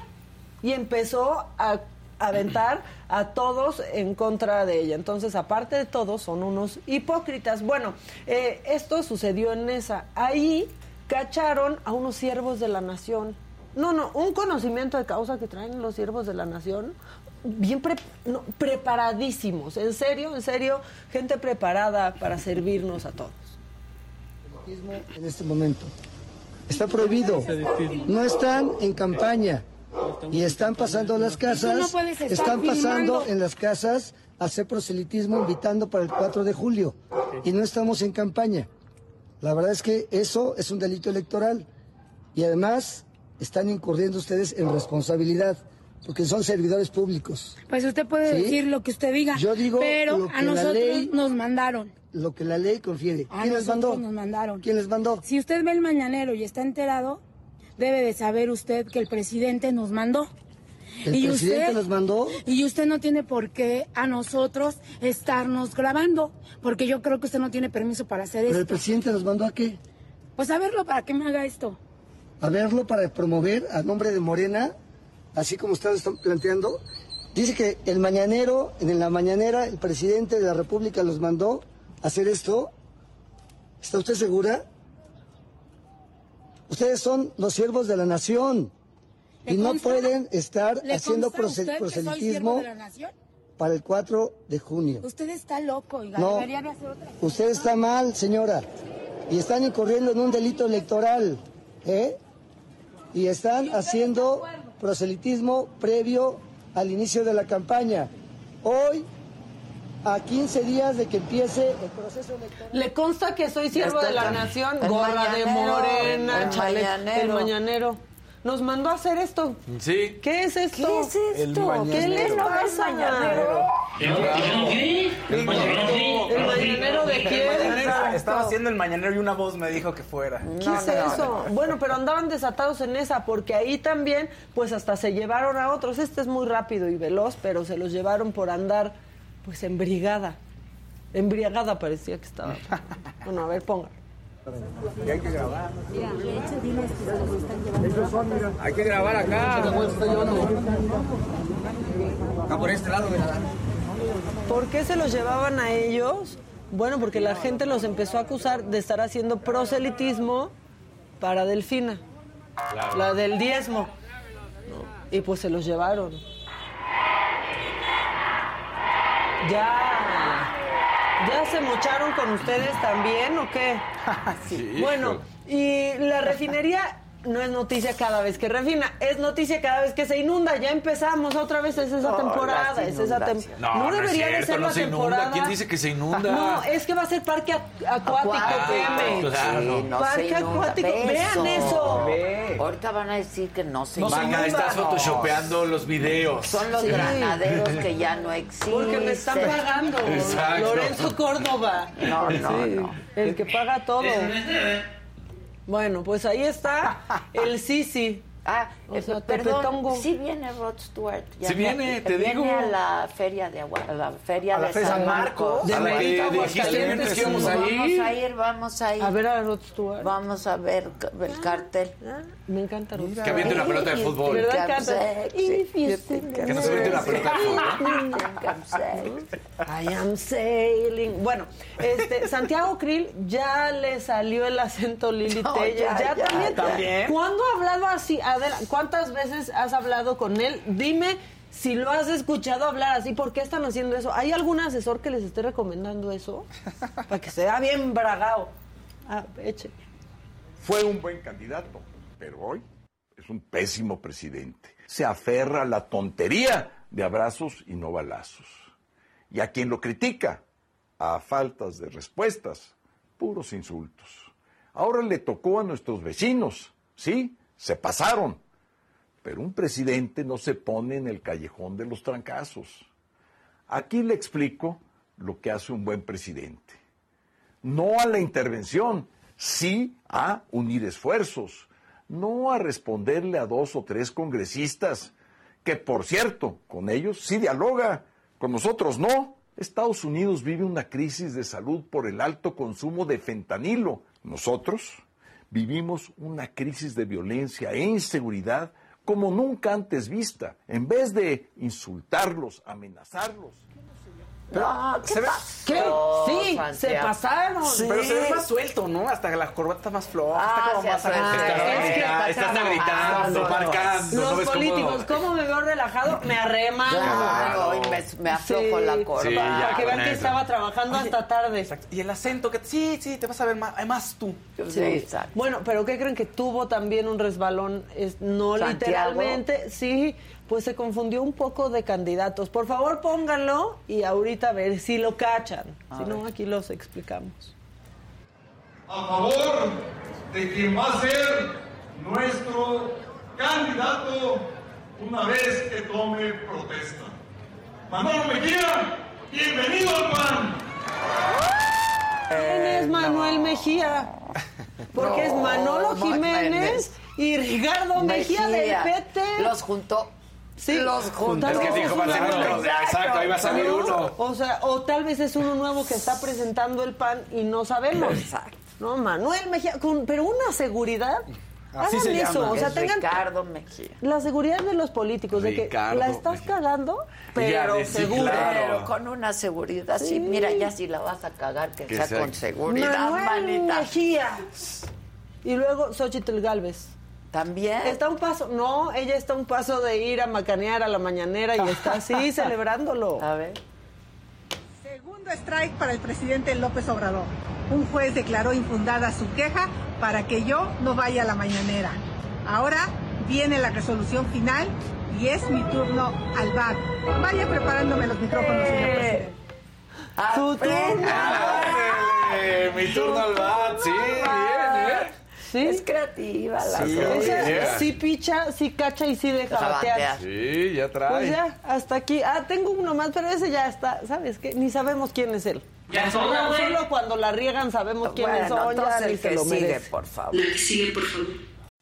y empezó a, aventar a todos en contra de ella. Entonces, aparte de todo, son unos hipócritas. Bueno, eh, esto sucedió en esa. Ahí cacharon a unos siervos de la nación. No, no, un conocimiento de causa que traen los siervos de la nación. Bien preparadísimos, en serio, en serio, gente preparada para servirnos a todos. en este momento. Está prohibido. No están en campaña y están pasando las casas, Tú no puedes estar están pasando filmando. en las casas a hacer proselitismo invitando para el 4 de julio y no estamos en campaña. La verdad es que eso es un delito electoral y además están incurriendo ustedes en responsabilidad porque son servidores públicos. Pues usted puede ¿Sí? decir lo que usted diga. Yo digo pero lo que a la nosotros ley- nos mandaron. Lo que la ley confiere. A ¿Quién les mandó? nos mandaron. ¿Quién les mandó? Si usted ve el mañanero y está enterado, debe de saber usted que el presidente nos mandó. ¿El Y presidente usted- nos mandó? Y usted no tiene por qué a nosotros estarnos grabando, porque yo creo que usted no tiene permiso para hacer ¿Pero el presidente nos mandó a qué? Pues a verlo, ¿para qué me haga esto? a verlo para promover a nombre de Morena, así como ustedes están planteando. Dice que el mañanero, en la mañanera, el presidente de la República los mandó a hacer esto. ¿Está usted segura? Ustedes son los siervos de la nación y ¿Le no pueden estar ¿Le haciendo proselitismo para el 4 de junio. Usted está loco, oiga, No. debería de hacer otra Usted está mal, señora. Y están incurriendo en un delito electoral. ¿eh? Y están haciendo proselitismo previo al inicio de la campaña. Hoy, a 15 días de que empiece el proceso electoral. Le consta que soy siervo de la nación, El gorra de morena, el chale- mañanero. el mañanero. Nos mandó a hacer esto. Sí. ¿Qué es esto? ¿Qué es ¿Qué esto? les ¿Qué ves pasa? mañanero? ¿El mañanero de quién? Estaba, estaba haciendo el mañanero y una voz me dijo que fuera. ¿Qué es eso? Bueno, pero andaban desatados en esa, porque ahí también, pues hasta se llevaron a otros. Este es muy rápido y veloz, pero se los llevaron por andar, pues, en brigada. Embriagada parecía que estaba. Bueno, a ver, ponga. hay que grabar. Hay que grabar acá. Acá por este lado, mira. ¿Por qué se los llevaban a ellos? Bueno, porque la gente los empezó a acusar de estar haciendo proselitismo para Delfina, la del diezmo. Y pues se los llevaron. Ya. ¿Ya se mocharon con ustedes también o qué? Sí. Bueno, y la refinería no es noticia cada vez que refina, es noticia cada vez que se inunda. Ya empezamos otra vez, es esa No, temporada, es esa temporada. No, no es debería de ser no la se inunda. temporada. ¿Quién dice que se inunda? No, es que va a ser parque ac- acuático, Peme. Claro. Sí, no Parque acuático, Ve vean eso. Ahorita van a decir que no se inunda. estás photoshopeando los videos. Son los Sí. granaderos que ya no existen. Porque me están pagando. Exacto. Lorenzo Córdoba. No, no, Sí, no. El que paga todo. Bueno, pues ahí está el Sisi. Ah, O eh, sea, perdón, sí viene Rod Stewart. Sí viene, te viene digo. a la feria de agua, a la feria A la de feria San San Marcos. Marcos. A la que dijiste antes que íbamos a Vamos a ir, vamos a ir. A ver a Rod Stewart. Vamos a ver el cartel. Ah, Me encanta Rod Que aviente una pelota de fútbol. ¿Verdad? Canta. Que no se aviente una pelota de fútbol. I am sailing. Bueno, este, Santiago Krill ya le salió el acento Lili No, Telles. ya, Ya, ya, también. ¿También? ¿Cuándo ha hablado así? Adela, ¿cuántas veces has hablado con él? Dime si lo has escuchado hablar así. ¿Por qué están haciendo eso? ¿Hay algún asesor que les esté recomendando eso? Para que sea bien bragado. Ah, eche. Fue un buen candidato, pero hoy es un pésimo presidente. Se aferra a la tontería de abrazos y no balazos. Y a quien lo critica, a faltas de respuestas, puros insultos. Ahora le tocó a nuestros vecinos, sí, se pasaron. Pero un presidente no se pone en el callejón de los trancazos. Aquí le explico lo que hace un buen presidente no a la intervención, sí a unir esfuerzos, no a responderle a dos o tres congresistas, que por cierto, con ellos sí dialoga, con nosotros no. Estados Unidos vive una crisis de salud por el alto consumo de fentanilo. Nosotros vivimos una crisis de violencia e inseguridad como nunca antes vista, en vez de insultarlos, amenazarlos. No, ¿qué se ve- pasó, Sí, Santiago? se pasaron. Sí. Pero se ve más suelto, ¿no? Hasta la corbata está más floja. Ah, está como más hace- acá. Es que Está, gritando, marcando. Los ¿no ves cómo- políticos, ¿cómo me veo relajado? Me arreman. Claro, y me, me aflojo Sí. la corbata. Sí, ya, Para que vean que eso. estaba trabajando hasta tarde. Exacto. Y el acento, que sí, sí, te vas a ver más, más tú. Sí, exacto. Bueno, pero ¿qué creen que tuvo también un resbalón? Es, no Santiago. literalmente, sí, pues se confundió un poco de candidatos. Por favor, pónganlo y ahorita a ver si lo cachan. si no, aquí los explicamos. a favor de quien va a ser nuestro candidato una vez que tome protesta. Manolo Mejía, bienvenido al PAN. ¿Quién es Manuel Mejía? Porque es Manolo No, Jiménez y Ricardo Mejía, del PT. Los juntó. Sí, los juntó. tal Es que vez dijo, va a ser uno uno. nuevo. Exacto, ahí va a salir ¿No? uno. O sea, o tal vez es uno nuevo que está presentando el PAN y no sabemos. Exacto. No, Manuel Mejía, con- pero una seguridad. Así Hagan se eso, llama. o sea, Es tengan Ricardo Mejía. la seguridad de los políticos, de que la estás Mejía. cagando, Ya, pero seguro. claro. Pero con una seguridad, sí. Sí. Mira, ya si la vas a cagar, que, Que sea, sea- con seguridad, Manuel manita. Mejía. Y luego Xochitl Galvez. También. Está un paso, no, ella está un paso de ir a macanear a la mañanera y está así celebrándolo. A ver. Segundo strike para el presidente López Obrador. Un juez declaró infundada su queja para que yo no vaya a la mañanera. Ahora viene la resolución final y es mi turno al bar. Vaya preparándome los micrófonos, señor presidente. Su turno. Eh, mi turno al bat, sí. Sí. Es creativa la Sí, Yeah. sí picha, sí cacha y sí deja Deja batear. batear. Sí, ya trae. Pues ya, hasta aquí. Ah, tengo uno más, pero ese ya está. ¿Sabes qué? Ni sabemos quién es él. Ya solo, solo cuando la riegan sabemos quiénes Bueno, son, ya entonces ni el se que lo sigue, merece. por favor.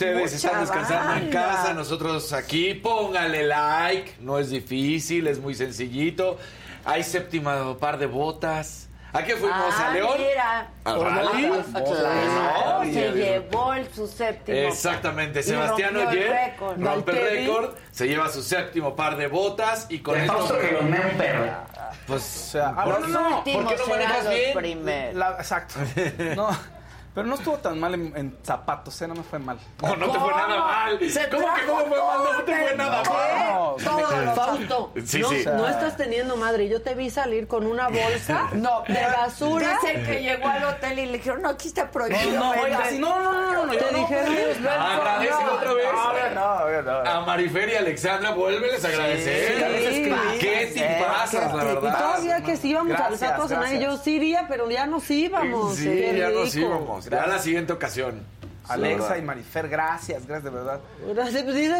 Ustedes están descansando en banda. casa, nosotros aquí. Póngale like, no es difícil, es muy sencillito. Hay séptimo par de botas. ¿A qué fuimos? Ah, ¿A León? mira. ¿Al rally? Claro, se llevó el, su séptimo. Exactamente, Sebastián Oyer rompe el récord, se lleva su séptimo par de botas y con esto. apuesto que lo mea un perro. Pues, O sea, ah, ¿por, no, no, no, ¿por qué no manejas bien? La- exacto. No, pero no estuvo tan mal en, en zapatos, ¿eh? No me fue mal. No, no te fue nada mal. ¿Cómo que cómo fue mal? No te fue nada todo. mal. ¿Qué? Todos los Fausto, Sí, no, sí. no estás teniendo madre. Yo te vi salir con una bolsa No, de basura. Dicen que llegó al hotel y le dijeron, no, aquí está prohibido. No, vender". oiga, sí, no, no, no, no, no, Te no, dijeron, pues, "Ven, Agradece no, otra vez. A no, a no. A Marifer y Alexandra, vuélveles a agradecer. Sí, ¿Qué pasas, la Y verdad? todavía que sí íbamos Gracias, al y gracias. yo sí iría, pero ya nos íbamos. Sí, ya nos Ya la siguiente ocasión. Alexa y Marifer, gracias, gracias de verdad. Gracias, pues dice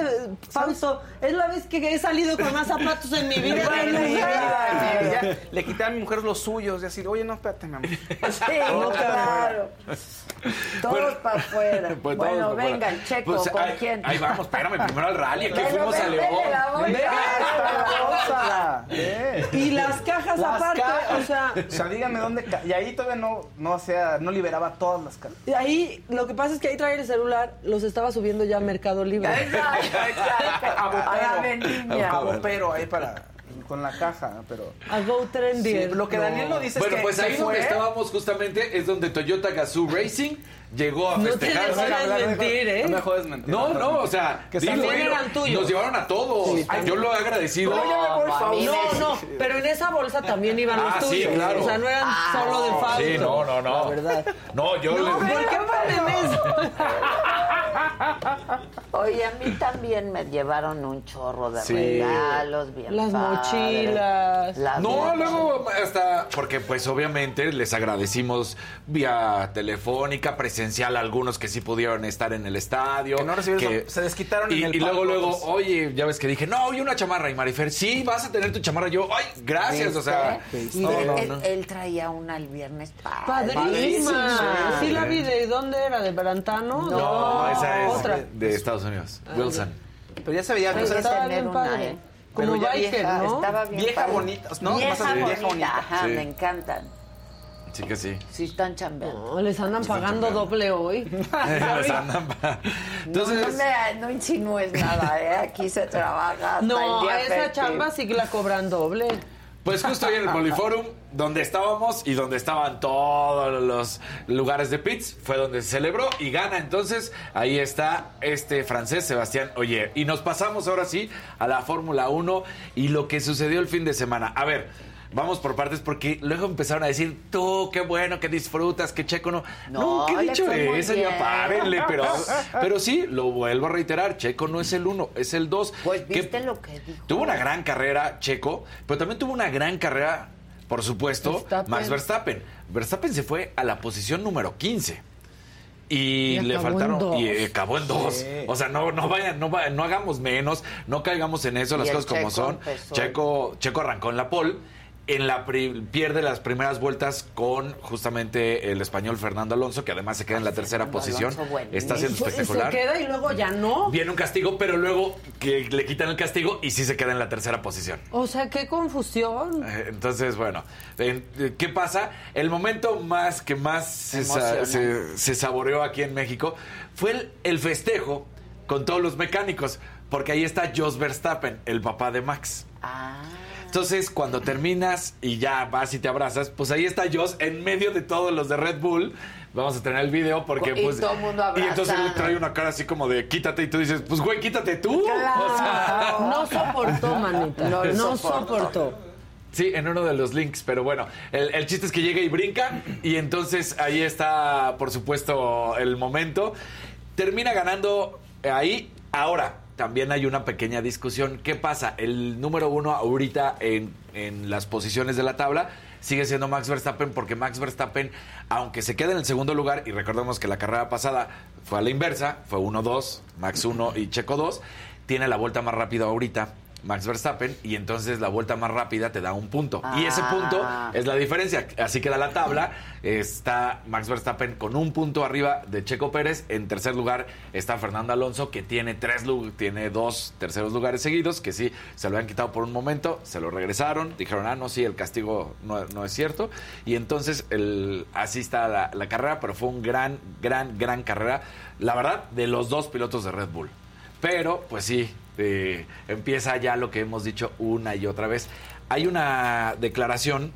Fausto, es la vez que he salido con más zapatos en mi vida. Bueno, en mi ya, vida. ya, le quité a mi mujer los suyos y así, oye, no, espérate, mi amor. Sí, claro. Todos Bueno, para afuera. Pues bueno, para venga, afuera. Checo, Pues, ¿con ahí, quién? Ahí vamos, espérame, primero al rally. Aquí Pero fuimos a León. de la bolsa. Mira, esta la bolsa. Y las cajas Las aparte, cajas. o sea, O sea, díganme dónde. Y ahí todavía no, no, hacía, no liberaba todas las cajas. y ahí lo que pasa es que ahí traer el celular, los estaba subiendo ya a Mercado Libre. A la vendimia. A Bopero, ahí para... Con la caja, pero... A Go Trendy. Sí, lo que Daniel no dice Bueno, es que pues ahí fue. donde estábamos justamente es donde Toyota Gazoo Racing llegó a No te dejes mentir, ¿eh? No me jodes mentir. No, no, o sea, Que dilo. Nos llevaron a todos. Sí, Yo lo he agradecido. No, no, no, pero en esa bolsa también iban los Ah, sí, tuyos. claro. O sea, no eran solo de Fausto. Sí, no, no, no. La verdad. No, yo No, le- ¿por qué ponen eso? Oye, a mí también me llevaron un chorro de Sí. regalos, bien Las padre. mochilas. Las No, luego hasta, porque pues obviamente les agradecimos vía telefónica, presencial a algunos que sí pudieron estar en el estadio. Que no recibieron que- se desquitaron y, en el y luego, luego, pues. oye, ya ves que dije, no, y una chamarra. Y Marifer, sí, vas a tener tu chamarra. Yo, ay, gracias, o sea. Y no, él, no, él- no. él traía una el viernes padre. Padrísima. Sí la vi. ¿De dónde era? ¿De Brantano? No, esa es Otra. de Estados Unidos. Ah, Wilson. Pero ya se veía... O sea, estaba bien una, padre. ¿eh? Como Pero ya biker, Vieja, ¿no? Estaba bien Vieja padre. bonita, ¿no? Vieja Más vieja bonita, bonita. Ajá, Sí. me encantan. Sí que sí. Sí están chambeando. No, les andan pagando doble hoy. Les andan pa- Entonces, no, no, me, no insinúes nada, ¿eh? Aquí se trabaja hasta el No, día a esa festivo. chamba sí que la cobran doble. Pues justo ahí en el Poliforum, donde estábamos y donde estaban todos los lugares de pits, fue donde se celebró y gana. Entonces, ahí está este francés, Sebastián Oyer. Y nos pasamos ahora sí a la Fórmula 1 y lo que sucedió el fin de semana. A ver. Vamos por partes porque luego empezaron a decir, tú, qué bueno que disfrutas, que Checo no... No, Nunca he dicho eso, ya párenle, pero, pero sí, lo vuelvo a reiterar, Checo no es el uno, es el dos. Pues Que- viste lo que dijo. Tuvo una gran carrera Checo, pero también tuvo una gran carrera, por supuesto, Verstappen. Max Verstappen. Verstappen se fue a la posición número 15. Y, Y le en faltaron y acabó en dos. Sí. O sea, no no vayan, no no hagamos menos, no caigamos en eso, Y las cosas como Checo son. Checo Checo arrancó en la pole. En la pri- pierde las primeras vueltas con justamente el español Fernando Alonso, que además se queda en la tercera Fernando posición. Alonso. Está siendo Pues, Se espectacular. queda y luego ya no. Viene un castigo, pero luego que le quitan el castigo y sí se queda en la tercera posición. O sea, qué confusión. Eh, Entonces, bueno, en- eh, ¿qué pasa? El momento más que más se, saboreó aquí en México fue el, el festejo con todos los mecánicos, porque ahí está Jos Verstappen, el papá de Max. Ah. Entonces, cuando terminas y ya vas y te abrazas, pues ahí está Jos en medio de todos los de Red Bull. Vamos a tener el video porque Y pues todo el mundo y entonces él trae una cara así como de quítate y tú dices, pues güey, quítate tú. O sea, No soportó, manita. No No, soportó. soportó. Sí, en uno de los links, pero bueno, el, el chiste es que llega y brinca y entonces ahí está, por supuesto, el momento. Termina ganando ahí. Ahora, también hay una pequeña discusión. ¿Qué pasa? El número uno ahorita en, en las posiciones de la tabla sigue siendo Max Verstappen porque Max Verstappen, aunque se queda en el segundo lugar, y recordemos que la carrera pasada fue a la inversa, fue 1-2, Max 1 y Checo 2, tiene la vuelta más rápida ahorita. Max Verstappen y entonces la vuelta más rápida te da un punto. Y ese Ah. punto es la diferencia. Así queda la tabla. Está Max Verstappen con un punto arriba de Checo Pérez. En tercer lugar está Fernando Alonso, que tiene tres tiene dos terceros lugares seguidos, que sí se lo habían quitado por un momento, se lo regresaron, dijeron, ah, no, sí, el castigo no, no es cierto. Y entonces el, así está la, la carrera, pero fue un gran, gran, gran carrera. La verdad, de los dos pilotos de Red Bull. Pero, pues sí, eh, empieza ya lo que hemos dicho una y otra vez. Hay una declaración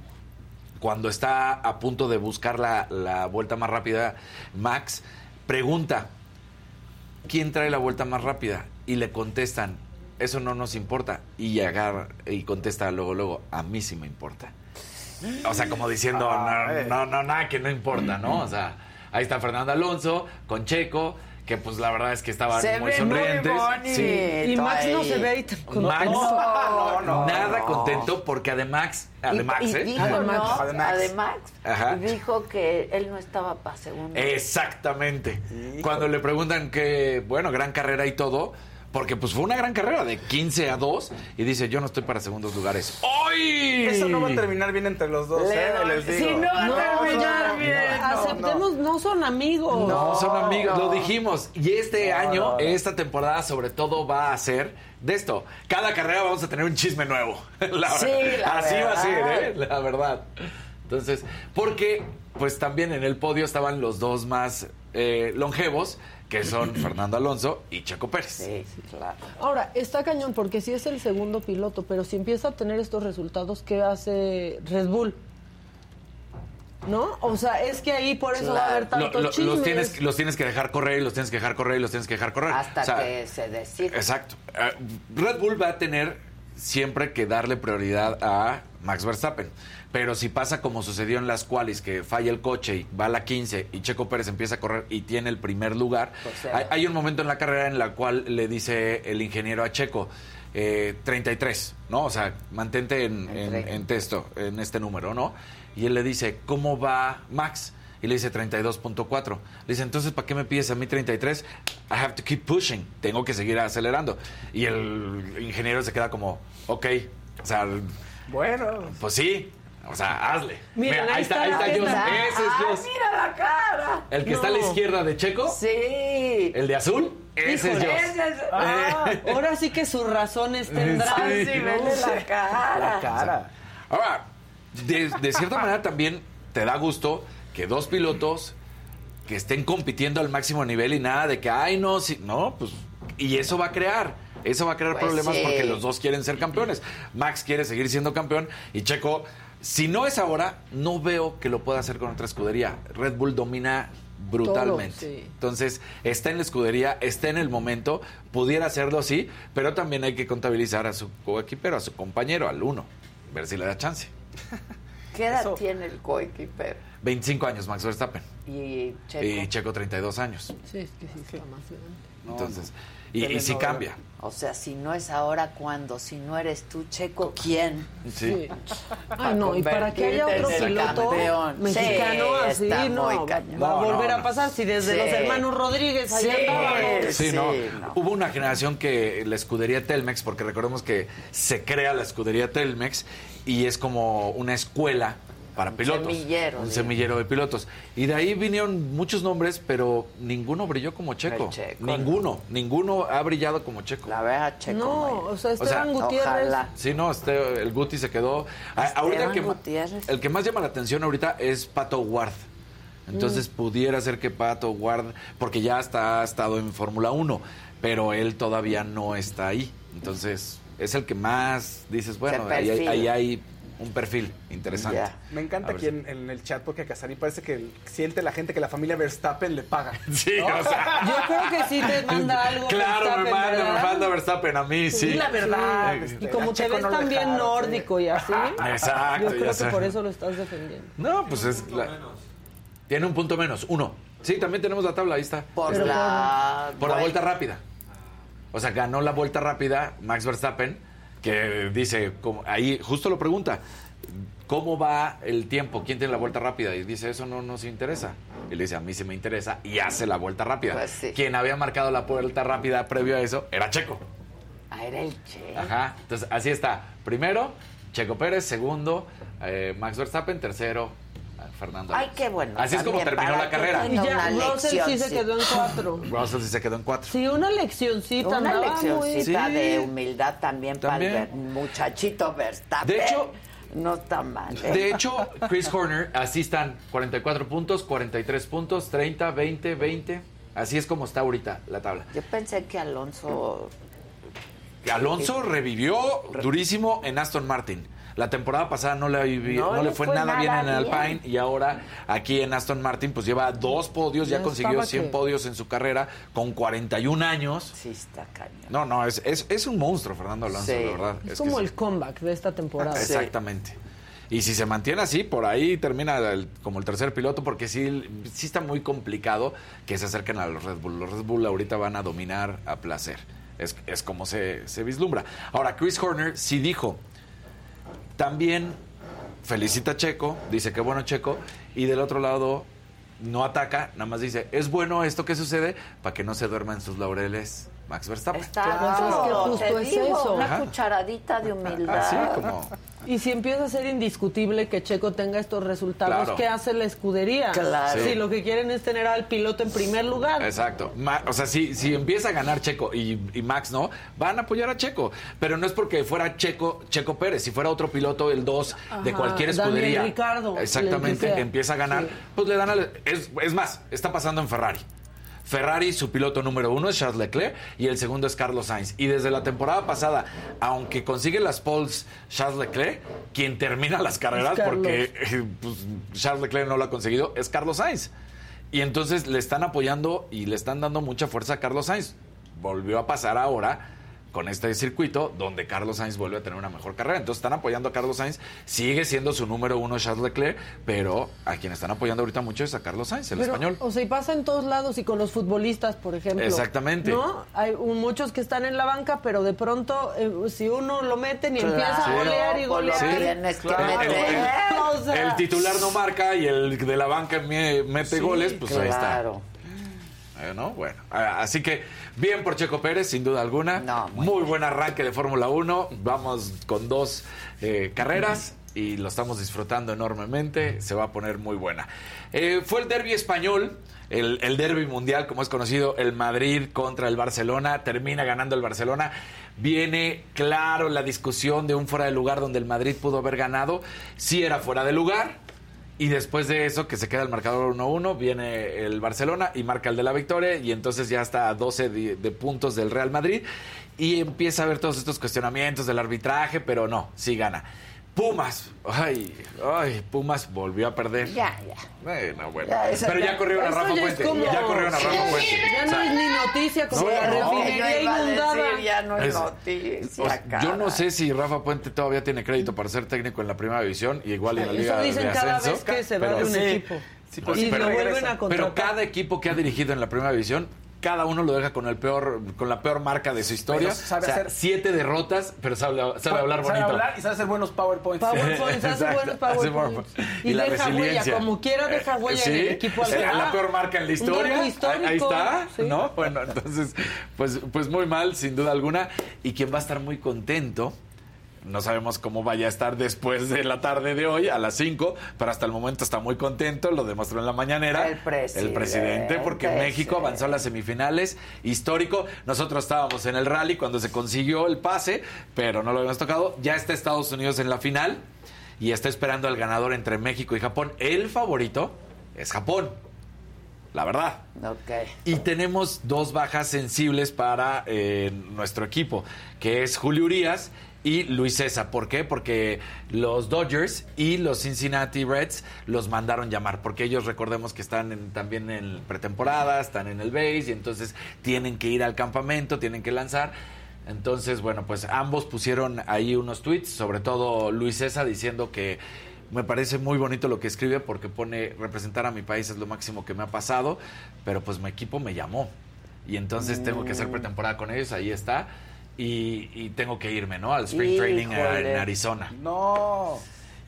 cuando está a punto de buscar la, la vuelta más rápida, Max pregunta, ¿quién trae la vuelta más rápida? Y le contestan, eso no nos importa. Y agarra y contesta luego, luego, a mí sí me importa. O sea, como diciendo, no, no, no, nada que no importa, ¿no? O sea, ahí está Fernando Alonso con Checo, que pues la verdad es que estaban Se muy ve muy sonrientes. bonito Y Max no se ve ahí tan contento. Max, No, no, nada no. contento porque además, Y- además, y, ¿eh? dijo. Ademax. Ajá. Dijo que él no estaba para segundo. Exactamente. Cuando le preguntan que, bueno, gran carrera y todo, porque pues fue una gran carrera de 15 a 2 y dice, yo no estoy para segundos lugares. ¡Ay! Eso no va a terminar bien entre los dos, Le ¿eh? Les digo. Si no va a No, terminar ya, bien. aceptemos, no, son amigos. No, son amigos, no. lo dijimos. Y este No, año, no, no. esta temporada sobre todo va a ser de esto. Cada carrera vamos a tener un chisme nuevo. La Sí, verdad. la Así va a ser, verdad. ¿eh? La verdad. Entonces, porque pues también en el podio estaban los dos más eh, longevos, que son Fernando Alonso y Checo Pérez. Sí, claro. Ahora, está cañón porque sí es el segundo piloto, pero si empieza a tener estos resultados, ¿qué hace Red Bull? ¿No? O sea, es que ahí por eso va a haber Lo- tanto lo- chismes. los, tienes, los tienes que dejar correr, y los tienes que dejar correr, y los tienes que dejar correr. Hasta O sea, que se decida. Exacto. Eh, Red Bull va a tener siempre que darle prioridad a Max Verstappen. Pero si pasa como sucedió en las cuales, que falla el coche y va a la 15 y Checo Pérez empieza a correr y tiene el primer lugar, Pues sea. hay, hay un momento en la carrera en la cual le dice el ingeniero a Checo, eh, 33, ¿no? O sea, mantente en, en, Entre- en texto, en este número, ¿no? Y él le dice, ¿cómo va Max? Y le dice 32.4. Le dice, entonces, ¿para qué me pides a mí 33? I have to keep pushing. Tengo que seguir acelerando. Y el ingeniero se queda como, ok. O sea, Bueno. pues sí. O sea, hazle. Miren, ahí está ahí está Jos. tela. Ese es ¡Ah, Jos. mira la cara! El que está a la izquierda de Checo, Sí. el de azul, ese es. Ese es- Ah, ahora sí que sus razones tendrán. Sí. Sí, ¿no? vele la cara. La cara. Ahora, de, de cierta manera también te da gusto que dos pilotos que estén compitiendo al máximo nivel y nada de que, ay, no, sí, no, pues, y eso va a crear. Eso va a crear Pues problemas sí. porque los dos quieren ser campeones. Max quiere seguir siendo campeón y Checo, si no es ahora, no veo que lo pueda hacer con otra escudería. Red Bull domina brutalmente. Todo, sí. Entonces, está en la escudería, está en el momento, pudiera hacerlo así, pero también hay que contabilizar a su coequipero, a su compañero, al uno, ver si le da chance. ¿Qué edad Eso. tiene el coequipero? 25 años Max Verstappen Y Checo. y Checo 32 años. Sí, es que sí está más grande. Entonces, y, y sí Telenovela. cambia. O sea, si no es ahora, ¿cuándo? Si no eres tú, Checo, ¿quién? Sí. Ay, no, y para que haya otro piloto campeón. mexicano Sí, así, está no, muy cañón. va a volver no. a pasar si desde Sí. los hermanos Rodríguez allá Sí. andaban. Sí, Sí, no. no. Hubo una generación que la escudería Telmex, porque recordemos que se crea la escudería Telmex y es como una escuela para pilotos. semillero, Un digamos. semillero de pilotos. Y de ahí vinieron muchos nombres, pero ninguno brilló como Checo. Checo, ninguno, ninguno ha brillado como Checo. La vez a Checo. No, Mayer. o sea, O sea, Esteban Gutiérrez. Ojalá. Sí, no, este, el Guti se quedó. Ahorita el que, ma- Gutiérrez. el que más llama la atención ahorita es Pato Ward. Entonces pudiera ser que Pato Ward, porque ya está, ha estado en Fórmula 1, pero él todavía no está ahí. Entonces es el que más dices, bueno, ahí, ahí hay un perfil interesante. Me encanta aquí en, en el chat porque a Casarín parece que siente la gente que la familia Verstappen le paga. Sí, ¿no? o sea, Yo creo que sí te manda algo. claro, me manda, me manda Verstappen a mí, sí. Sí, la verdad. Sí. este, Y como a te ves no tan bien dejaron, nórdico y así, Exacto, yo creo que sé. por eso lo estás defendiendo. No, pues es. la- tiene un punto menos, uno. Sí, también tenemos la tabla, ahí está. Por Pero la... Por la vuelta rápida. O sea, ganó la vuelta rápida Max Verstappen, que dice, como, ahí justo lo pregunta, ¿cómo va el tiempo? ¿Quién tiene la vuelta rápida? Y dice, eso no nos interesa. Y le dice, a mí sí me interesa, y hace la vuelta rápida. Pues sí. Quien había marcado la vuelta rápida previo a eso era Checo. Ah, era el Checo. Ajá. Entonces, así está. Primero, Checo Pérez. Segundo, eh, Max Verstappen. Tercero, Fernando. Ay, qué bueno. Así es como terminó la que carrera. Y ya, Russell sí se quedó en cuatro. Russell sí se quedó en cuatro. Sí, una leccioncita. Una leccioncita Sí. de humildad también, para el muchachito Verstappen. De hecho- no está mal. ¿eh? De hecho, Chris Horner, así están, 44 puntos, 43 puntos, 30, 20, 20. Así es como está ahorita la tabla. Yo pensé que Alonso... Alonso revivió durísimo en Aston Martin. La temporada pasada no le, vivi- No no le le fue, fue nada, bien en bien. Alpine y ahora aquí en Aston Martin pues lleva dos podios, ya, consiguió estaba 100 que- podios en su carrera con 41 años. Sí, está cañón. No, no, es, es, es un monstruo Fernando Alonso, Sí. la verdad. Es, Es como el sí. comeback de esta temporada. Exactamente. Y si se mantiene así, por ahí termina el- como el tercer piloto, porque sí, sí está muy complicado que se acerquen a los Red Bull. Los Red Bull ahorita van a dominar a placer. Es, es como se, se vislumbra. Ahora, Chris Horner sí dijo, también felicita a Checo, dice que bueno Checo, y del otro lado no ataca, nada más dice, es bueno esto que sucede para que no se duerma en sus laureles Max Verstappen. Está Claro. Es que justo te es digo, eso. una Ajá. cucharadita de humildad. Así como Y si empieza a ser indiscutible que Checo tenga estos resultados, Claro. ¿qué hace la escudería? Claro. Si Sí. lo que quieren es tener al piloto en primer lugar. Exacto. Ma- o sea, si, si empieza a ganar Checo y, y Max no, van a apoyar a Checo. Pero no es porque fuera Checo, Checo Pérez. Si fuera otro piloto, el 2 de cualquier Daniel escudería. Ricardo, exactamente. Empieza a ganar. Sí. Pues le dan al. Es, es más, está pasando en Ferrari. Ferrari, su piloto número uno es Charles Leclerc y el segundo es Carlos Sainz. Y desde la temporada pasada, aunque consigue las poles Charles Leclerc, quien termina las carreras, porque eh, pues, Charles Leclerc no lo ha conseguido, es Carlos Sainz. Y entonces le están apoyando y le están dando mucha fuerza a Carlos Sainz. Volvió a pasar ahora con este circuito donde Carlos Sainz vuelve a tener una mejor carrera. Entonces están apoyando a Carlos Sainz. Sigue siendo su número uno Charles Leclerc, pero a quien están apoyando ahorita mucho es a Carlos Sainz, el Pero, español. O sea, y pasa en todos lados y con los futbolistas, por ejemplo. Exactamente. ¿No? Hay muchos que están en la banca, pero de pronto, eh, si uno lo meten y Claro, empieza a golear y golear. lo tienes que Claro. meter. El titular no marca y el de la banca me- mete Sí, goles, pues ahí está. Eh, ¿no? Bueno, así que bien por Checo Pérez, sin duda alguna. muy buen arranque de Fórmula 1. Vamos con dos eh, carreras y lo estamos disfrutando enormemente. Se va a poner muy buena. Eh, fue el derby español. El, el derby mundial, como es conocido, el Madrid contra el Barcelona, termina ganando el Barcelona. Viene claro la discusión de un fuera de lugar donde el Madrid pudo haber ganado. Sí era fuera de lugar, y después de eso, que se queda el marcador 1-1, viene el Barcelona y marca el de la victoria. Y entonces ya está a 12 de, de puntos del Real Madrid. Y empieza a haber todos estos cuestionamientos del arbitraje, pero no, sí gana. Pumas, ay, ay, Pumas volvió a perder. Ya, ya. Bueno, bueno. Ya, esa- pero ya corrieron a Rafa ya Puente. como- Ya corrieron a Rafa Puente. Ya no es ni noticia como la no, refinería inundada. decir, ya no es noticia, o sea, yo no sé si Rafa Puente todavía tiene crédito para ser técnico en la primera división y igual en la Eso liga dicen de cada ascenso. vez que se va pero- de un Sí. equipo. Sí, y pues, lo pero, vuelven a pero contratar. cada equipo que ha dirigido en la primera división, cada uno lo deja con el peor, con la peor marca de su historia. Sabe O sea, hacer- siete derrotas, pero sabe, sabe hablar Sabe bonito. hablar y sabe hacer buenos PowerPoints. PowerPoints, hace buenos PowerPoints. Y, la deja huella, como quiera deja huella Sí, en el equipo que la peor marca en la historia. Ahí, está, sí. ¿no? Bueno, entonces, pues, pues muy mal, sin duda alguna. Y quien va a estar muy contento, no sabemos cómo vaya a estar después de la tarde de hoy, a las 5, pero hasta el momento está muy contento, lo demostró en la mañanera. El presidente, El presidente, porque México avanzó a las semifinales, histórico. Nosotros estábamos en el rally cuando se consiguió el pase, pero no lo habíamos tocado. Ya está Estados Unidos en la final y está esperando al ganador entre México y Japón. El favorito es Japón, la verdad. Ok. Y tenemos dos bajas sensibles para eh, nuestro equipo, que es Julio Urias y Luis César. ¿Por qué? Porque los Dodgers y los Cincinnati Reds los mandaron llamar, porque ellos recordemos que están en- también en pretemporada, están en el base y entonces tienen que ir al campamento, tienen que lanzar. Entonces, bueno, pues ambos pusieron ahí unos tweets, sobre todo Luis César diciendo que me parece muy bonito lo que escribe porque pone representar a mi país es lo máximo que me ha pasado, pero pues mi equipo me llamó y entonces tengo que hacer pretemporada con ellos, ahí está. Y, y tengo que irme, ¿no? Al Spring Training Híjole. en Arizona. No.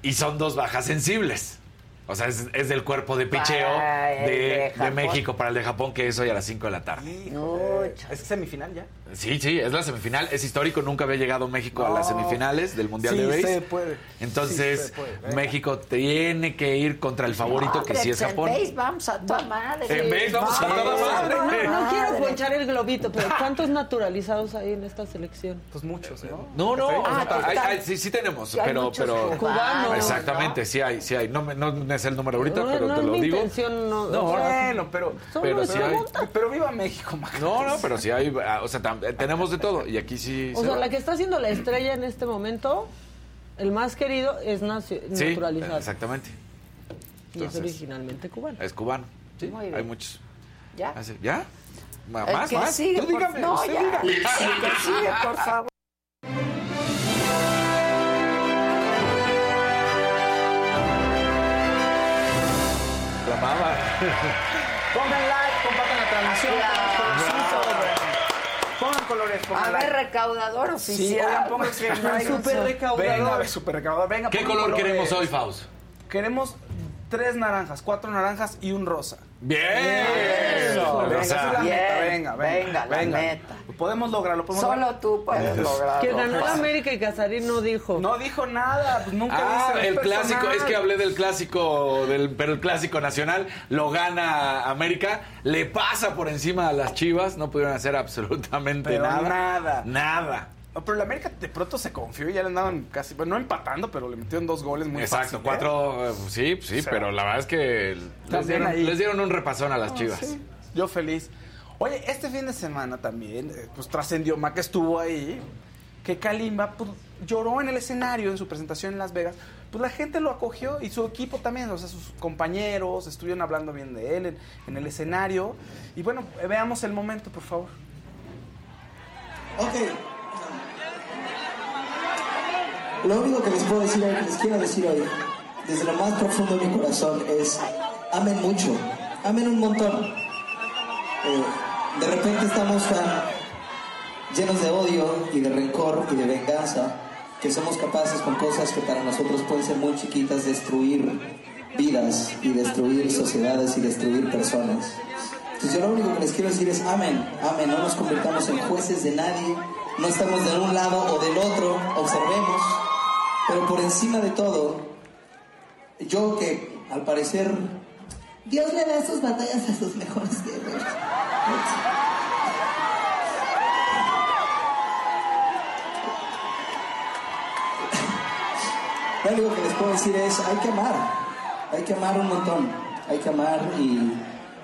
Y son dos bajas sensibles. O sea, es, es del cuerpo de picheo de, de de Japón. México para el de Japón, que es hoy a las 5 de la tarde. ¿Es semifinal ya? Sí, sí, es la semifinal. Es histórico, nunca había llegado México a las semifinales del Mundial Sí de Base. se puede. Entonces, Sí se puede. Venga. México tiene que ir contra el favorito, que sí es En Japón. base vamos a toda madre. En base vamos a toda madre. No, no quiero ponchar el globito, pero ¿cuántos naturalizados hay en esta selección? Pues muchos, ¿no? No, no, Ah, o sea, que hay- hay- sí, sí tenemos, pero, pero cubanos, exactamente, sí hay, sí hay. No, me- no es el número ahorita, No, pero no te es lo mi digo. intención, no, No, o sea, Bueno, pero, Solo pero sí hay. pero viva México, Maca. No, no, pero sí hay, ah, o sea, tam- tenemos de todo y aquí sí. O se sea, va. la que está haciendo la estrella en este momento, el más querido, es nacio- Sí, naturalizado. exactamente. y es entonces- originalmente cubano. Es cubano. Sí, Muy bien. hay muchos. ¿Ya? Ah, sí. ¿Ya? ¿Más? ¿Más? sigue, Tú por- dígame, no, usted ya. dígame. El que sigue, por favor. Pongan like, compartan la transmisión. Pongan colores, A pongan ver, like. recaudador Sí, oficial. oigan, pónganse like. Súper recaudador. Venga, a ver, súper recaudador. Venga, ¿Qué pongan color colores. queremos hoy, Faust? Queremos tres naranjas, cuatro naranjas y un rosa. Bien. Eso, venga, O sea, la bien, meta, venga, venga, venga, la venga. meta. Podemos lograrlo. Podemos Solo lograrlo. tú puedes lograrlo. Que ganó la. América y Casarín no dijo. No dijo nada, pues nunca Ah, dice, el clásico, es que hablé del clásico, del, pero el clásico nacional lo gana América, le pasa por encima a las Chivas, no pudieron hacer absolutamente Pero nada. nada. Nada. No, pero el América de pronto se confió y ya le andaban casi, bueno, no empatando, pero le metieron dos goles muy Exacto, fácil, ¿eh? cuatro, eh, sí, sí, O sea, pero la verdad es que les dieron, ahí. les dieron un repasón a las No, Chivas. sí, yo feliz. Oye, este fin de semana también, eh, pues trascendió, Maca estuvo ahí, que Kalimba pues, lloró en el escenario en su presentación en Las Vegas. Pues la gente lo acogió y su equipo también, o sea, sus compañeros estuvieron hablando bien de él en, en el escenario. Y bueno, veamos el momento, por favor. Ok. Lo único que les puedo decir hoy, que les quiero decir hoy, desde lo más profundo de mi corazón, es amen mucho, amen un montón. Eh, de repente estamos tan llenos de odio y de rencor y de venganza que somos capaces con cosas que para nosotros pueden ser muy chiquitas destruir vidas y destruir sociedades y destruir personas. Entonces yo lo único que les quiero decir es amén, amén, no nos convirtamos en jueces de nadie, no estamos de un lado o del otro, observemos, pero por encima de todo, yo que al parecer Dios le da sus batallas a sus mejores guerreros. Lo único que les puedo decir es, hay que amar, hay que amar un montón, hay que amar y,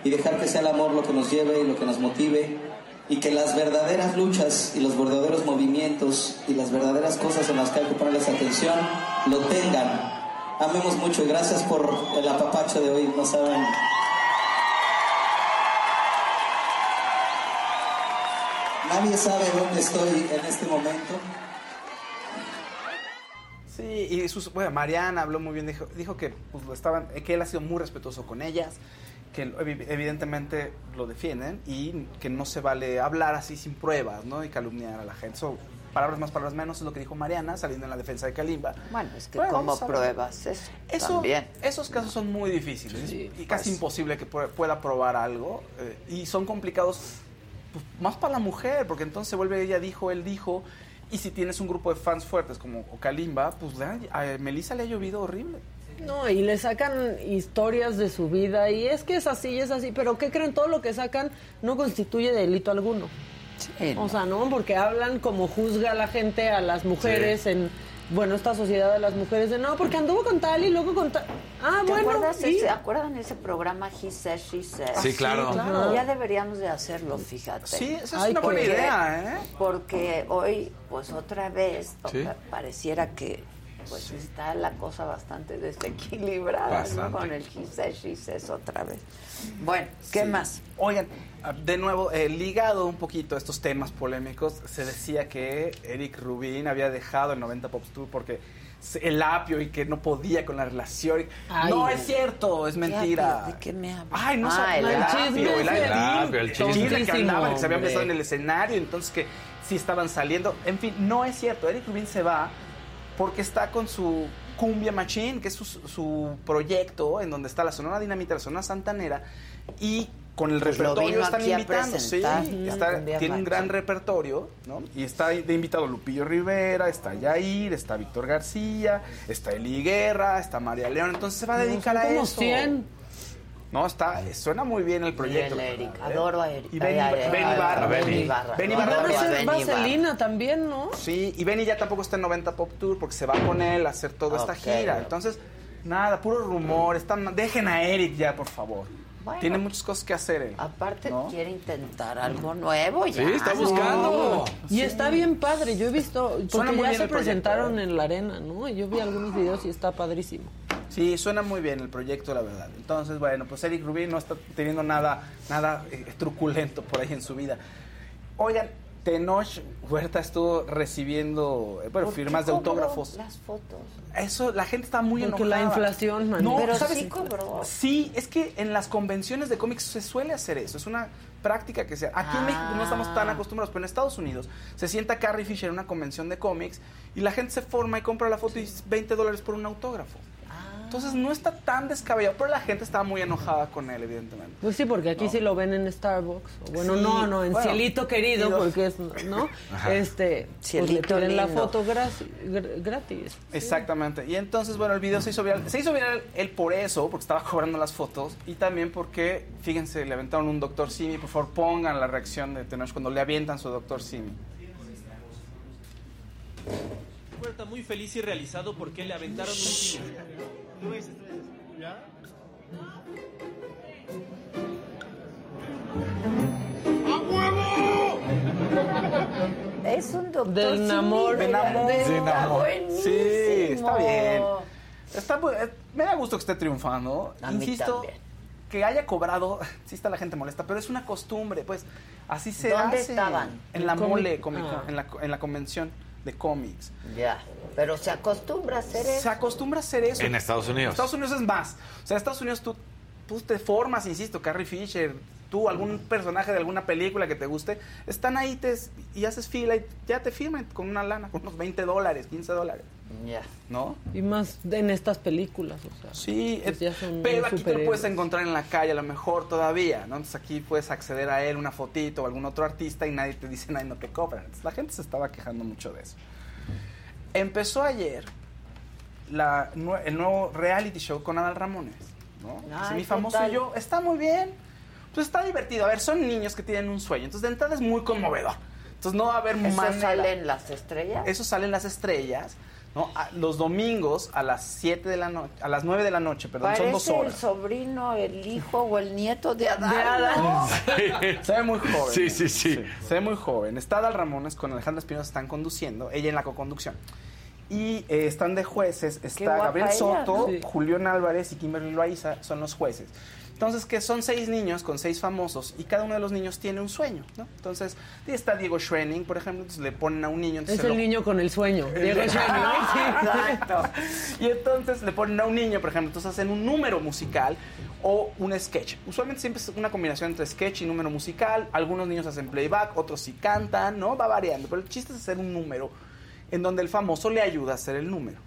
y dejar que sea el amor lo que nos lleve y lo que nos motive y que las verdaderas luchas y los verdaderos movimientos y las verdaderas cosas en las que hay que ponerles atención lo tengan. Amemos mucho y gracias por el apapacho de hoy, no saben. Nadie sabe dónde estoy en este momento. Sí, y bueno, Mariana habló muy bien, dijo, dijo que, pues, estaban, que él ha sido muy respetuoso con ellas, que evi- evidentemente lo defienden y que no se vale hablar así sin pruebas, ¿no? Y calumniar a la gente. So, palabras más, palabras menos es lo que dijo Mariana saliendo en la defensa de Kalimba. Bueno, es que Bueno, ver. pruebas eso, Eso, también. Esos casos son muy difíciles Sí, y casi pues. imposible que pu- pueda probar algo eh, y son complicados pues, más para la mujer porque entonces se vuelve ella dijo, él dijo y si tienes un grupo de fans fuertes como Kalimba, pues a Melissa le ha llovido horrible. No, y le sacan historias de su vida y es que es así y es así, pero ¿qué creen? Todo lo que sacan no constituye delito alguno. o sea, no, porque hablan como juzga la gente a las mujeres Sí. en, bueno, esta sociedad de las mujeres de no, porque anduvo con tal y luego con tal. Ah, ¿Te bueno, acuerdas sí. ese- ¿Acuerdan ese programa He Said, She Said? Sí, claro. Sí, claro. Ya deberíamos de hacerlo, fíjate. Sí, esa es una buena Porque- idea, ¿eh? Porque hoy, pues otra vez, Sí. pa- pareciera que pues está la cosa bastante desequilibrada ¿no? Bastante. con el Said otra vez. Bueno, ¿qué Sí. más? Oigan, ah, de nuevo, eh, ligado un poquito a estos temas polémicos, se decía que Eric Rubin había dejado el 90 Pops Tour porque el apio y que no podía con la relación. Ay. no es cierto, es ¿Qué mentira. ¿De qué me hablas? Ay, no Ah, el el, apio. apio, el El apio, el chisme, chisme. que andaban, que se habían Hombre. besado en el escenario, entonces que sí estaban saliendo. En fin, no es cierto. Eric Rubin se va porque está con su Cumbia Machine, que es su, su proyecto en donde está la Sonora Dinamita, la Sonora Santanera, y con el Pues repertorio están invitando, sí, está- Cumbia tiene un gran repertorio, ¿no? Y está de invitado Lupillo Rivera, está Yair, está Víctor García, está Eli Guerra, está María León, entonces se va a dedicar a eso. 100. No, está, suena muy bien el proyecto. Y el Eric, ¿eh? adoro a Eric. Y Benny, Ay, Barra. Benny Benny Barra. Benny No, Barra. Van a Adoro a hacer Benny vaselina también, ¿no? Sí, y Benny ya tampoco está en 90 Pop Tour porque se va con él a hacer toda esta gira. Entonces, nada, puro rumor. Están, dejen a Eric ya, por favor. Bueno. Tiene muchas cosas que hacer él. Aparte ¿no? quiere intentar algo nuevo ya. Sí, está ¿no? buscando. Y está bien padre, yo he visto, Suena porque muy ya bien se presentaron ¿eh? en la arena, ¿no? Y Yo vi algunos videos y está padrísimo. Sí, suena muy bien el proyecto, la verdad. Entonces, bueno, pues Eric Rubin no está teniendo nada, nada eh, truculento por ahí en su vida. Oigan, Tenoch Huerta estuvo recibiendo, eh, bueno, ¿Por qué firmas de autógrafos. Las fotos. Eso, la gente está muy Porque enojada. la inflación, man. No, Pero ¿sabes? sí cobró. Sí, es que en las convenciones de cómics se suele hacer eso. Es una práctica que se Aquí en México no estamos tan Ah. acostumbrados, pero en Estados Unidos se sienta Carrie Fisher en una convención de cómics y la gente se forma y compra la foto y es 20 dólares por un autógrafo. Entonces no está tan descabellado, pero la gente estaba muy enojada con él, evidentemente. Pues sí, porque aquí sí lo ven en Starbucks. O Bueno, Sí, no, no, en bueno, Cielito Querido, porque es, ¿no? Ajá. Este, pues le Cielito piden la foto gratis. gr- gratis. Exactamente. Y entonces, bueno, el video se hizo viral. Se hizo viral él por eso, porque estaba cobrando las fotos, y también porque, fíjense, le aventaron un doctor Simi. Por favor, pongan la reacción de Tenoch cuando le avientan su doctor Simi. Puerta muy feliz y realizado porque le aventaron un. Tú ves, tú ves. ¿Ya? Es un doctor. De- De Namor. de- De está Namor. buenísimo. Sí, está bien. Está eh, me da gusto que esté triunfando. A mí Insisto, también. que haya cobrado, sí está la gente molesta, pero es una costumbre, pues así se ¿Dónde hace. estaban? En la ¿En mole, Ah. en, la, en la convención de cómics. Ya, pero se acostumbra a hacer Se eso. acostumbra a hacer eso. En Estados Unidos. En Estados Unidos es más. O sea, en Estados Unidos tú, tú te formas, insisto, Carrie Fisher, tú, algún personaje de alguna película que te guste, están ahí te, y haces fila y ya te firman con una lana, con unos 20 dólares, 15 dólares. ¿No? Y más en estas películas, o sea. Sí, pues eh, ya son pero aquí te lo puedes encontrar en la calle, a lo mejor todavía, ¿no? Entonces aquí puedes acceder a él, una fotito o algún otro artista y nadie te dice, nadie no te cobran. Entonces, la gente se estaba quejando mucho de eso. Empezó ayer la, el nuevo reality show con Adal Ramones, ¿no? Ay, mi ¿qué famoso tal? yo. Está muy bien. Pues está divertido. A ver, son niños que tienen un sueño. Entonces, de entrada es muy conmovedor. Entonces, no va a haber ¿Eso manera. sale en las estrellas? Eso sale en las estrellas. ¿No? A- los domingos a las 7 de la noche, a las 9 de la noche, perdón, son dos Parece el horas. sobrino, el hijo o el nieto de Adán. De Adán. ¿no? Se ve muy joven. Sí, sí, sí. Se ve muy joven. Está Dal Ramones con Alejandra Espinosa, están conduciendo, ella en la coconducción. Y eh, están de jueces, está Gabriel ella, Soto, ¿no? Sí. Julián Álvarez y Kimberly Loaiza son los jueces. Entonces, que son seis niños con seis famosos y cada uno de los niños tiene un sueño, ¿no? Entonces, está Diego Schwenning, por ejemplo, entonces le ponen a un niño... Es el lo- niño con el sueño. Diego Schwenning. Exacto. Y entonces le ponen a un niño, por ejemplo, entonces hacen un número musical o un sketch. Usualmente siempre es una combinación entre sketch y número musical. Algunos niños hacen playback, otros sí cantan, ¿no? Va variando. Pero el chiste es hacer un número en donde el famoso le ayuda a hacer el número.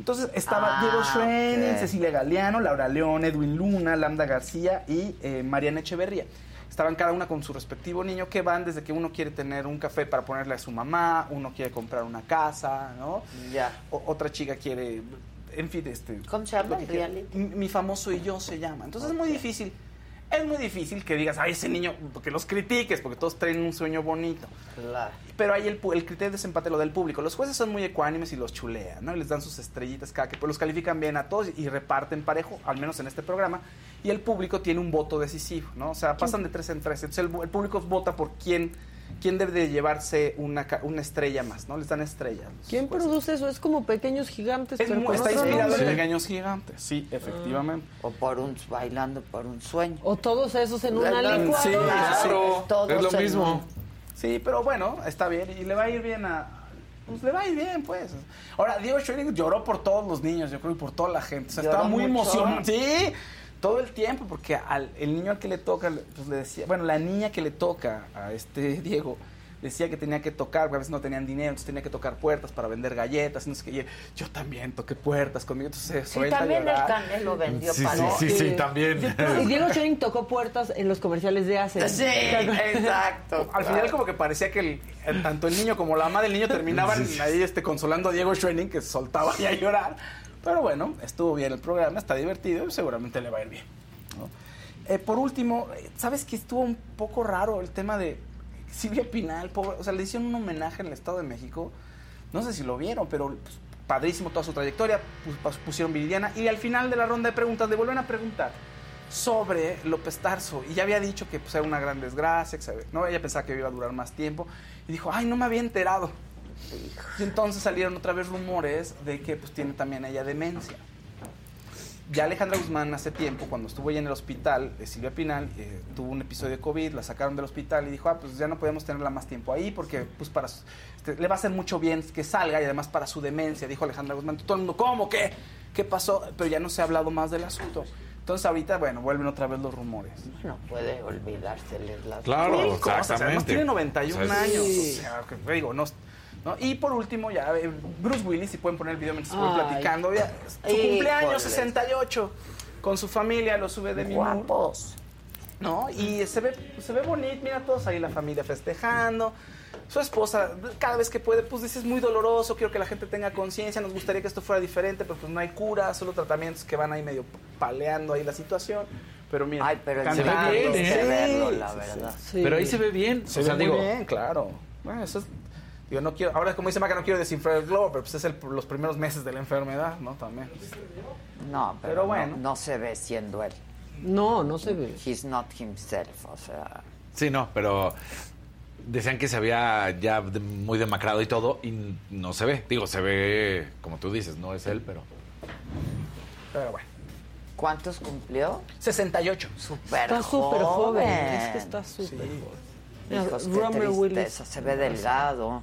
Entonces estaba Ah, Diego Schwenning, ok. Cecilia Galeano, Laura León, Edwin Luna, Lambda García y eh, Mariana Echeverría. Estaban cada una con su respectivo niño que van desde que uno quiere tener un café para ponerle a su mamá, uno quiere comprar una casa, ¿no? Ya. Otra chica quiere, en fin, este... ¿Cómo se llama mi famoso y yo se llama. Entonces es muy difícil. Es muy difícil que digas, ay, ese niño, porque los critiques, porque todos traen un sueño bonito. Claro. Pero ahí el, el criterio de desempate lo del público. Los jueces son muy ecuánimes y los chulean, ¿no? Y les dan sus estrellitas cada que pues los califican bien a todos y reparten parejo, al menos en este programa. Y el público tiene un voto decisivo, ¿no? O sea, pasan de tres en tres. Entonces el, el público vota por quién, quién debe de llevarse una, una estrella más, ¿no? Les dan estrellas. ¿Quién produce eso? Es como Pequeños Gigantes, Es pero está inspirado nombre. en Pequeños Gigantes, sí, efectivamente. O por un bailando por un sueño. O todos esos en una licuadora. Sí, claro. Todos Es lo mismo. un- Sí, pero bueno, está bien y le va a ir bien a... Pues le va a ir bien, pues. Ahora, Diego Schwenning lloró por todos los niños, yo creo, y por toda la gente. O sea, ¿Lloró estaba muy mucho? emocionado. Sí, todo el tiempo, porque al el niño al que le toca, pues le decía... Bueno, la niña que le toca a este Diego decía que tenía que tocar, porque a veces no tenían dinero, entonces tenía que tocar puertas para vender galletas. y no sé qué, y él, yo también toqué puertas conmigo, entonces se Sí, suelta a también el. Canelo vendió Sí, sí, palomas. sí, sí, también. Y Diego Schwenning tocó puertas en los comerciales de Ace. Sí, exacto. Al final como que parecía que el- el- tanto el niño como la mamá del niño terminaban ahí este, consolando a Diego Schwenning que se soltaba ahí a llorar. Pero bueno, estuvo bien el programa, está divertido y seguramente le va a ir bien. ¿no? Eh, por último, ¿sabes que estuvo un poco raro el tema de Silvia Pinal? Pobre, o sea, le hicieron un homenaje en el Estado de México. No sé si lo vieron, pero pues, padrísimo toda su trayectoria. Pus- pusieron Viridiana y al final de la ronda de preguntas le vuelven a preguntar sobre López Tarso y ya había dicho que pues, era una gran desgracia, que ¿no? ella pensaba que iba a durar más tiempo y dijo, ay, no me había enterado. Y entonces salieron otra vez rumores de que pues tiene también ella demencia. Ya Alejandra Guzmán hace tiempo, cuando estuvo ella en el hospital, eh, Silvia Pinal, eh, tuvo un episodio de COVID, la sacaron del hospital y dijo, ah, pues ya no podemos tenerla más tiempo ahí porque pues para su- este, le va a hacer mucho bien que salga y además para su demencia, dijo Alejandra Guzmán. Todo el mundo, ¿cómo? ¿Qué? ¿Qué pasó? Pero ya no se ha hablado más del asunto. Entonces ahorita, bueno, vuelven otra vez los rumores. No puede olvidárseles las Claro, cosas, Además exactamente. tiene 91 O sea, años. sí. O sea, que, digo, no, ¿no? Y por último, ya eh, Bruce Willis, si pueden poner el video mientras voy Ay. platicando, ya, su Híjole. cumpleaños 68 con su familia, lo sube de mi Guapos. ¿no? Y se ve, se ve bonito, mira todos ahí la familia festejando. Su esposa, cada vez que puede, pues dice, es muy doloroso, quiero que la gente tenga conciencia, nos gustaría que esto fuera diferente, pero pues no hay cura, solo tratamientos que van ahí medio paleando ahí la situación. Pero mira, Ay, pero se ve bien, ¿eh? verlo, la verdad. sí. Pero ahí se ve bien. Se o sea, ve digo, muy bien, claro. Bueno, eso es, digo, no quiero, ahora como dice Maca, no quiero desinflar el globo, pero pues es el- los primeros meses de la enfermedad, ¿no? También. No, pero, Pero no- bueno. no, se ve siendo él. No, no se ve. He's not himself, o sea. Sí, no, pero decían que se había ya de- muy demacrado y todo y no se ve. Digo, se ve, como tú dices, no es él, pero... Pero bueno. ¿Cuántos cumplió? 68. Súper Está súper joven. joven. Es que está súper joven. Mira, Hijos, qué Romer tristeza, Willis. se ve delgado.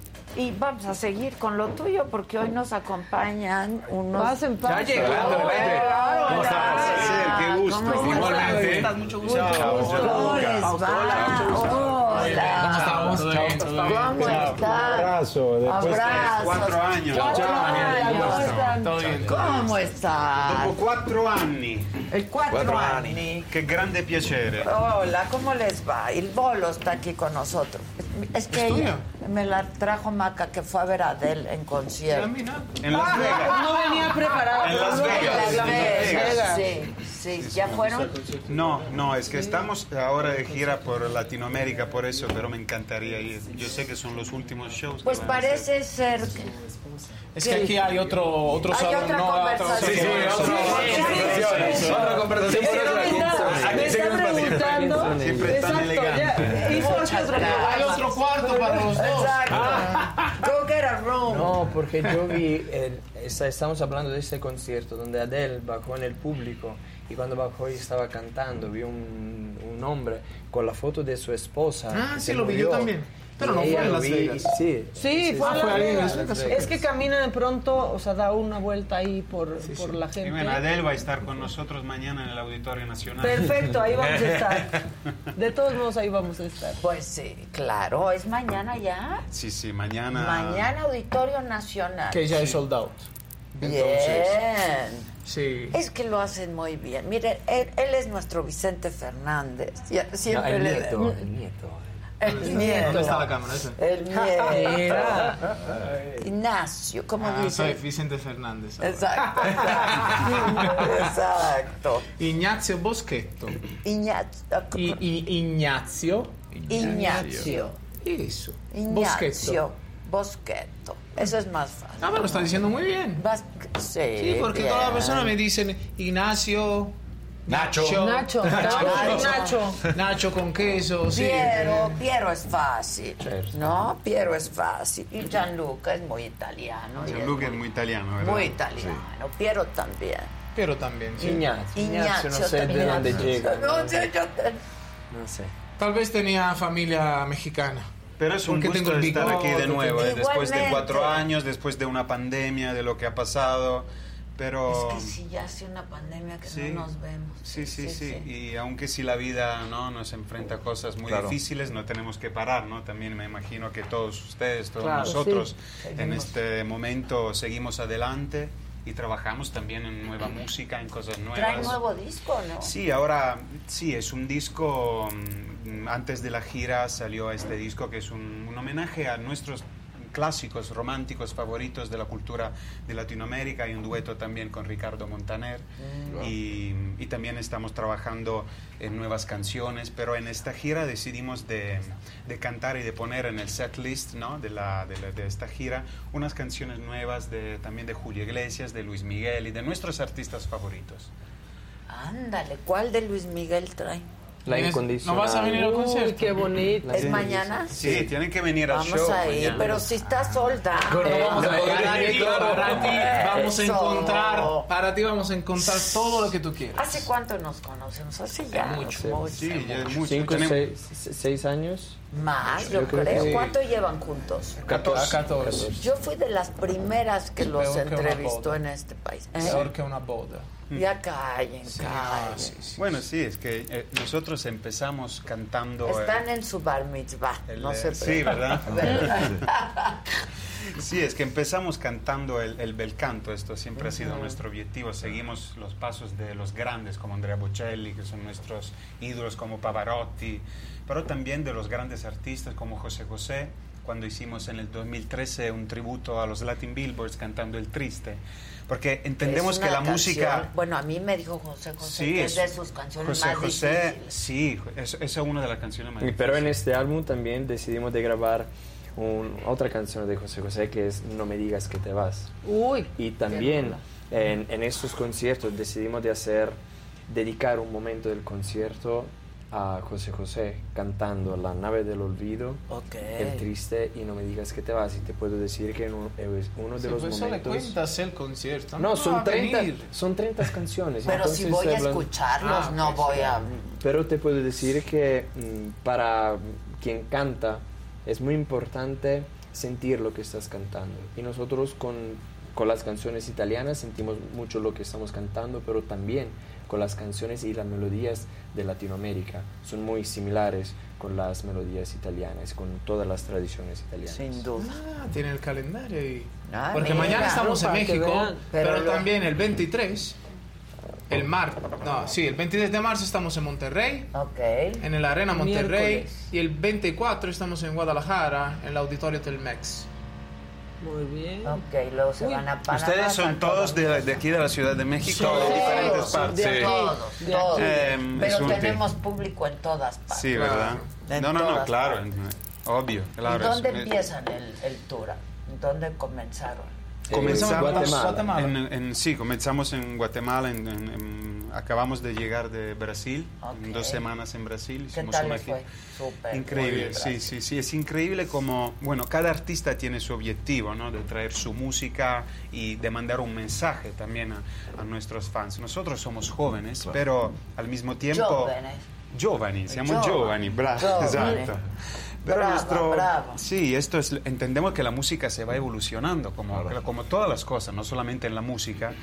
Y vamos a seguir con lo tuyo porque hoy nos acompañan unos. Pasen, pasen. Ya adelante. ¿Cómo estás? Qué gusto. ¿Cómo Igualmente. estás? Mucho gusto. Chao, chao. ¿Cómo les va? Hola. ¿Cómo estamos? ¿Cómo estás? Abrazo, después de cuatro años. Cuatro. ¿Cómo Dopo quattro anni. El cuatro anni. Che grande piacere. Hola, ¿cómo les va? El Bolo está aquí con nosotros. Es que ella me la trajo Maca que fue a ver a Adele en concierto. En Las Vegas. No venía preparado. En Las no Vegas. venía En Las Vegas. Sí, sí, ¿ya fueron? No, no, es que estamos ahora de gira por Latinoamérica, por eso, pero me encantaría ir. Yo sé que son los últimos shows. que Pues parece ser que... Es que aquí hay otro, otro Hay salón, otra no conversación. Sí, sí, otro- Otra conversación. Es me está, está preguntando. Siempre tan Exacto, elegante. hizo otro. Hay otro cuarto para los dos. Exacto. Go get a room. No, porque yo vi, el- esta- estamos hablando de este concierto donde Adele bajó en el público y cuando bajó y estaba cantando vi un, un hombre con la foto de su esposa. Ah, sí, lo vi yo también. Pero no fue en Las Vegas. Sí, Sí, fue, Ah, Las en Vegas. Las Vegas. Es que camina de pronto, o sea, da una vuelta ahí por, por la Y gente. bueno, Adele va a estar con nosotros mañana en el Auditorio Nacional. Perfecto, ahí vamos a estar. De todos modos, ahí vamos a estar. Pues sí, claro, es mañana ya. Sí, sí, mañana. Mañana Auditorio Nacional. Que ya es sold out. Bien. Sí. Es que lo hacen muy bien. Miren, él, él es nuestro Vicente Fernández. Ya- Siempre el le- nieto, el nieto. El nieto. ¿Dónde está la cámara? El nieto. Ignacio, ¿cómo Ah, dice? soy Vicente Fernández. ahora. Exacto. Exacto. Ignazio Boschetto. Ignacio. I- I- Ignazio. Ignacio. Eso. Ignacio Boschetto. Eso es más fácil. Ah, me lo están diciendo muy bien. Sí, Sí, porque bien. todas las personas me dicen Ignacio. Nacho. Nacho, Nacho, Nacho. Nacho con queso, sí. Piero, Piero es fácil, ¿no? Piero es fácil. Y Gianluca es muy italiano. Gianluca es muy italiano, ¿verdad? Muy italiano. Piero también. Pero también, sí. Ignazio. Ignacio, no sé de dónde llega. No sé, yo No sé. Tal vez tenía familia mexicana. Pero es un gusto estar aquí de nuevo, eh, después de cuatro años, después de una pandemia, de lo que ha pasado. Pero Es que sí, ya hace una pandemia que Sí. no nos vemos. Sí, sí, sí, Y aunque si la vida no nos enfrenta a cosas muy Claro. difíciles, no tenemos que parar, ¿no? También me imagino que todos ustedes, todos Claro, nosotros, sí. en este momento seguimos adelante y trabajamos también en nueva música, en cosas nuevas. Trae nuevo disco, ¿no? Sí, ahora sí, es un disco, mm, antes de la gira salió este disco que es un, un homenaje a nuestros clásicos románticos favoritos de la cultura de Latinoamérica. Hay un dueto también con Ricardo Montaner Mm. y, y también estamos trabajando en nuevas canciones, pero en esta gira decidimos de, de cantar y de poner en el set list ¿no? de, la, de, la- de esta gira unas canciones nuevas de, también de Julio Iglesias, de Luis Miguel y de nuestros artistas favoritos. Ándale, ¿cuál de Luis Miguel trae? La incondicional. ¿No vas a venir al concierto? Uy, qué bonito. ¿Es mañana? Sí, tienen que venir al Vamos show. a ir, mañana. pero si está solda. Bueno, vamos a- para ti, para ti vamos a encontrar, para ti vamos a encontrar todo lo que tú quieras. ¿Hace cuánto nos conocemos? Hace ya Mucho. mucho. Sí, ya es mucho. Cinco, seis, se- seis años. Más, yo, Yo creo creo. sí. ¿Cuánto llevan juntos? 14. 14. Yo fui de las primeras que los entrevistó en este país. ¿Eh? Peor que una boda. Ya callen, Sí, callen. sí, sí. Bueno, sí, es que eh, nosotros empezamos cantando... eh, Están en su bar mitzvah, el, no eh, se Sí, ¿verdad? Sí, es que empezamos cantando el, el bel canto, esto siempre ha sido nuestro objetivo. Seguimos los pasos de los grandes como Andrea Bocelli, que son nuestros ídolos como Pavarotti, pero también de los grandes artistas como José José, cuando hicimos en el 2013 un tributo a los Latin Billboards cantando El Triste. Porque entendemos que la canción- música... Bueno, a mí me dijo José José Sí, que es, es- de sus canciones José más José, difíciles. sí, es- esa es una de las canciones más Y- Pero en este álbum también decidimos de grabar un- otra canción de José José que es No me digas que te vas. Uy. Y también en, en estos conciertos decidimos de hacer, dedicar un momento del concierto a José José cantando La nave del olvido. El triste y No me digas que te vas. Y te puedo decir que en un- es uno de Sí, los pues eso le momentos... cuentas el concierto. No, va son a 30, venir. son 30 canciones. Pero si voy a hablan- escucharlos, Ah, no voy a... Pero te puedo decir que mm, para quien canta es muy importante sentir lo que estás cantando. Y nosotros con, con las canciones italianas sentimos mucho lo que estamos cantando, pero también con las canciones y las melodías de Latinoamérica. Son muy similares con las melodías italianas, con todas las tradiciones italianas. Sin duda. Ah, tiene el calendario y... Ah, Porque mira. mañana estamos en México, vean. pero, Pero lo- también el 23, el mar, no, sí, el 23 de marzo estamos en Monterrey, Ok. en el Arena Monterrey, Miércoles. y el 24 estamos en Guadalajara, en el Auditorio Telmex. Muy bien. Ok, luego se Uy. van a Panamá. Ustedes son todos de, de aquí de la Ciudad de México, Sí. de diferentes Sí, partes. de aquí. Todos, De todos. es Pero tenemos público en todas partes. Sí, ¿verdad? En No, no, no, claro, partes. en- obvio, claro. ¿Y dónde es- empiezan el, el tour? ¿Dónde comenzaron? Comenzamos En Guatemala. Guatemala. En, en- sí, comenzamos en Guatemala, en- en- en- acabamos de llegar de Brasil, Ok. en dos semanas en Brasil. ¿Qué tal una fue? Súper. Increíble, sí, sí, sí, es increíble como, bueno, cada artista tiene su objetivo, ¿no? De traer su música y de mandar un mensaje también a, a nuestros fans. Nosotros somos jóvenes, pero al mismo tiempo... Jóvenes. Giovani, siamo Giovani. bravo, esatto. Pero Bravo, nuestro, bravo. sí, esto es, entendemos que la música se va evolucionando, como, como todas las cosas, no solamente en la música,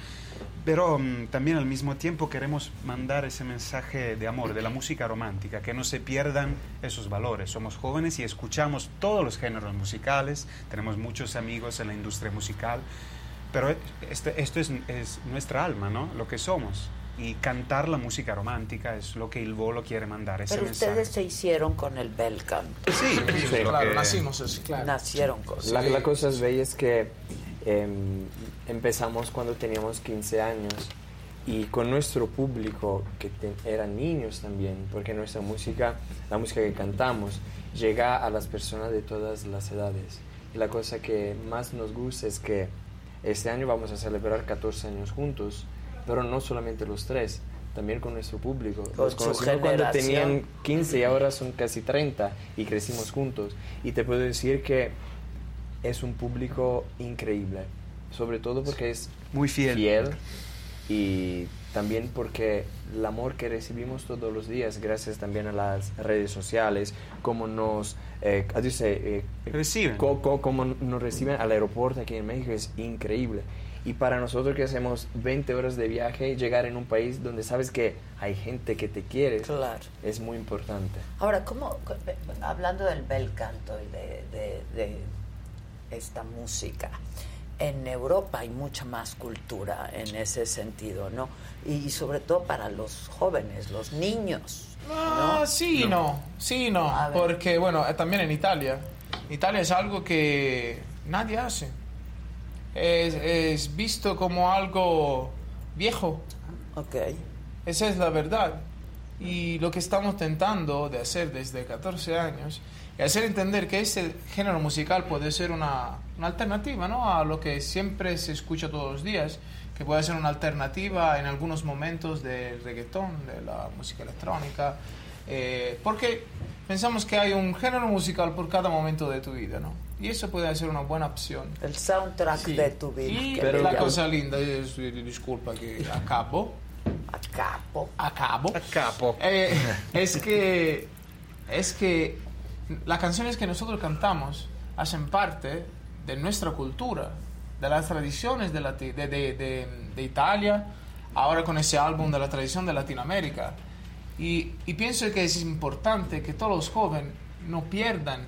pero mm, también al mismo tiempo queremos mandar ese mensaje de amor, de la música romántica, que no se pierdan esos valores. Somos jóvenes y escuchamos todos los géneros musicales, tenemos muchos amigos en la industria musical, pero este- esto es, es nuestra alma, ¿no? Lo que somos. Y cantar la música romántica es lo que el bolo quiere mandar, ese Pero mensaje. ustedes se hicieron con el bel canto. Sí, lo Claro, que- nacimos así, claro. Nacieron con La, la cosa es bella es que em, empezamos cuando teníamos 15 años y con nuestro público, que te- eran niños también, porque nuestra música, la música que cantamos, llega a las personas de todas las edades. Y la cosa que más nos gusta es que este año vamos a celebrar 14 años juntos, pero no solamente los tres, también con nuestro público. Con Los conocimos cuando tenían 15 y ahora son casi 30 y crecimos juntos. Y te puedo decir que es un público increíble, sobre todo porque es muy fiel, y también porque el amor que recibimos todos los días, gracias también a las redes sociales, como nos eh, you say, eh, Reciben. co- co- como nos reciben al aeropuerto aquí en México es increíble. Y para nosotros que hacemos 20 horas de viaje, llegar en un país donde sabes que hay gente que te quiere, Claro. es muy importante. Ahora, ¿cómo, hablando del bel canto y de, de- de esta música, en Europa hay mucha más cultura en ese sentido, ¿no? Y, sobre todo para los jóvenes, los niños. Ah, sí y no, sí y no, porque bueno, eh, también en Italia, Italia es algo que nadie hace. Es, es visto como algo viejo. Ok. Esa es la verdad. Y lo que estamos tentando de hacer desde 14 años es hacer entender que este género musical puede ser una, una alternativa ¿no? a lo que siempre se escucha todos los días, que puede ser una alternativa en algunos momentos del reggaetón, de la música electrónica, eh, porque pensamos que hay un género musical por cada momento de tu vida, ¿no? Y eso puede ser una buena opción. El soundtrack Sí. de tu vida. Y le la cosa linda, es, disculpa que acabo. Acabo. Acabo. Acabo. Eh, es que es que las canciones que nosotros cantamos hacen parte de nuestra cultura, de las tradiciones de, de, de- de- Italia, ahora con ese álbum de la tradición de Latinoamérica. Y, pienso que es importante que todos los jóvenes no pierdan,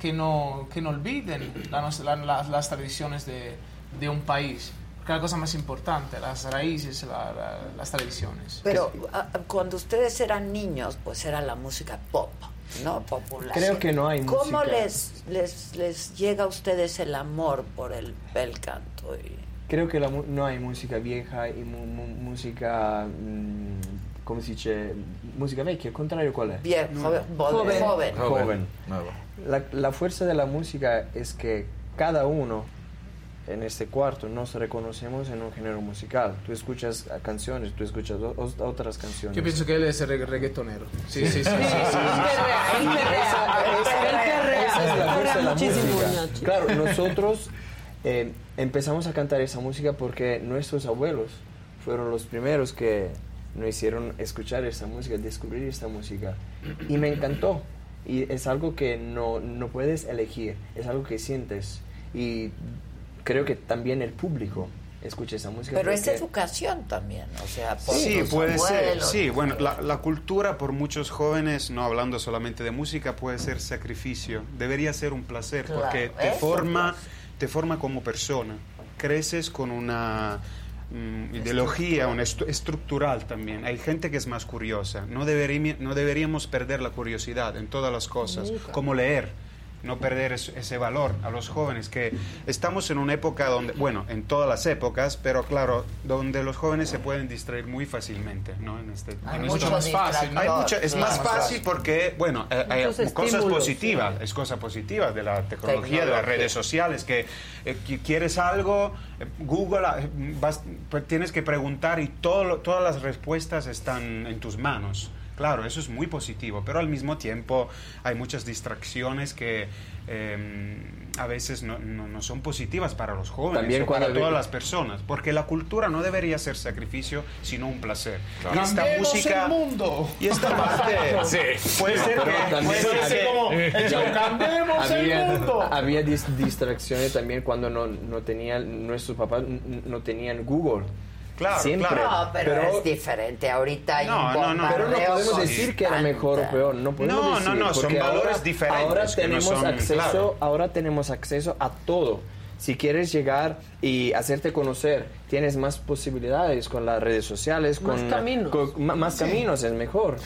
que no, que no olviden la la- la- las tradiciones de, de un país. Que es la cosa más importante, las raíces, la- la- las tradiciones. Pero ah, cuando ustedes eran niños, pues era la música pop, ¿no? Popular. Creo que no hay ¿Cómo música. les, les, les llega a ustedes el amor por el bel canto? Y- Creo que la no hay música vieja y mu- mu- música, mm, ¿cómo se dice? Música vecchia, al contrario, ¿cuál es? Bien, joven. Joven. joven. Joven. La, la fuerza de la música es que cada uno en este cuarto nos reconocemos en un género musical. Tú escuchas canciones, tú escuchas otras canciones. Yo pienso que él es reggaetonero. Sí, sí, sí. sí, sí. Claro, nosotros eh, empezamos a cantar esa música porque nuestros abuelos fueron los primeros que nos hicieron escuchar esta música, descubrir esta música. Y me encantó. Y es algo que no, no puedes elegir, es algo que sientes. Y creo que también el público escucha esa música. Pero es educación también, o sea, por Sí, los puede ser. Sí, bueno, la, la cultura por muchos jóvenes, no hablando solamente de música, puede ser sacrificio. Debería ser un placer Claro, porque te forma, te forma como persona. Creces con una mm, ideología, una estu- estructural también. Hay gente que es más curiosa. No, deberí- no deberíamos perder la curiosidad en todas las cosas, Nunca. como leer no perder es- ese valor a los jóvenes, que estamos en una época donde, bueno, en todas las épocas, pero claro, donde los jóvenes se pueden distraer muy fácilmente, ¿no? En este, Hay en mucho esto- más fácil, ¿no? Hay mucho- es Claro. más fácil porque, bueno, eh, hay Muchos cosas estímulos, positivas, es cosa positiva de la tecnología, de las redes sociales, que eh, que quieres algo, eh, Google, eh, vas- pues tienes que preguntar y todo, lo- todas las respuestas están en tus manos. Claro, eso es muy positivo, pero al mismo tiempo hay muchas distracciones que eh, a veces no, no- no son positivas para los jóvenes También o para todas las personas, porque la cultura no debería ser sacrificio, sino un placer. Claro. Y esta ¡Cambiemos música... el mundo! Y esta parte... Sí. Puede ser Pero que... también puede ser había- como, eso, ¡cambiemos el había, mundo! había dis- distracciones también cuando no, no tenían, nuestros papás no tenían Google. Claro, Siempre. No, pero, es diferente. Ahorita hay No, un no, no. Pero no podemos decir que era mejor o peor. No podemos No, decir. no, no, son valores ahora- diferentes Ahora tenemos son- acceso, claro. ahora tenemos acceso a todo. Si quieres llegar y hacerte conocer, tienes más posibilidades con las redes sociales, Más con caminos. con- más Sí. caminos, es mejor.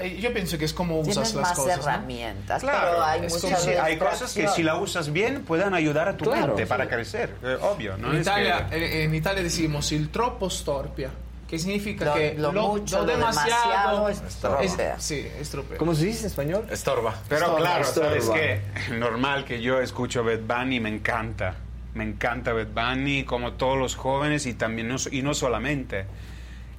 Eh, Yo pienso que es como usas Tienes las más cosas. ¿no? herramientas, Claro, pero hay es muchas como hay cosas que si la usas bien puedan ayudar a tu Claro. mente para crecer, eh, obvio. ¿no? En es Italia, que- eh, en Italia decimos il troppo storpia, que significa Lo- que lo mucho, lo demasiado, demasiado estropea. sí, estropea. ¿Cómo se dice en español? Estorba. Pero Estorba, claro, sabes estorba. que normal que yo escucho Bad Bunny, me encanta. Me encanta Bad Bunny, como todos los jóvenes y también no, y no solamente.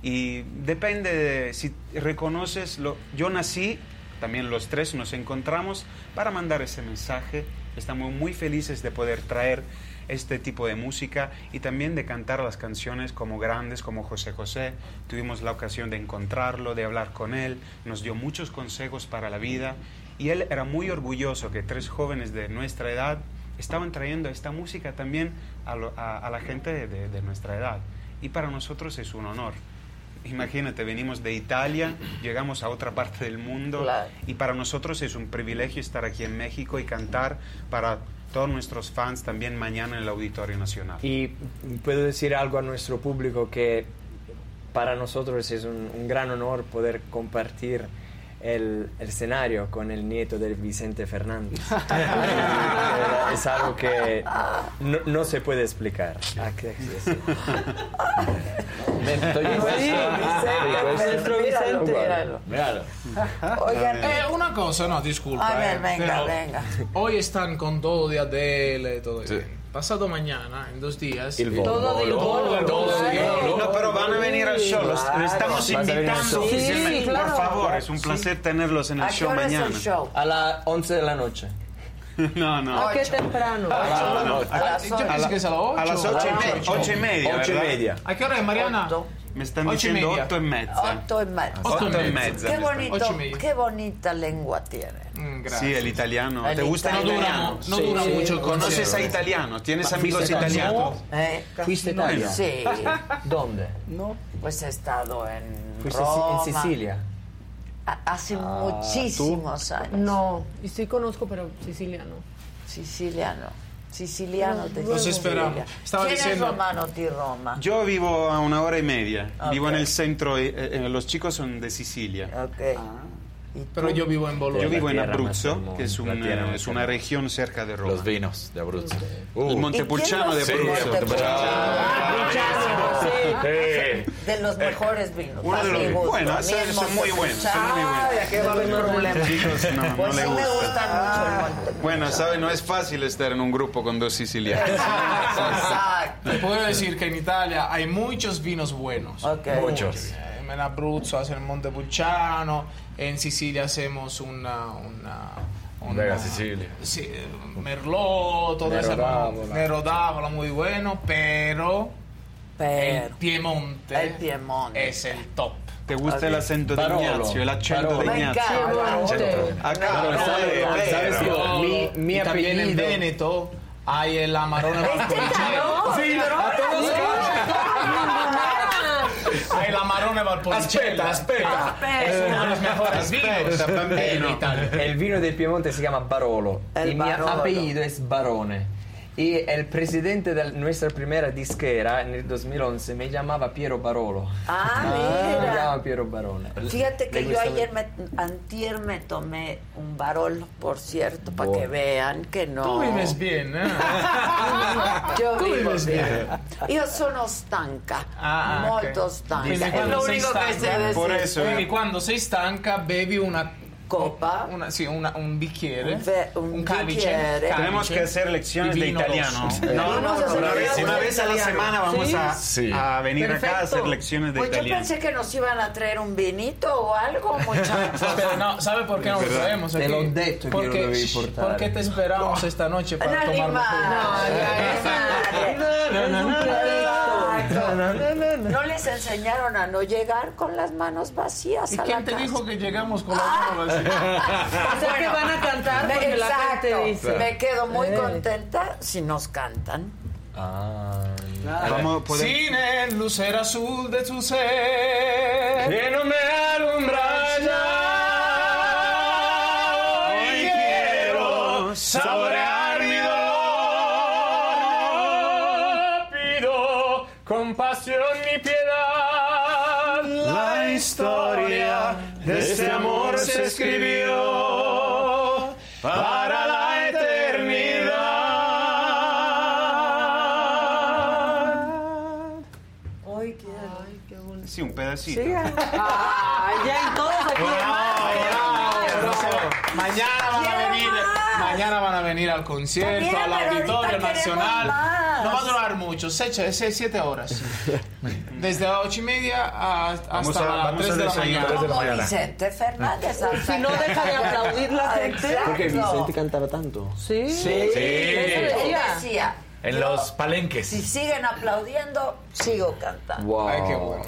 Y depende de si reconoces lo. Yo nací, también los tres nos encontramos para mandar ese mensaje. Estamos muy felices de poder traer este tipo de música y también de cantar las canciones como grandes, como José José. Tuvimos la ocasión de encontrarlo, de hablar con él, nos dio muchos consejos para la vida y él era muy orgulloso que tres jóvenes de nuestra edad estaban trayendo esta música también a, lo- a- a la gente de, de- de nuestra edad. Y para nosotros es un honor. Imagínate, venimos de Italia, llegamos a otra parte del mundo Claro. y para nosotros es un privilegio estar aquí en México y cantar para todos nuestros fans también mañana en el Auditorio Nacional. Y puedo decir algo a nuestro público que para nosotros es un, un gran honor poder compartir el, el escenario con el nieto de Vicente Fernández. Eh, es algo que no, no se puede explicar. Sí. Estoy Nuestro Vicente. Míralo. Oigan, Eh, una cosa, no, disculpa. A ver, eh, venga, pero venga. Hoy están con todo de Adele y todo bien pasado mañana, en dos días. El eh, bolo. Todo del bolo. Todo del bolo. No, pero van a venir al show. Los, claro. estamos invitando. Sí, claro. Por favor, es un placer sí. tenerlos en el ¿A show mañana. El show? A las 11 de la noche. No, no. ¿A qué temprano? Ah, a, las 8. Yo pienso que a las 8. A las 8 ah, y media. 8 y media. ¿A qué hora es, Mariana? 8. Mi stanno dicendo 8 e mezza. 8 e mezza. 8 e mezza. Che, bonito, che bonita lengua tiene. Mm, sí, el italiano. ¿Te gusta italiano? el? No dura, no sí, dura mucho. Sí, ¿Conoces sí, a italianos? ¿Tienes amigos italianos? ¿Eh? ¿Fuiste no, italiano? Sí. ¿Dónde? No. Pues he estado en Roma. en Sicilia. Hace ah, muchísimos años. No, sí conozco, pero siciliano. Siciliano. Siciliano de Los esperamos. Sicilia. Estaba ¿Quién diciendo- es Romano di Roma? Yo vivo a una hora y media. Vivo Ok. en el centro. eh, eh, los chicos son de Sicilia. Ok. ¿Y Pero yo vivo en Bolonia. Yo vivo en Abruzzo, que es, la un, tierra eh, más es una región cerca de Roma. Los vinos de Abruzzo. el Uh, Montepulciano de ¿Y quién Abruzzo. sí. De los mejores vinos. Uno de los- son- el son muy buenos, son muy buenos. Ay, aquí va a haber problemas. Chicos, no, no Pues le me gusta. gustan mucho el Montepulciano. Bueno, sabe, no es fácil estar en un grupo con dos sicilianos. Exacto. Te puedo decir que en Italia hay muchos vinos buenos. Muchos. En Abruzzo hacen el Montepulciano, en Sicilia hacemos una... una una- Vega Sicilia. Sí, Merlot, todo eso. Nero d'Avola, muy bueno, pero, Pero. el Piemonte, El Piemonte. es el top. ¿Te gusta el acento de. Ignazio, el acento de Ignazio? Acá, no, sabes- mi, mi y también en apellido... Veneto hay el Amarone Este cabrón, Sí, a todos Hay el Amarone Valpolicella. Aspetta, aspetta. Es uno de los mejores vinos Aspetta, bambino. en Italia. El vino del Piemonte se llama Barolo El y Barolo. mi apellido es Barone. Y el presidente de nuestra primera disquera en el 2011 me llamaba Piero Barolo. Ah, Me mira. llama Piero Barone. Fíjate que yo ayer, me, antier me tomé un varol, por cierto, para que vean que no. Tú vives bien, ¿eh? Yo Tú vivo vives bien. Io sono stanca, Ah, molto ok. stanca. Quindi È quando lo único que sé decir. Por eso, Quindi quando sei stanca bevi una Copa. una, sì, una- un bicchiere, Un ve- un bicchiere. Tenemos que hacer lecciones de italiano. No, Vamos a no, hacer una vez, una a la italiano. semana vamos Sí. a, Sí. a venir acá a hacer lecciones de Pues yo italiano. pensé que nos iban a traer un vinito o algo, muchachos. Pero no, ¿sabe por qué no lo traemos Te lo detto Porque, porque te esperamos esta noche para Un tomarlo ¿No les enseñaron a no llegar con las manos vacías ¿Y a la quién te casa? dijo que llegamos con la mano vacía? O sea que van a cantar Me- porque la gente exacto. dice. Me quedo muy Eh. contenta si nos cantan. Ah, podemos- Sin el lucero azul de tu ser que no me alumbra ya. Hoy quiero saborear este amor se escribió para la eternidad. Hoy quiero. Sí, un pedacito. Ah, ya en todos aquí. Mañana van a venir, mañana van a venir al concierto, al Auditorio Nacional. No va a durar mucho, seis, seis, siete horas. Desde las ocho y media a- hasta las vamos tres a de la mañana. Como Vicente Fernández. Si no deja de aplaudir la gente. Porque. Vicente cantaba tanto. Sí. Sí. Sí. Él decía, En los palenques. Si siguen aplaudiendo, sigo cantando. Wow. Ay, qué bueno.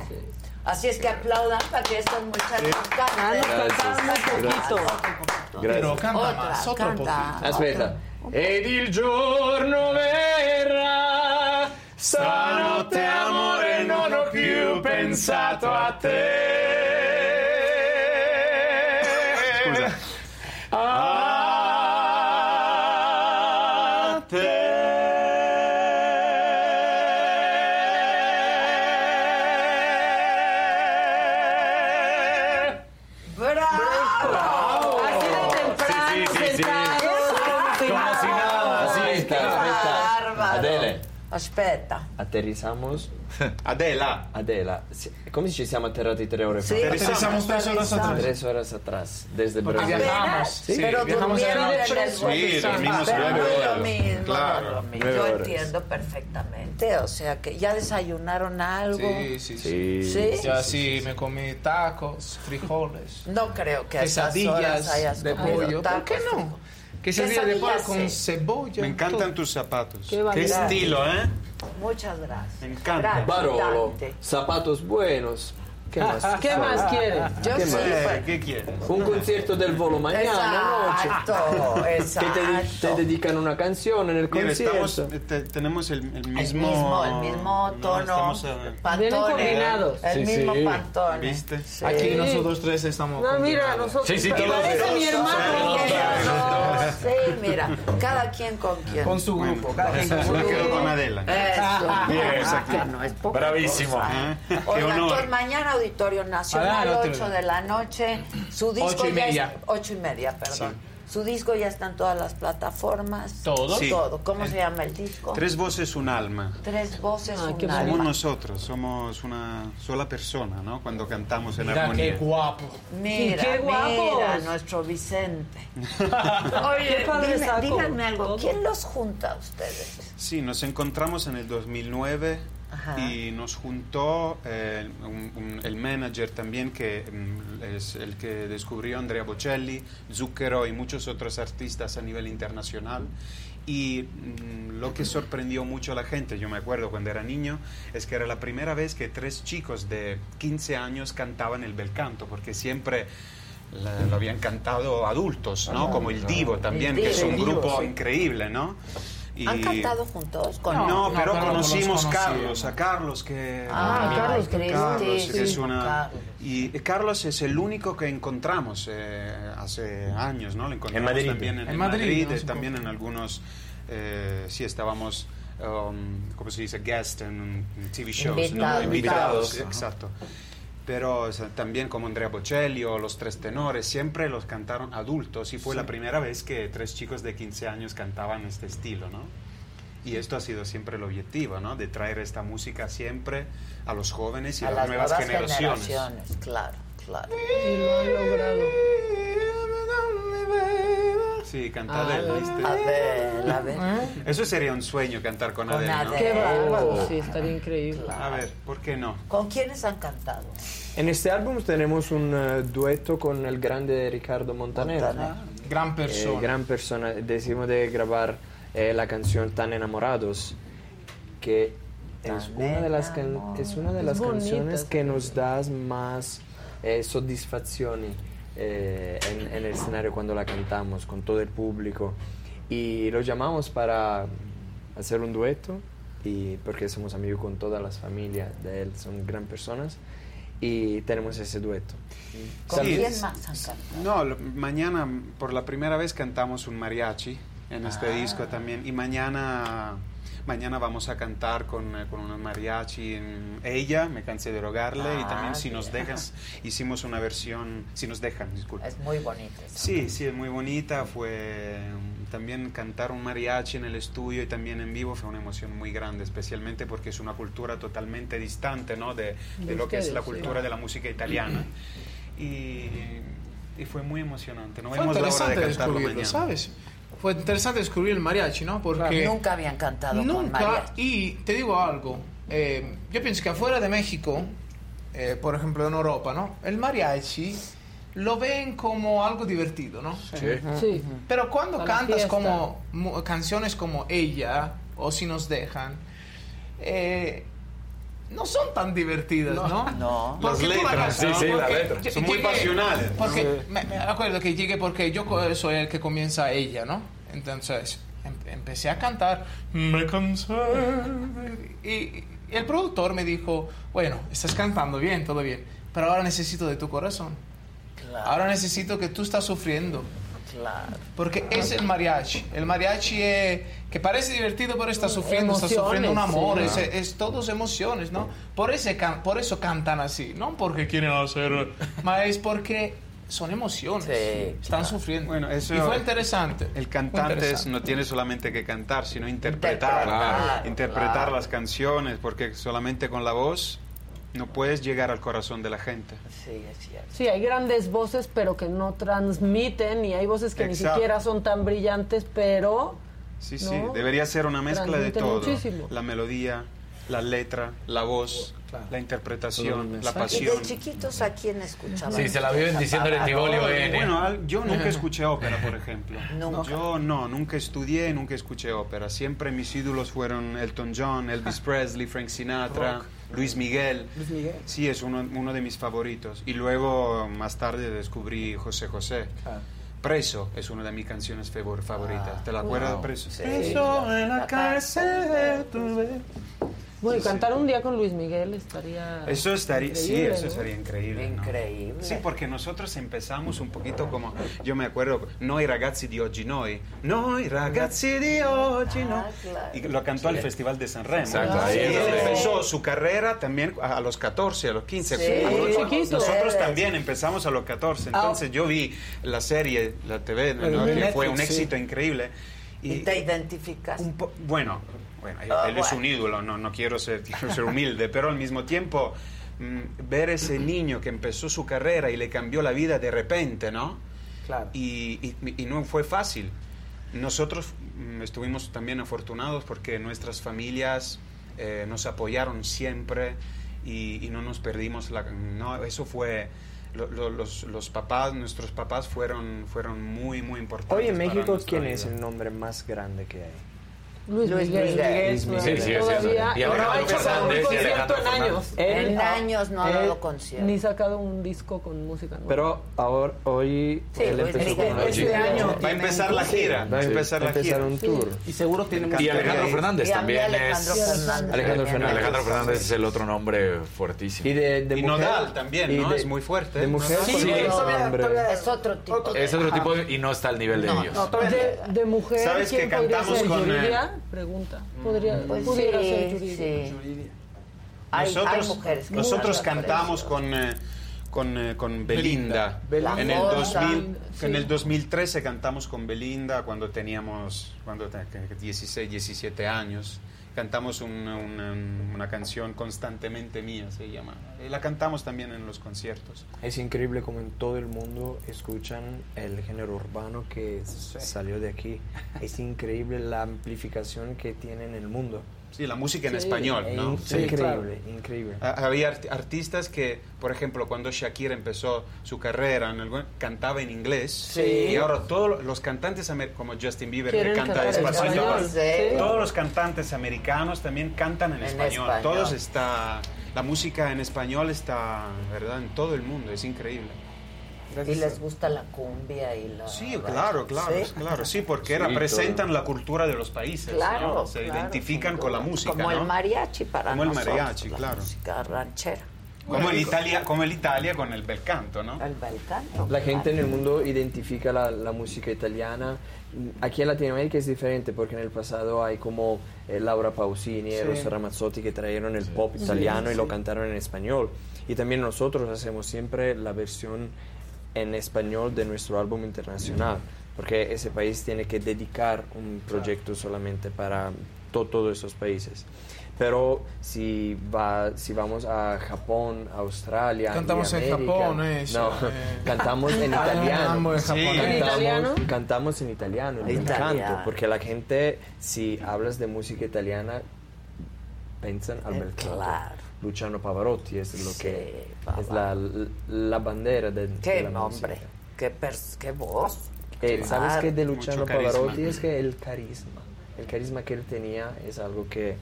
Así es que aplaudan para que estos muchachos Ah, canten. un poquito. Pero canta Otra, más, otro canta. poquito. Aspetta. Ed il giorno verrà, Stanotte amore non ho più pensato a te. Scusa. A te. Bravo! Ha sido temprano, Sì, sì, si chiama? Sì, Aspetta. Aterrizamos. Adela. Adela. Sì, Come ci siamo atterrati tre ore fa? Aterrizamos tres horas atrás. Tres horas atrás, desde Porque Brasil. viajamos. Sí, pero viajamos durmieron en el vuelo. Sí, dormimos Pero nueve no es lo horas. mismo, Claro, no es lo mismo. nueve Yo horas. entiendo perfectamente. O sea que ya desayunaron algo. Sí, sí, sí. Sí. Ya sí, me comí tacos, frijoles. No creo que a esas horas hayas quesadillas de comido pollo. ¿Por qué no? Quesadillas de pollo Quesadillas, con sí. cebolla. Me encantan tus zapatos. Qué Qué, variedad. estilo, ¿eh? Muchas gracias. Me encanta. Gracias, Barolo, zapatos buenos. ¿Qué más? ¿Qué más quieres? Yo ¿Qué sí, más? pues, ¿Qué quieres? Un concierto del volo mañana Exacto, noche. exacto. Que te, te dedican una canción en el Mira, concierto. estamos, eh, te- tenemos el, el el mismo... mismo, el mismo no, tono. Vienen combinados. El Sí, mismo sí. pantone. ¿Viste? Sí. Aquí nosotros tres estamos. No, mira, nosotros. Sí, sí, todos Parece mi hermano. Sí, mira, cada quien con quien. Con su grupo. cada quien con su me grupo. quedo con Adela. Eso. Bien, No, exacto. no Bravísimo. cosa. Ah, mañana Auditorio Nacional, Ah, no te 8 lo- de la noche. Su disco Ocho y ya media. es 8 y media, perdón. Su disco ya está en todas las plataformas. ¿Todo? Sí. Todo. ¿Cómo se llama el disco? Tres voces, un alma. Tres voces, Ah, un qué alma. Somos nosotros, somos una sola persona, ¿no? Cuando cantamos en Mira qué armonía. guapo. Mira, ¡Qué guapos! mira, nuestro Vicente. Oye, Qué padre dime- díganme algo. ¿quién los junta a ustedes? Sí, nos encontramos en el 2009 Ajá. y nos juntó eh, un- un- el manager también, que mm, es el que descubrió Andrea Bocelli, Zucchero y muchos otros artistas a nivel internacional. Y mm, lo que sorprendió mucho a la gente, yo me acuerdo cuando era niño, es que era la primera vez que tres chicos de 15 años cantaban el bel canto, porque siempre la- lo habían cantado adultos, ¿no? Como el Divo también, El que es un grupo sí. increíble, ¿no? Y- ¿Han cantado juntos? Con no, No, pero conocimos a. Carlos, a Carlos que Ah, Carlos Cristi, Carlos, que sí. es una Carlos. y Carlos es el único que encontramos eh, hace años, ¿no? Lo encontramos Madrid. también en, En en Madrid, Madrid, ¿no? eh, también en algunos eh, sí estábamos um, ¿cómo se dice? guest en, en TV shows, ¿no? Invitados. invitados, Invitados. exacto. Pero o sea, también como Andrea Bocelli o Los Tres Tenores, siempre los cantaron adultos y fue la primera vez que tres chicos de 15 años cantaban este estilo, ¿no? Y esto ha sido siempre el objetivo, ¿no? De traer esta música siempre a los jóvenes y a a, las nuevas, generaciones. generaciones. Claro, claro. Y lo han logrado. Sí, canta Adele, ¿viste? Adele, a ver. Eso sería un sueño cantar con, Con Adele, ¿no? Qué bárbaro, sí, estaría increíble. A ver, ¿por qué no? ¿Con quiénes han cantado? En este álbum tenemos un eh, dueto con el grande Ricardo Montaner. Montaner. Gran Eh, persona. gran persona. Decidimos de grabar eh, la canción Tan Enamorados, que es una de las, es una de Es las bonita canciones que nos da más eh, soddisfazioni eh, en, en el escenario cuando la cantamos con todo el público. Y lo llamamos para hacer un dueto, y porque somos amigos con todas las familias de él, son gran personas, y tenemos ese dueto. ¿Con Sí, quién es- más han cantado? No, lo- mañana por la primera vez cantamos un mariachi en este Ah. disco también y mañana mañana vamos a cantar con, eh, con un mariachi en ella, me cansé de rogarle y Ah, también si bien. nos dejas hicimos una versión, si nos dejan, disculpa. Es muy bonito. eso. Sí, sí, es muy bonita. Fue um, también cantar un mariachi en el estudio y también en vivo fue una emoción muy grande, especialmente porque es una cultura totalmente distante, ¿no? De, de De lo que es la sí. cultura de la música italiana. Y, y fue muy emocionante. No Fue vemos la hora de cantarlo mañana. ¿sabes? Fue interesante descubrir el mariachi, ¿no? Porque Nunca habían cantado con nunca, mariachi. y te digo algo, eh, yo pienso que afuera de México, eh, por ejemplo en Europa, ¿no? El mariachi lo ven como algo divertido, ¿no? Sí. Pero cuando Para cantas como canciones como Ella o Si nos dejan, eh, no son tan divertidas, ¿no? No. Porque Las letras, sí, sí, porque las letras. yo- Son muy llegué- pasionales. Porque me, me acuerdo que llegué porque yo soy el que comienza ella, ¿no? Entonces em- empecé a cantar, me cansé. de-". Y, y el productor me dijo, bueno, estás cantando bien, todo bien, pero ahora necesito de tu corazón. Claro, Ahora necesito que tú estás sufriendo. Claro. Porque es el mariachi. El mariachi es, que parece divertido, pero está sufriendo, está Emociones, sufriendo un amor. sí. Es, es todos emociones, ¿no? Por, ese por eso cantan así. No porque quieren hacer, mas es porque son emociones. Sí, Están sufriendo. Bueno, eso- y fue interesante. El cantante interesante. no tiene solamente que cantar, sino interpretar, Interpretar, interpretar claro. las canciones, porque solamente con la voz no puedes llegar al corazón de la gente. Sí, es cierto. Sí, hay grandes voces, pero que no transmiten, y hay voces que ni siquiera son tan brillantes, pero... Sí, ¿no? sí, debería ser una mezcla de todo. muchísimo. La melodía, la letra, la voz, la interpretación, la ¿Y pasión. de chiquitos a quién escuchaban? Sí, se la viven diciendo en Tivoli ON. Bueno, yo nunca escuché ópera, por ejemplo. Nunca. Yo no, nunca estudié, nunca escuché ópera. Siempre mis ídolos fueron Elton John, Elvis Presley, Frank Sinatra, Rock. Luis Miguel. Luis Miguel. Sí, es uno, uno de mis favoritos. Y luego, más tarde, descubrí José José. Preso es una de mis canciones favor- favoritas. ¿Te la acuerdas de Preso? Preso en la cárcel, Bueno, y cantar un día con Luis Miguel estaría... Eso estaría, sí, eso ¿no? sería increíble. ¿no? Increíble. Sí, porque nosotros empezamos un poquito como, yo me acuerdo, Noi ragazzi di oggi noi, Noi ragazzi di oggi no. Y lo cantó al Festival de San Remo. Exacto, y ahí él empezó su carrera también a a los 14, a los 15. Sí, Nosotros- chiquito. Nosotros Sí. también empezamos a los 14. Entonces yo vi la serie, la TV, ¿no? Que fue un sí. éxito increíble. ¿Y te identificas? Un po- bueno, bueno, él, Ah, él es un ídolo, no, no quiero ser, quiero ser humilde, pero al mismo tiempo mm, ver ese niño que empezó su carrera y le cambió la vida de repente, ¿no? Claro. Y, y- y no fue fácil. Nosotros mm, estuvimos también afortunados porque nuestras familias eh, nos apoyaron siempre y, y no nos perdimos la... No, eso fue... lo- lo- los, los papás, nuestros papás fueron, fueron muy, muy importantes. Hoy en México, ¿quién vida. es el nombre más grande que hay? Luis, Luis Miguel. Miguel. Luis Miguel. Sí, sí, Todavía. Y ahora no ha López hecho un concierto en años. En años no ha dado concierto. Ni sacado un disco con música nueva. Pero ahora, hoy Sí, él Luis empezó Miguel. con Este Luis año. Va a empezar la gira. Va a Sí, empezar la empezar gira. un tour. Y seguro tiene Y. Alejandro Fernández también Alejandro es... Fernández. Alejandro. Fernández. Alejandro Fernández es el otro nombre fuertísimo. Y de, de Y mujer, Nodal también, ¿no? de- Es muy fuerte. De mujer. ¿cuál Sí, es otro tipo. Es otro tipo y no está al nivel de ellos. No, de, de mujer, ¿Sabes ¿quién que cantamos con, eh? Pregunta. Podría, Pues pudiera sí, ser Yuridia. sí. Hay, hay nosotros mujeres que nosotros cantamos con, eh, con, eh, con Belinda. Belinda. En, el La 2000, Fosa. en el 2013 cantamos con Belinda cuando teníamos cuando te- que- 16, 17 años. Cantamos una, una- una canción constantemente mía, se llama. Y la cantamos también en los conciertos. Es increíble como en todo el mundo escuchan el género urbano que salió de aquí. Es increíble la amplificación que tiene en el mundo. Sí, la música en Sí, español, Es ¿no? increíble, claro. increíble. Ha- Había art- artistas que, por ejemplo, cuando Shakira empezó su carrera, en algún- cantaba en inglés. Sí. Y ahora todos los cantantes, como Justin Bieber, que canta español, español, sí. todos los cantantes americanos también cantan en, En español. español. Todos está, la música en español está, ¿verdad? En todo el mundo, es increíble. Y les gusta la cumbia y la... Sí, claro, claro, Sí. claro, sí, porque Sí, representan la cultura de los países, Claro, ¿no? Se claro, identifican con la música, Como ¿no? el mariachi para Como el nosotros, mariachi, la claro. música ranchera. Como en Italia, como en Italia con el bel canto, ¿no? El bel canto. La gente en el mundo identifica la, la música italiana. Aquí en Latinoamérica es diferente porque en el pasado hay como eh, Laura Pausini, Sí. Eros Ramazzotti que trajeron el pop italiano y lo cantaron en español. Y también nosotros hacemos siempre la versión en español de nuestro álbum internacional, porque ese país tiene que dedicar un proyecto solamente para to- todos esos países. Pero si, va, si vamos a Japón, Australia, y Cantamos en América- Japón, eso, No, eh. cantamos en Ah, italiano. amo en Japón. ¿En Cantamos- italiano? Cantamos en italiano, en Italiano. canto, porque la gente, si hablas de música italiana, piensan al Eh, bel canto. claro. Luciano Pavarotti es lo Sí, que es la, la bandera de, de Qué la nombre, música. qué, pers- qué voz. Eh, ¿Sabes qué de Luciano. Pavarotti? Es que el carisma. El carisma que él tenía es algo que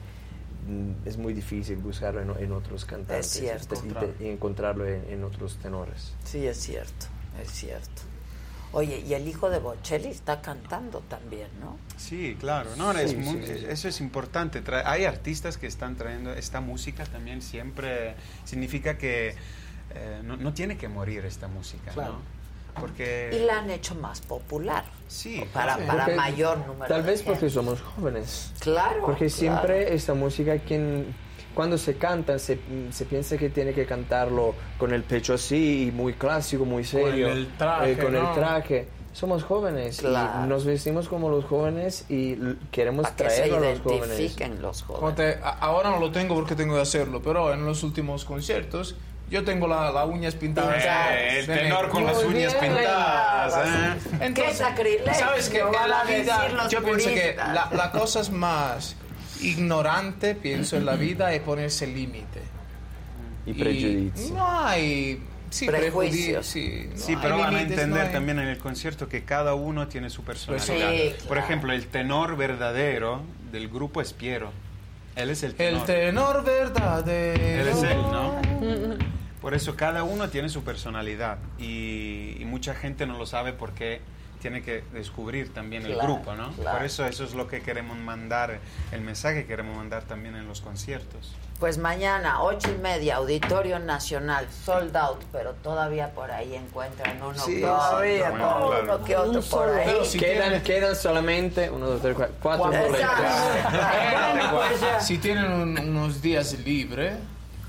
mm, es muy difícil buscarlo en, en otros cantantes cierto. y te- y encontrarlo en, en otros tenores. Sí, es cierto, es cierto. Oye, y el hijo de Bocelli está cantando también, ¿no? Sí, claro, no, es Sí, muy- sí, sí. eso es importante. Tra- hay artistas que están trayendo esta música también siempre significa que eh, no, no tiene que morir esta música, Claro. ¿no? Porque Y la han hecho más popular. Sí, para, para Porque- mayor número Tal de vez porque somos jóvenes. Claro. Porque claro. siempre esta música, quien, cuando se canta se, se piensa que tiene que cantarlo con el pecho así, muy clásico, muy serio, el traje, eh, con ¿no? el traje. Somos jóvenes Claro. y nos vestimos como los jóvenes y queremos que traerlo a los jóvenes. identifiquen los jóvenes. Te- ahora no lo tengo porque tengo que hacerlo, pero en los últimos conciertos yo tengo la, la uñas pintadas. Eh, el tenor negro. con las Muy uñas bien. pintadas, ¿eh? Qué sacrilegio, ¿Sabes que En la vida, yo pienso que la, la cosa es más ignorante, pienso, en la vida es ponerse límite. Y prejuicio. No hay... Sí, Prejuicios. prejuicios. Sí, no Sí, hay pero van a entender no hay- también en el concierto que cada uno tiene su personalidad. Sí, Por ejemplo, el tenor verdadero del grupo es Piero. Él es el tenor. El tenor verdadero. Él es él, ¿no? Por eso cada uno tiene su personalidad y, y mucha gente no lo sabe porque tiene que descubrir también el Claro, grupo, ¿no? claro. Por eso eso es lo que queremos mandar, el mensaje que queremos mandar también en los conciertos. Pues mañana, ocho y media, Auditorio Nacional, sold out, pero todavía por ahí encuentran uno, Sí, todavía, sí, bueno, uno claro. que otro Un por ahí. Pero si quedan, quedan solamente uno, dos, tres, cuatro, cuatro Cuatro. boletos. Si tienen un- unos días libres,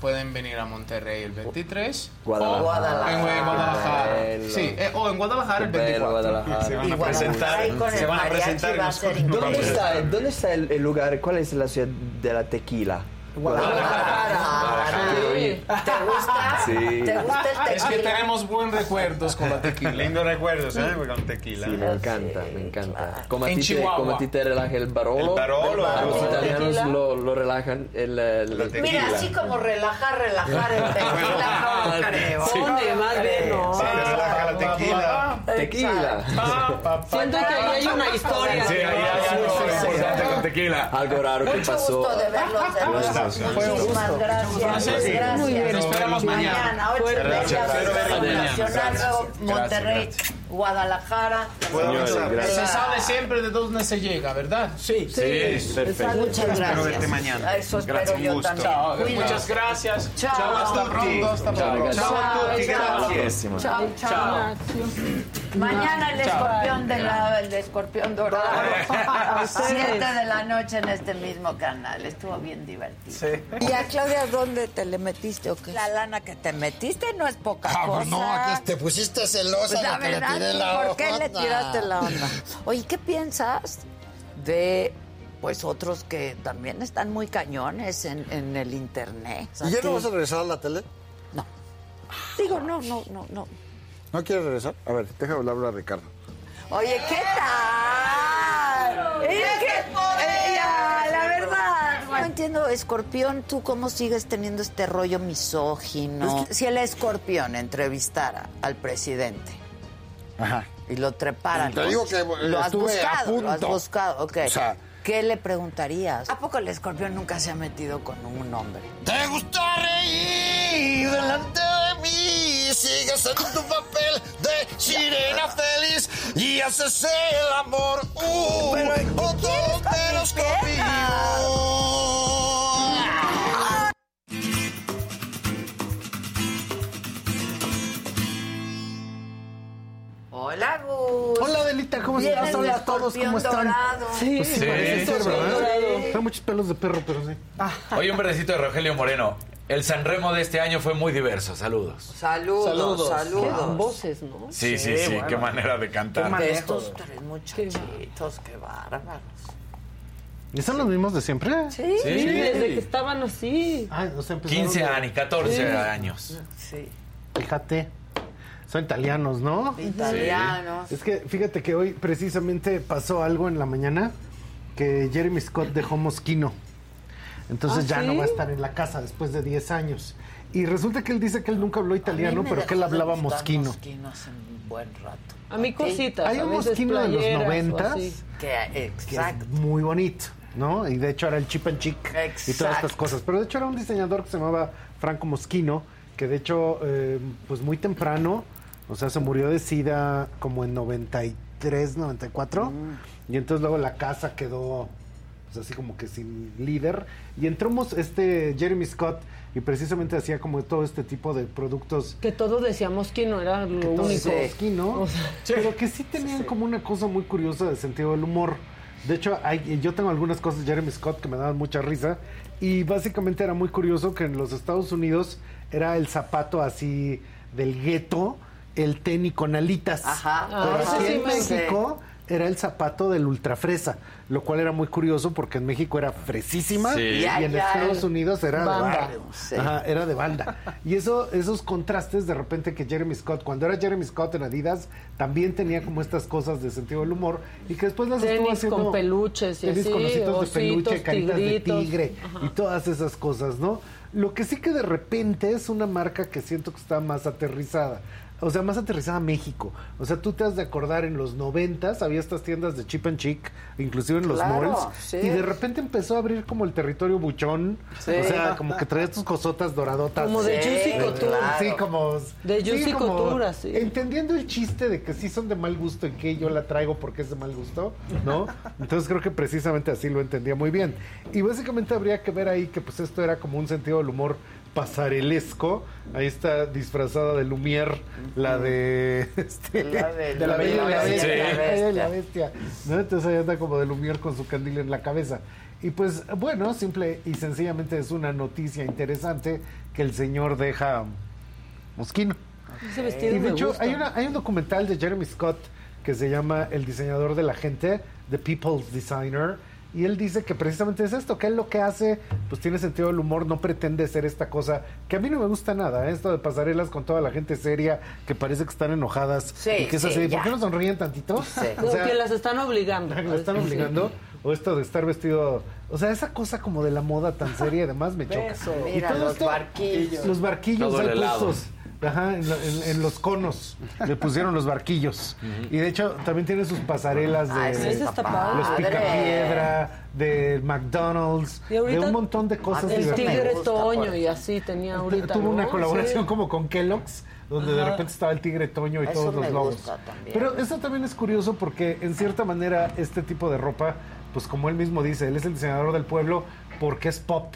pueden venir a Monterrey el 23. Guadalajara. O Guadalajara. En Guadalajara. Sí, eh, o en Guadalajara el Qué bello 24. Guadalajara. Se van Y a presentar, se van a presentar va a ¿Dónde está, ¿Dónde está el, el lugar? ¿Cuál es la ciudad de la tequila? Guadalajara. Sí. ¿Te gusta? Sí. ¿Te gusta el Es que tequila? tenemos buenos recuerdos con la tequila. Lindos recuerdos, ¿eh? Con tequila. Sí, me encanta, me encanta. Como a, En ti te, como a ti te relaja el barolo, El barolo, los italianos tequila. lo, lo relajan el, el- La tequila. Mira, así como relajar, relajar el tequila, no creo. Pone más bien, no. Sí, te relaja la tequila. tequila. Siento que ahí hay una historia. Sí, ahí hay algo importante con tequila. Algo raro que Mucho pasó. gusto de verlos Muchísimas gracias. Gracias. Muy bien, nos esperamos mañana. Nacional, Monterrey. Guadalajara. Avanzar. Se sabe siempre de dónde se llega, ¿verdad? Sí, Sí, perfecto. Muchas Espero gracias. verte mañana. Eso espero Gracias, yo gusto. también. Chao, muchas gracias. Chao. hasta pronto, hasta Chao, pronto. Chao a tutti, Chao. gracias. Chao, chao. Mañana el Chao. escorpión de la, el escorpión dorado. A A ustedes. 7 de la noche en este mismo canal. Estuvo bien divertido. ¿Y a Claudia dónde te le metiste o qué? La lana que te metiste no es poca Ah, cosa. pues no, aquí te pusiste celosa Pues la verdad, tiré la ¿por qué le tiraste la onda? Oye, ¿qué piensas de pues otros que también están muy cañones en, en el internet? O sea, ¿Y ya no vas a regresar a la tele? Digo, no, no, no, no. ¿No quieres regresar? A ver, déjame hablar a Ricardo. Oye, ¿qué tal? Es que, eh, ya, la verdad, no entiendo, Escorpión, ¿tú cómo sigues teniendo este rollo misógino? Si el Escorpión entrevistara al presidente Ajá. y lo treparan, Te digo que lo has estuve a buscado, lo has punto. buscado, ok. O sea- ¿Qué le preguntarías? ¿A poco el Escorpión nunca se ha metido con un hombre? ¿Te gusta reír delante de mí? Sigues en tu papel de sirena feliz y haces el amor. Uh, Pero, ¿qué o con Hola, Gus. Hola, Adelita, ¿cómo estás? Hola a todos, ¿cómo están? dorado. Sí, Sí, parece ser, sí, ¿verdad? sí. Trae muchos pelos de perro, pero sí. Oye, un verdecito de Rogelio Moreno. El Sanremo de este año fue muy diverso. Saludos. Saludos, saludos. Qué voces, ¿no? Sí, sí, sí. Qué manera de cantar. De estos tres muchachitos, qué bárbaros. ¿Y son los mismos de siempre? Sí, Sí. desde que estaban así. Ah, o sea, empezaron 15 de- años, 14 Sí. años. Sí. Fíjate. Son italianos, ¿no? Italianos. Es que fíjate que hoy precisamente pasó algo en la mañana que Jeremy Scott dejó Mosquino. Entonces ¿Ah, ya sí? no va a estar en la casa después de 10 años. Y resulta que él dice que él nunca habló italiano, pero que él hablaba mosquino. Mosquino hace un buen rato. A mí cositas. Hay un mosquino de los noventas. Que, que exacto. es muy bonito, ¿no? Y de hecho era el chip and chic y todas Exacto. estas cosas. Pero de hecho era un diseñador que se llamaba Franco Mosquino, que de hecho, eh, pues muy temprano, o sea, se murió de SIDA como en 93, 94. Y entonces luego la casa quedó, pues así como que sin líder. Y entramos este Jeremy Scott y precisamente hacía como todo este tipo de productos Que todos decíamos que no era lo que único. mosquino, O sea, pero que sí tenían como una cosa muy curiosa de sentido del humor. De hecho, hay, yo tengo algunas cosas de Jeremy Scott que me daban mucha risa Y básicamente era muy curioso que en los Estados Unidos era el zapato así del gueto, el tenis con alitas. Ajá. Pero Ah, aquí sí, en. México era el zapato del ultrafresa, lo cual era muy curioso porque en México era fresísima Sí. y Ya, en ya, Estados el Unidos era de banda. barrio. Sí. Ajá, era de banda. Y eso, esos contrastes de repente que Jeremy Scott, cuando era Jeremy Scott en Adidas, también tenía como estas cosas de sentido del humor y que después las estuvo haciendo con peluches y tenis así, con ositos de ositos, peluche, caritas tigritos. de tigre Ajá. y todas esas cosas, ¿no? Lo que sí que de repente es una marca que siento que está más aterrizada. O sea, más aterrizada a México. O sea, tú te has de acordar en los noventas había estas tiendas de cheap and chic, inclusive en los Claro, malls, sí. y de repente empezó a abrir como el territorio buchón. Sí. O sea, como que traías tus cosotas doradotas. Como de Sí, Juicy Couture. claro. Sí, como... De sí, Juicy como Couture, así. Entendiendo el chiste de que sí son de mal gusto y que yo la traigo porque es de mal gusto, ¿no? Entonces creo que precisamente así lo entendía muy bien. Y básicamente habría que ver ahí que pues esto era como un sentido del humor pasarelesco. Ahí está disfrazada de Lumière, la de... este, La de- de la Bella y la Bestia. Bella y la La Bella y la Bestia. Bestia, ¿no? Entonces ahí anda como de Lumière con su candil en la cabeza. Y pues bueno, simple y sencillamente es una noticia interesante que el señor deja Mosquino. Ese vestido Y de hecho, hay, una, hay un documental de Jeremy Scott que se llama El diseñador de la gente, The People's Designer. Y él dice que precisamente es esto, que él lo que hace, pues tiene sentido del humor, no pretende ser esta cosa, que a mí no me gusta nada, ¿eh? esto de pasarelas con toda la gente seria, que parece que están enojadas. Sí, y que es sí, así, ya. ¿por qué no sonríen tantito? No, que las están obligando. ¿Lo están obligando? O esto de estar vestido. O sea, esa cosa como de la moda tan seria y demás me choca. Y Mira, todo los esto- barquillos. Los barquillos Todo Ajá, en, en- en los conos le pusieron los barquillos. Y de hecho también tiene sus pasarelas de Ah, ese está los padre. picapiedra, de McDonald's, ahorita de un montón de cosas El tigre gusta, Toño por- y así tenía ahorita. Tuvo una colaboración Sí. como con Kellogg's, donde de repente estaba el tigre Toño y Eso todos los también. Pero eso también es curioso porque en cierta manera este tipo de ropa, pues como él mismo dice, él es el diseñador del pueblo porque es pop.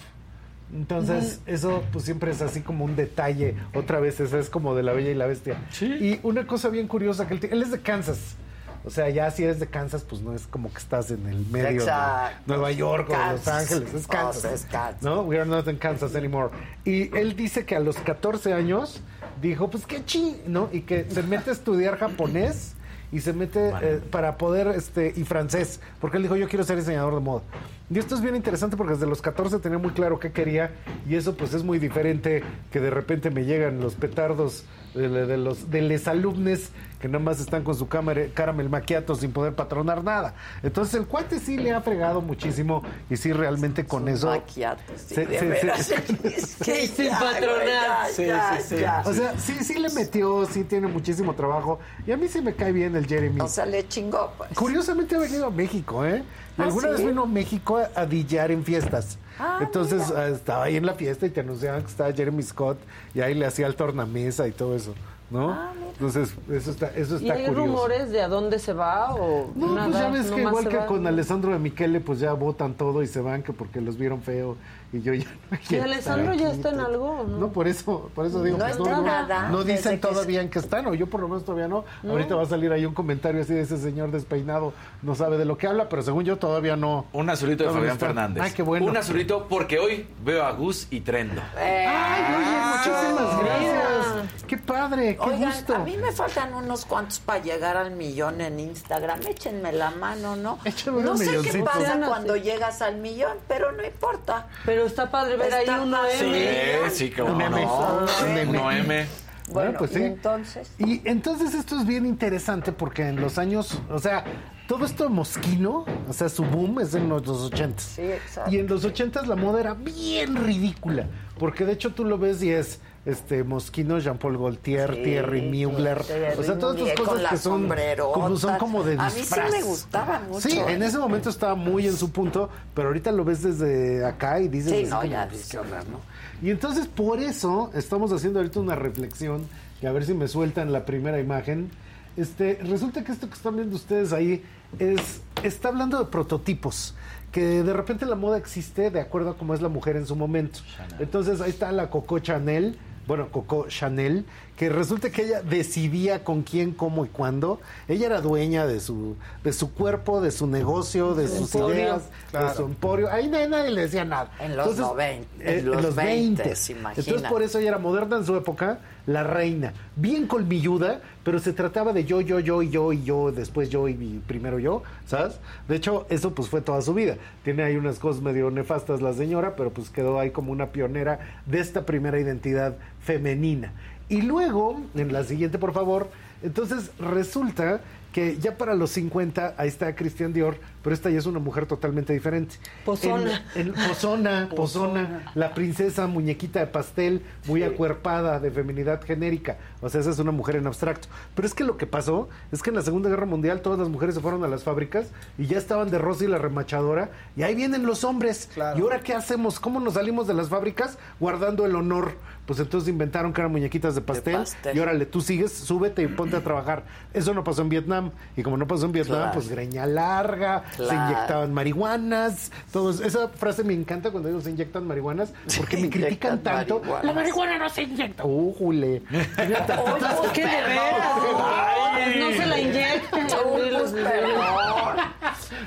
Entonces, eso pues siempre es así como un detalle. Otra vez, esa es como de la Bella y la Bestia. Y una cosa bien curiosa, que él, él es de Kansas. O sea, ya si eres de Kansas, pues no es como que estás en el medio Exacto. de Nueva York o Los. Ángeles, es O Kansas. sea, es Kansas. ¿No? We are not in Kansas anymore. Y él dice que a los 14 años dijo, pues qué chi, ¿no? Y que se mete a estudiar japonés y se mete eh, para poder, este, y francés, porque él dijo, yo quiero ser diseñador de moda. Y esto es bien interesante porque desde los 14 tenía muy claro qué quería y eso pues es muy diferente que de repente me llegan los petardos de, de los de les alumnes que nada más están con su cámara, caramel maquiato sin poder patronar nada. Entonces el cuate sí le ha fregado muchísimo y sí realmente con eso... Maquiatos, sí, se- de se- veras. se- Sí, Sin ya, patronar. ya, ya. o sea, sí, sí le metió, sí tiene muchísimo trabajo. Y a mí sí me cae bien el Jeremy. O sea, le chingó, pues. Curiosamente ha venido a México, ¿eh? Y ¿Ah, alguna sí? vez vino a México a, a dillar en fiestas. Ah, Entonces ah, estaba ahí en la fiesta y te anunciaban que estaba Jeremy Scott y ahí le hacía el tornamesa y todo eso, ¿no? Entonces, eso está, eso ¿Y está hay curioso. rumores de a dónde se va o No, nada? pues ya ves que igual que con Alessandro de Michele, pues ya votan todo y se van que porque los vieron feo y yo ya no ¿Y quiero Alessandro ya está en algo no? No, por eso, por eso digo, No pues, está no, nada, no desde dicen que todavía en qué están, o yo por lo menos todavía no. Ahorita va a salir ahí un comentario así de ese señor despeinado, no sabe de lo que habla, pero según yo todavía no. Un azulito de Fabián está. Fernández. Ay, qué bueno. Un azulito porque hoy veo a Gus y Trendo. Ay, oye, muchísimas gracias. Qué padre, qué Oigan, gusto. a mí me faltan unos cuantos para llegar al millón en Instagram. Échenme la mano, ¿no? Échame no sé qué pasa cuando llegas al millón, pero no importa. Pero está padre ver ahí uno. M. Sí, sí, que Un M. no. Un M. Bueno, pues y sí. entonces. Y entonces esto es bien interesante porque en los años, o sea, todo esto de Mosquino, o sea, su boom es en los 80 Sí, exacto. Y en los 80 la moda era bien ridícula, porque de hecho tú lo ves y es este Mosquino, Jean-Paul Gaultier, Sí, Thierry Mugler, o sea, todas estas cosas que son como, son como de A mí sí disfraz. me gustaba mucho. Sí, en ¿eh? ese momento estaba muy en su punto, pero ahorita lo ves desde acá y dices Sí, no, como, ya pues, qué horror, ¿no? Y entonces por eso estamos haciendo ahorita una reflexión, y a ver si me sueltan la primera imagen. Este, resulta que esto que están viendo ustedes ahí es está hablando de prototipos, que de repente la moda existe de acuerdo a cómo es la mujer en su momento. Entonces ahí está la Coco Chanel, bueno, Coco Chanel, que resulta que ella decidía con quién, cómo y cuándo. Ella era dueña de su, de su cuerpo, de su negocio, de sus emporio. ideas, de su emporio. Ahí nadie, nadie le decía nada. En los noven- en eh, los 20. 20s, Entonces por eso ella era moderna en su época, la reina. Bien colmilluda, pero se trataba de yo, yo, yo y yo y yo, después yo y primero yo, ¿sabes? De hecho, eso pues fue toda su vida. Tiene ahí unas cosas medio nefastas la señora, pero pues quedó ahí como una pionera de esta primera identidad femenina. Y luego, en la siguiente, por favor, entonces resulta que ya para los 50, ahí está Christian Dior, pero esta ya es una mujer totalmente diferente. Pozona. En, en- pozona, pozona, la princesa muñequita de pastel, muy acuerpada, de feminidad genérica. O sea, esa es una mujer en abstracto. Pero es que lo que pasó es que en la Segunda Guerra Mundial todas las mujeres se fueron a las fábricas y ya estaban de Rosy la remachadora y ahí vienen los hombres. ¿Y ahora qué hacemos? ¿Cómo nos salimos de las fábricas? Guardando el honor. Pues entonces inventaron que eran muñequitas de pastel, pastel. y órale, tú sigues, súbete y ponte a trabajar. Eso no pasó en Vietnam. Y como no pasó en Vietnam, Claro. pues greña larga, se inyectaban marihuanas, todo eso. Esa frase me encanta cuando ellos se inyectan marihuanas, porque me Inyectan critican tanto. marihuanas. La marihuana no se inyecta. ¡Uh, jule! Tenía tantitas- Oh, ¿Qué de veras? No se la inyecten. Pues,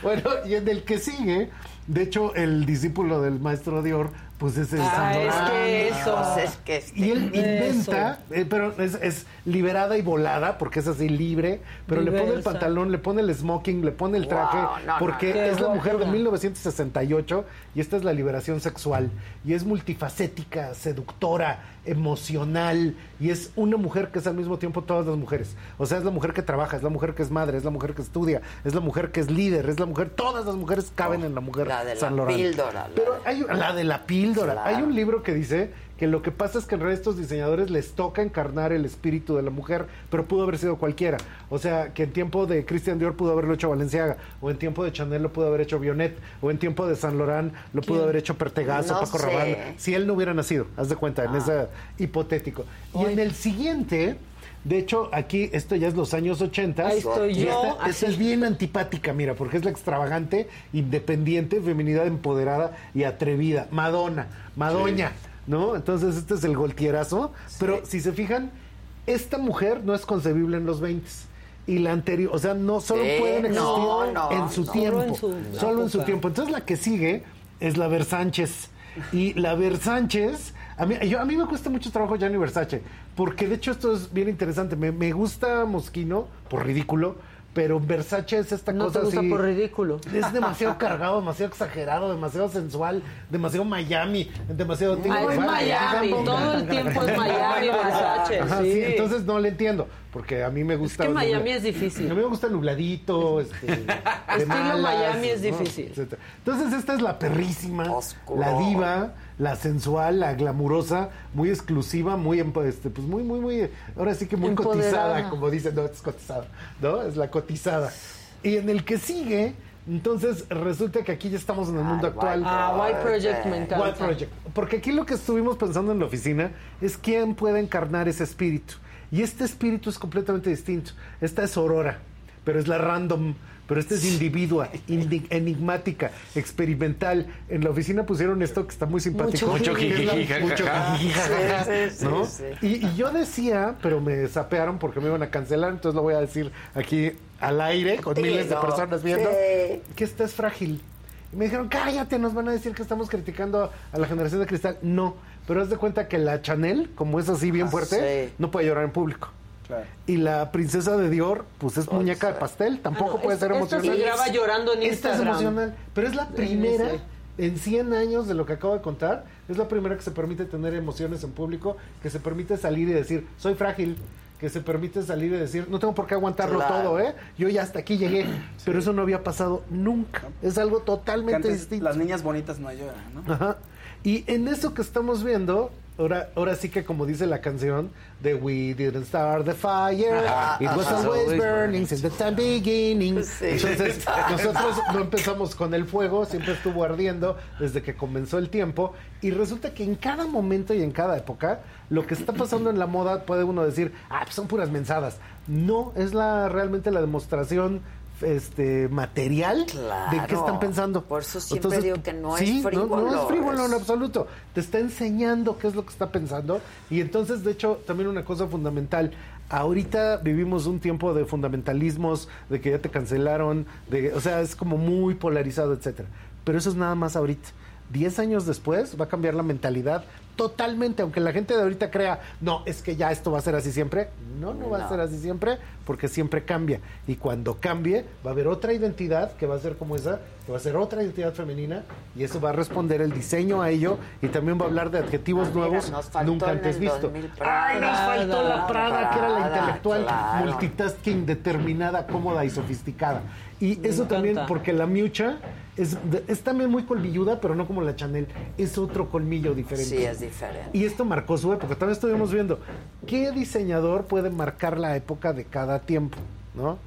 Bueno, y en el que sigue, de hecho, el discípulo del maestro Dior, pues es el Ah, San es que eso. Pues es que este- Y él inventa, eh, pero es, es liberada y volada, porque es así libre, pero le pone el pantalón, le pone el smoking, le pone el traje, Wow, no, no, porque no. es la mujer de guapa. 1968 y esta es la liberación sexual. Y es multifacética, seductora, emocional, y es una mujer que es al mismo tiempo todas las mujeres. O sea, es la mujer que trabaja, es la mujer que es madre, es la mujer que estudia, es la mujer que es líder, es la mujer, todas las mujeres caben en la mujer La de la San Laurent. píldora, la Pero de- hay la de la píldora. Claro. Hay un libro que dice que lo que pasa es que en realidad estos diseñadores les toca encarnar el espíritu de la mujer, pero pudo haber sido cualquiera. O sea, que en tiempo de Christian Dior pudo haberlo hecho Valenciaga, o en tiempo de Chanel lo pudo haber hecho Bionet, o en tiempo de San Laurent lo pudo haber hecho Pertegazo, No Paco sé. Rabanne. Si él no hubiera nacido, haz de cuenta, en Ah. ese hipotético. Y en el siguiente... De hecho, aquí, esto ya es los años 80. Ahí estoy y yo, esta- es bien antipática, mira, porque es la extravagante, independiente, feminidad empoderada y atrevida. Madonna, Madoña, ¿no? Entonces este es el goltierazo. Pero si se fijan, esta mujer no es concebible en los 20 y la anterior, o sea, no solo Sí, pueden existir no, no, en su no. tiempo, Solo en su solo en su época. tiempo. Entonces la que sigue es la Versánchez. Y la Versánchez, a mí, yo, a mí me cuesta mucho trabajo Gianni Versace, porque de hecho esto es bien interesante. Me, me gusta Mosquino, por ridículo, pero Versace es esta No cosa te gusta así. por ridículo. Es demasiado cargado, demasiado exagerado, demasiado sensual, demasiado Miami, demasiado... Ah, es Miami, todo el tiempo es Miami, Versace, Ajá, sí. sí, entonces no le entiendo, porque a mí me gusta... que Miami nubla- es difícil. A mí me gusta nubladito, este, de Estilo Miami es difícil. Entonces esta es la perrísima, Oscuro. la diva, la sensual, la glamurosa, muy exclusiva, muy, empo- este, pues muy, muy, muy, ahora sí que muy Empoderada. cotizada, como dicen, no, es cotizada, ¿no? Es la cotizada. Y en el que sigue, entonces resulta que aquí ya estamos en el mundo Ay, actual. Ah, White Project me encanta. White Project. Porque aquí lo que estuvimos pensando en la oficina es quién puede encarnar ese espíritu. Y este espíritu es completamente distinto. Esta es Aurora, pero es la random. Pero esta es individua, indi- enigmática, experimental. En la oficina pusieron esto que está muy simpático. Mucho mucho. Y, yo decía, pero me sapearon porque me iban a cancelar, entonces lo voy a decir aquí al aire, con Sí, miles de personas viendo, sí. que esta es frágil. Y me dijeron, cállate, nos van a decir que estamos criticando a la generación de cristal. No, pero haz de cuenta que la Chanel, como es así bien Ah, fuerte, sí. no puede llorar en público. Claro. Y la princesa de Dior, pues es muñeca de pastel, tampoco Ah, no, puede ser emocional. se graba llorando en Esta es emocional, pero es la primera en 100 años de lo que acabo de contar, es la primera que se permite tener emociones en público, que se permite salir y decir, soy frágil, que se permite salir y decir, no tengo por qué aguantarlo Claro. todo, ¿eh? Yo ya hasta aquí llegué, pero eso no había pasado nunca, es algo totalmente antes distinto. las niñas bonitas no lloran, ¿no? Ajá. Y en eso que estamos viendo, ahora, ahora sí que como dice la canción de We Didn't Start the Fire, Ajá, It Was ajá. Always Burning Since the Time Beginning. Sí. Entonces, nosotros no empezamos con el fuego, siempre estuvo ardiendo desde que comenzó el tiempo. Y resulta que en cada momento y en cada época, lo que está pasando en la moda puede uno decir, ah, pues son puras mensadas. No, es la realmente la demostración este material de qué están pensando. Por eso siempre digo que no es sí, No, no frívolo, es frívolo en es- absoluto. Te está enseñando qué es lo que está pensando. Y entonces, de hecho, también una cosa fundamental. Ahorita vivimos un tiempo de fundamentalismos, de que ya te cancelaron, de, o sea, es como muy polarizado, etcétera. Pero eso es nada más ahorita. Diez años después va a cambiar la mentalidad totalmente, aunque la gente de ahorita crea, no, es que ya esto va a ser así siempre. No, no va a ser así siempre, porque siempre cambia. Y cuando cambie, va a haber otra identidad que va a ser como esa, que va a ser otra identidad femenina, y eso va a responder el diseño a ello, y también va a hablar de adjetivos Ah, nuevos nunca antes visto. 2000 Prada. Ay, nos faltó la Prada, que era la intelectual, claro. multitasking, determinada, cómoda y sofisticada. Y eso también, porque la Miucha es, es también muy colmilluda, pero no como la Chanel, es otro colmillo diferente. Sí, es diferente. Y esto marcó su época. También estuvimos viendo qué diseñador puede marcar la época de cada tiempo, ¿no?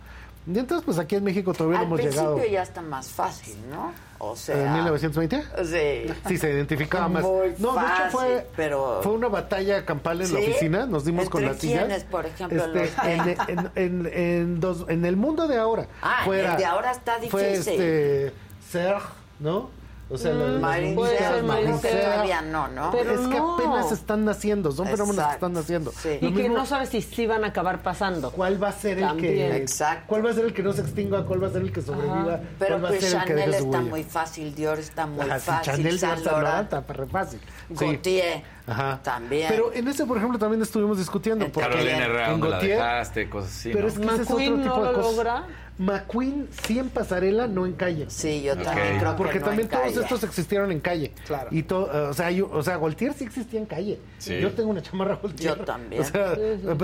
Y entonces, pues aquí en México todavía no Al hemos principio llegado. ya está más fácil, ¿no? O ¿En sea... 1920? Sí. Sí, se identificaba más. Muy no, de hecho fácil, fue, pero... fue una batalla campal en la ¿Sí? oficina. Nos dimos con ¿Entre las sillas. por ejemplo, Este, los- en, en- en- en dos- en el mundo de ahora. Ah, en fuera- el de ahora está Fue difícil. este, Serge, ¿no? O sea, Mm, Marín todavía no, ¿no? Pero es que no. apenas están naciendo, son fenómenos que Exacto, están naciendo. sí. Lo Y que mismo- no sabes si sí van a acabar pasando. ¿Cuál va a ser el que Exacto. cuál va a ser el que no se extinga, cuál va a ser el que sobreviva, Pero cuál va a pues el que Chanel está huella? muy fácil, Dior está muy Ajá, sí, fácil, Chanel Laurent, está re fácil. Sí. Gautier Ajá. también. Pero en ese, por ejemplo, también estuvimos discutiendo. porque Carolina Herrera, en ¿dónde la Gautier, dejaste? Cosas así, pero ¿no? es que ese es otro tipo no de lo cosas. logra. McQueen sí en pasarela, no en calle. Sí, yo Ok. también creo Porque que no también en todos calle. estos existieron en calle. Claro. Y todo, eh, o sea, yo, o sea, Gaultier sí existía en calle. Sí. Yo tengo una chamarra Gaultier. Yo también. O sea,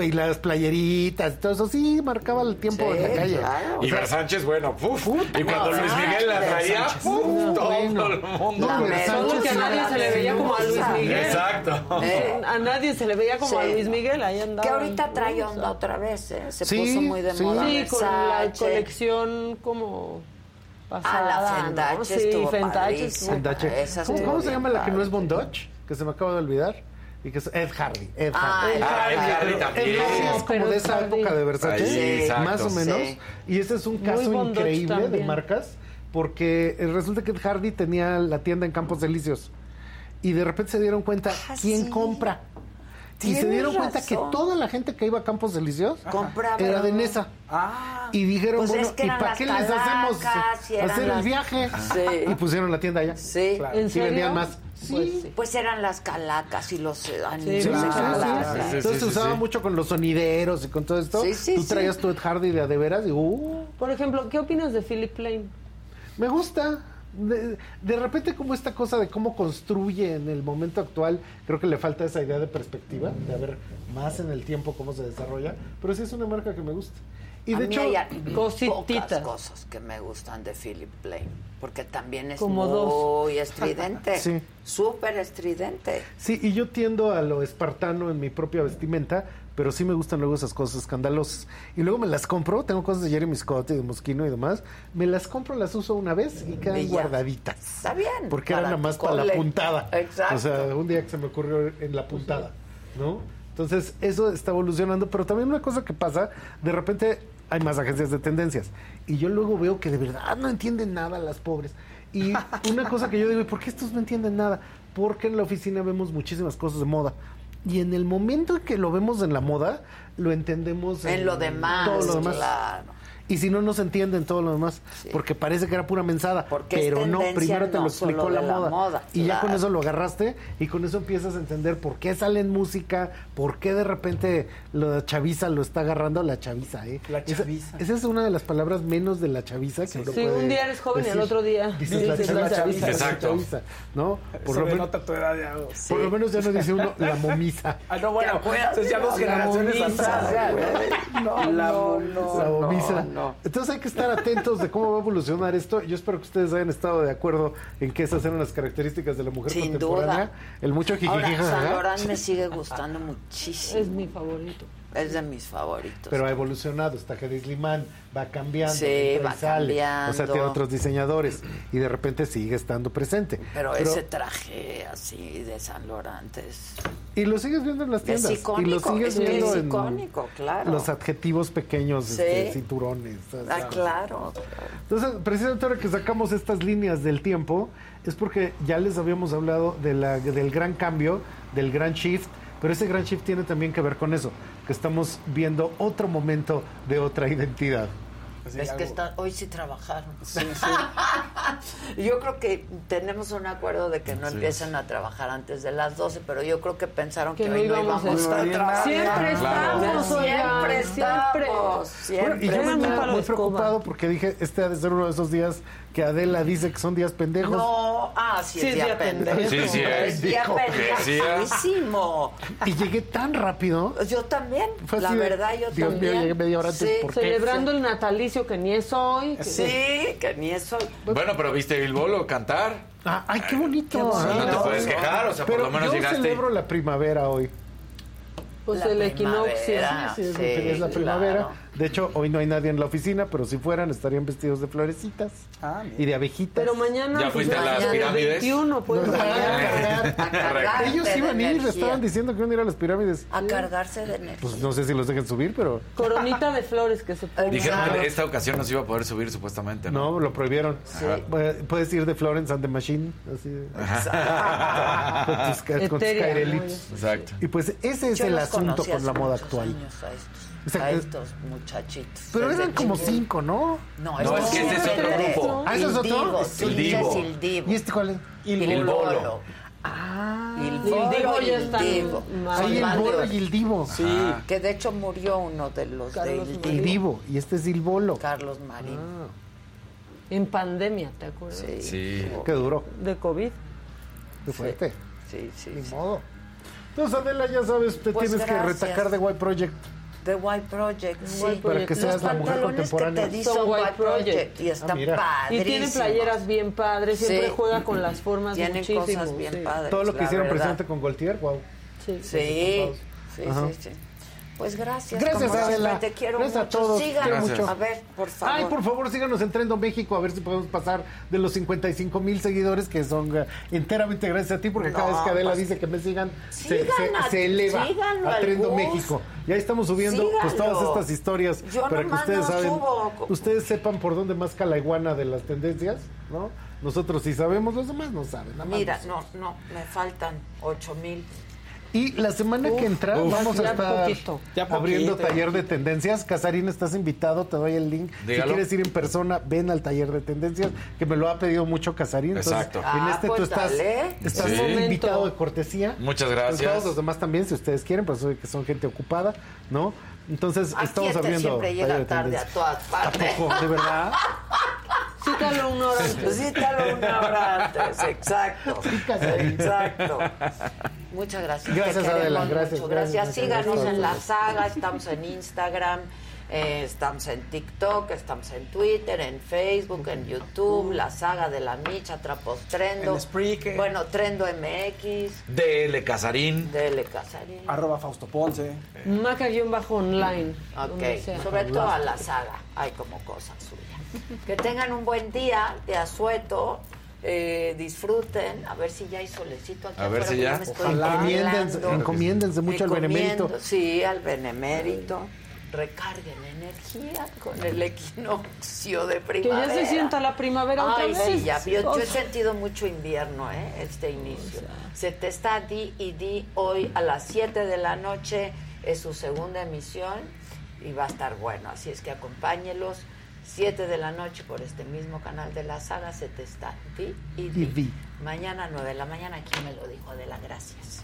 y las playeritas y todo eso sí marcaba el tiempo Sí, en la calle. claro. O Y sea, Versánchez, bueno, uf. Y cuando No, Luis Miguel la traía. ¡puf! todo bueno. el mundo. No, Solo que a nadie se le veía como a Luis. Miguel. Exacto. Eh, A nadie se le veía como a Sí. Luis Miguel, ahí andaba. que ahorita trae onda otra vez, ¿eh? Se Sí, puso muy de moda. Sí, con la Versace. colección como pasada. Ah, la ¿no? Fendache Sí. Esa ¿Cómo, cómo se llama la que no es Bondage? Que se me acaba de olvidar. Y que es Ed Hardy. Ed Ah, Hardy. Ed Ah, Ed Hardy también. Ed Hardy es como de esa Hardy. época de Versace, Sí, exacto. más o menos. Sí. Y ese es un caso increíble de marcas, porque resulta que Ed Hardy tenía la tienda en Campos Delicios. Y de repente se dieron cuenta Ah, quién sí. compra. Y se dieron cuenta que toda la gente que iba a Campos Delicios Compraba. era de Nesa. Ah, Y dijeron, Pues bueno, es que ¿y para qué les hacemos hacer las- el viaje? Sí. Y pusieron la tienda allá. Sí. Claro. ¿En Y serio? vendían más. Pues sí. Pues eran las calacas y los eh, Sí, sí, Entonces se sí, usaba sí. mucho con los sonideros y con todo esto. Sí, sí, Tú sí. traías tu Ed Hardy de a de veras y uh, Por ejemplo, ¿qué opinas de Philip Plain? me gusta. De, de repente como esta cosa de cómo construye en el momento actual, creo que le falta esa idea de perspectiva, de ver más en el tiempo cómo se desarrolla, pero sí es una marca que me gusta. Y a de mí hecho, hay cosititas. pocas cosas que me gustan de Philip Plain, porque también es Como muy dos. estridente, Sí. súper estridente. Sí, y yo tiendo a lo espartano en mi propia vestimenta, pero sí me gustan luego esas cosas escandalosas. Y luego me las compro, tengo cosas de Jeremy Scott y de Moschino y demás, me las compro, las uso una vez y quedan Y guardaditas. Está bien. Porque era para nada más para la puntada. Exacto. O sea, un día que se me ocurrió en la puntada, ¿no? Entonces, eso está evolucionando, pero también una cosa que pasa, de repente hay más agencias de tendencias y yo luego veo que de verdad no entienden nada las pobres. Y una cosa que yo digo, ¿y por qué estos no entienden nada? Porque en la oficina vemos muchísimas cosas de moda. Y en el momento en que lo vemos en la moda, lo entendemos En lo demás, todo lo demás. claro. Y si no, no se entiende en todo lo demás. Porque parece que era pura mensada. Porque pero no, primero te no lo explicó la moda. y ya con eso lo agarraste y con eso empiezas a entender por qué sale en música, por qué de repente la chaviza lo está agarrando la chaviza. ¿eh? La chaviza. Esa, es una de las palabras menos de la chaviza que uno Sí, puede un día eres joven y al otro día Dices la dices la chaviza. chaviza. la Exacto. chaviza, ¿no? Por lo, men- denota tu edad ya. por lo menos ya no dice uno la momisa. Ah, no, bueno, acuerdas eso es ya dos la generaciones momisa? atrás. No, La no, momisa. no, la bomisa. No. Entonces hay que estar atentos de cómo va a evolucionar esto. Yo espero que ustedes hayan estado de acuerdo en que esas eran las características de la mujer Sin contemporánea. duda. El mucho Ahora, San. Laurent me sigue gustando muchísimo. Es mi favorito. Es de mis favoritos. Pero ha evolucionado, está Hedy Slimán, va cambiando, Sí, y va sale. cambiando. O sea, tiene otros diseñadores y de repente sigue estando presente. Pero, ese traje así de San Laurent es... Y lo sigues viendo en las Es tiendas. y icónico, lo sigues es viendo es en icónico, claro. Los adjetivos pequeños, Sí. este, cinturones. o sea. Ah, claro. Entonces, precisamente ahora que sacamos estas líneas del tiempo, es porque ya les habíamos hablado de la, del gran cambio, del gran shift, pero ese gran shift tiene también que ver con eso, que estamos viendo otro momento de otra identidad. Es que está, hoy sí trabajaron. yo creo que tenemos un acuerdo de que no Sí. empiecen a trabajar antes de las 12, pero yo creo que pensaron que, Que no hoy no íbamos a estar. trabajar. Siempre estamos, Siempre siempre. estamos. Siempre Bueno, y yo venía estamos. muy preocupado porque dije, este ha de ser uno de esos días que Adela dice que son días pendejos. No, ah, sí, Sí, es día día pendejo. pendejo. Sí, sí es. Es día pendejísimo. Y llegué tan rápido. Yo también, Fue la así verdad, yo Dios también. mío, llegué media hora antes. Sí, ¿por qué? Celebrando el natalicio que ni es hoy. que- Sí, que ni eso. Bueno, pero viste a Bilbolo cantar. Ah, ay, qué bonito. Qué bonito. No te puedes quejar, o sea, por Pero lo menos yo llegaste. celebro la primavera hoy. Pues La el equinoccio. primavera. Sí, es, Sí, es la claro. De hecho, hoy no hay nadie en la oficina, pero si fueran estarían vestidos de florecitas Ah, y de abejitas. Pero mañana. ¿Ya fuiste a las pirámides? 21, pues. No. A Ellos iban a ir, estaban diciendo que iban a ir a las pirámides. A cargarse de energía. Pues no sé si los dejen subir, pero Coronita de flores que se pone. Dijeron que esta ocasión no se iba a poder subir supuestamente, ¿no? no, lo prohibieron. Sí. Puedes- ir de Florence and the Machine, así de- con tus, con tus. Exacto. Y pues ese es Yo el asunto con la moda actual. años a estos, O sea, a que- estos muchachitos. Pero eran como cinco, ¿no? No, No, es que ese es otro grupo. Ah, ¿ese es otro? Il Divo, El Divo. Il. ¿Y este cuál es? Il Bolo. Bolo. Ah, Il Il Bolo Divo y ya Il Divo. más- Son Ahí el bolo y el divo. Sí. Ah. Que de hecho murió uno de los Carlos de Il. El Divo. divo. Y este es el bolo. Carlos Marín. Ah, En pandemia, ¿te acuerdas? Sí. Sí. qué duro, De COVID. qué fuerte. Sí, sí. Ni sí. modo. Entonces, Adela, ya sabes, te Pues tienes que gracias. retacar de White Project. The White Project, sí. White Para que seas Los la mujer pantalones contemporánea. que te Son White White Project, Project. y están Ah. Y tiene playeras bien padres, siempre Sí. juega con las formas Tienen muchísimo. cosas bien sí. padres. Todo lo que hicieron verdad. presente con Gaultier, wow. Sí. Sí, sí, sí. Pues gracias. Gracias, Adela. Te quiero Gracias a mucho. todos. Síganos. Mucho. A ver, por favor. Ay, por favor, síganos en Trendo México a ver si podemos pasar de los 55 mil seguidores que son eh, enteramente gracias a ti, porque cada vez que Adela pues, dice que me sigan, se, sigan se- a- se eleva a Trendo. México. Y ahí estamos subiendo pues todas estas historias Yo para que ustedes no saben, subo. ustedes sepan por dónde más la iguana de las tendencias, ¿no? Nosotros sí sabemos, los demás no saben. nada más Mira, no, no, me faltan 8 mil. Y la semana que entra uf, vamos a estar poquito. Abriendo poquito, taller de tendencias. Casarín, estás invitado, te doy el link. Dígalo. Si quieres ir en persona, ven al taller de tendencias, que me lo ha pedido mucho Casarín. Entonces, Exacto. En Ah, este tú pues estás, dale. estás Sí. invitado de cortesía. Muchas Pues gracias. todos los demás también, si ustedes quieren, pues soy que son gente ocupada, ¿no? Entonces, Aquí estamos este abriendo siempre taller llega de tarde a todas ¿A partes. poco? ¿De verdad? Cítalo una hora antes. Cítalo una hora antes, exacto. Casarín. Exacto. Muchas gracias. Gracias, Adela, mucho. gracias, Gracias. gracias, Síganos gracias. en la saga, estamos en Instagram, eh, estamos en TikTok, estamos en Twitter, en Facebook, en YouTube, la saga de la Micha, Trapos Trendo. En. Bueno, Trendo MX, DL Casarín. DL Casarín. Arroba Fausto Ponce. Maca-online. Ok, sobre todo a la saga, hay como cosas suyas. Que tengan un buen día de asueto, eh, disfruten, a ver si ya hay solecito aquí A ver si que ya. Ojalá. Encomiéndense, mucho al benemérito. Sí, al benemérito. Recarguen energía con el equinoccio de Que primavera. ya se sienta la primavera otra Ay, vez. sí, ya. Yo, yo he sentido mucho invierno, ¿eh? Este inicio. Se te está di y di hoy a las 7 de la noche. Es su segunda emisión y va a estar bueno. Así es que acompáñelos. 7 de la noche por este mismo canal de la saga. Se te está di y di. Y di. Mañana 9 de la mañana. Aquí me lo dijo de la gracias.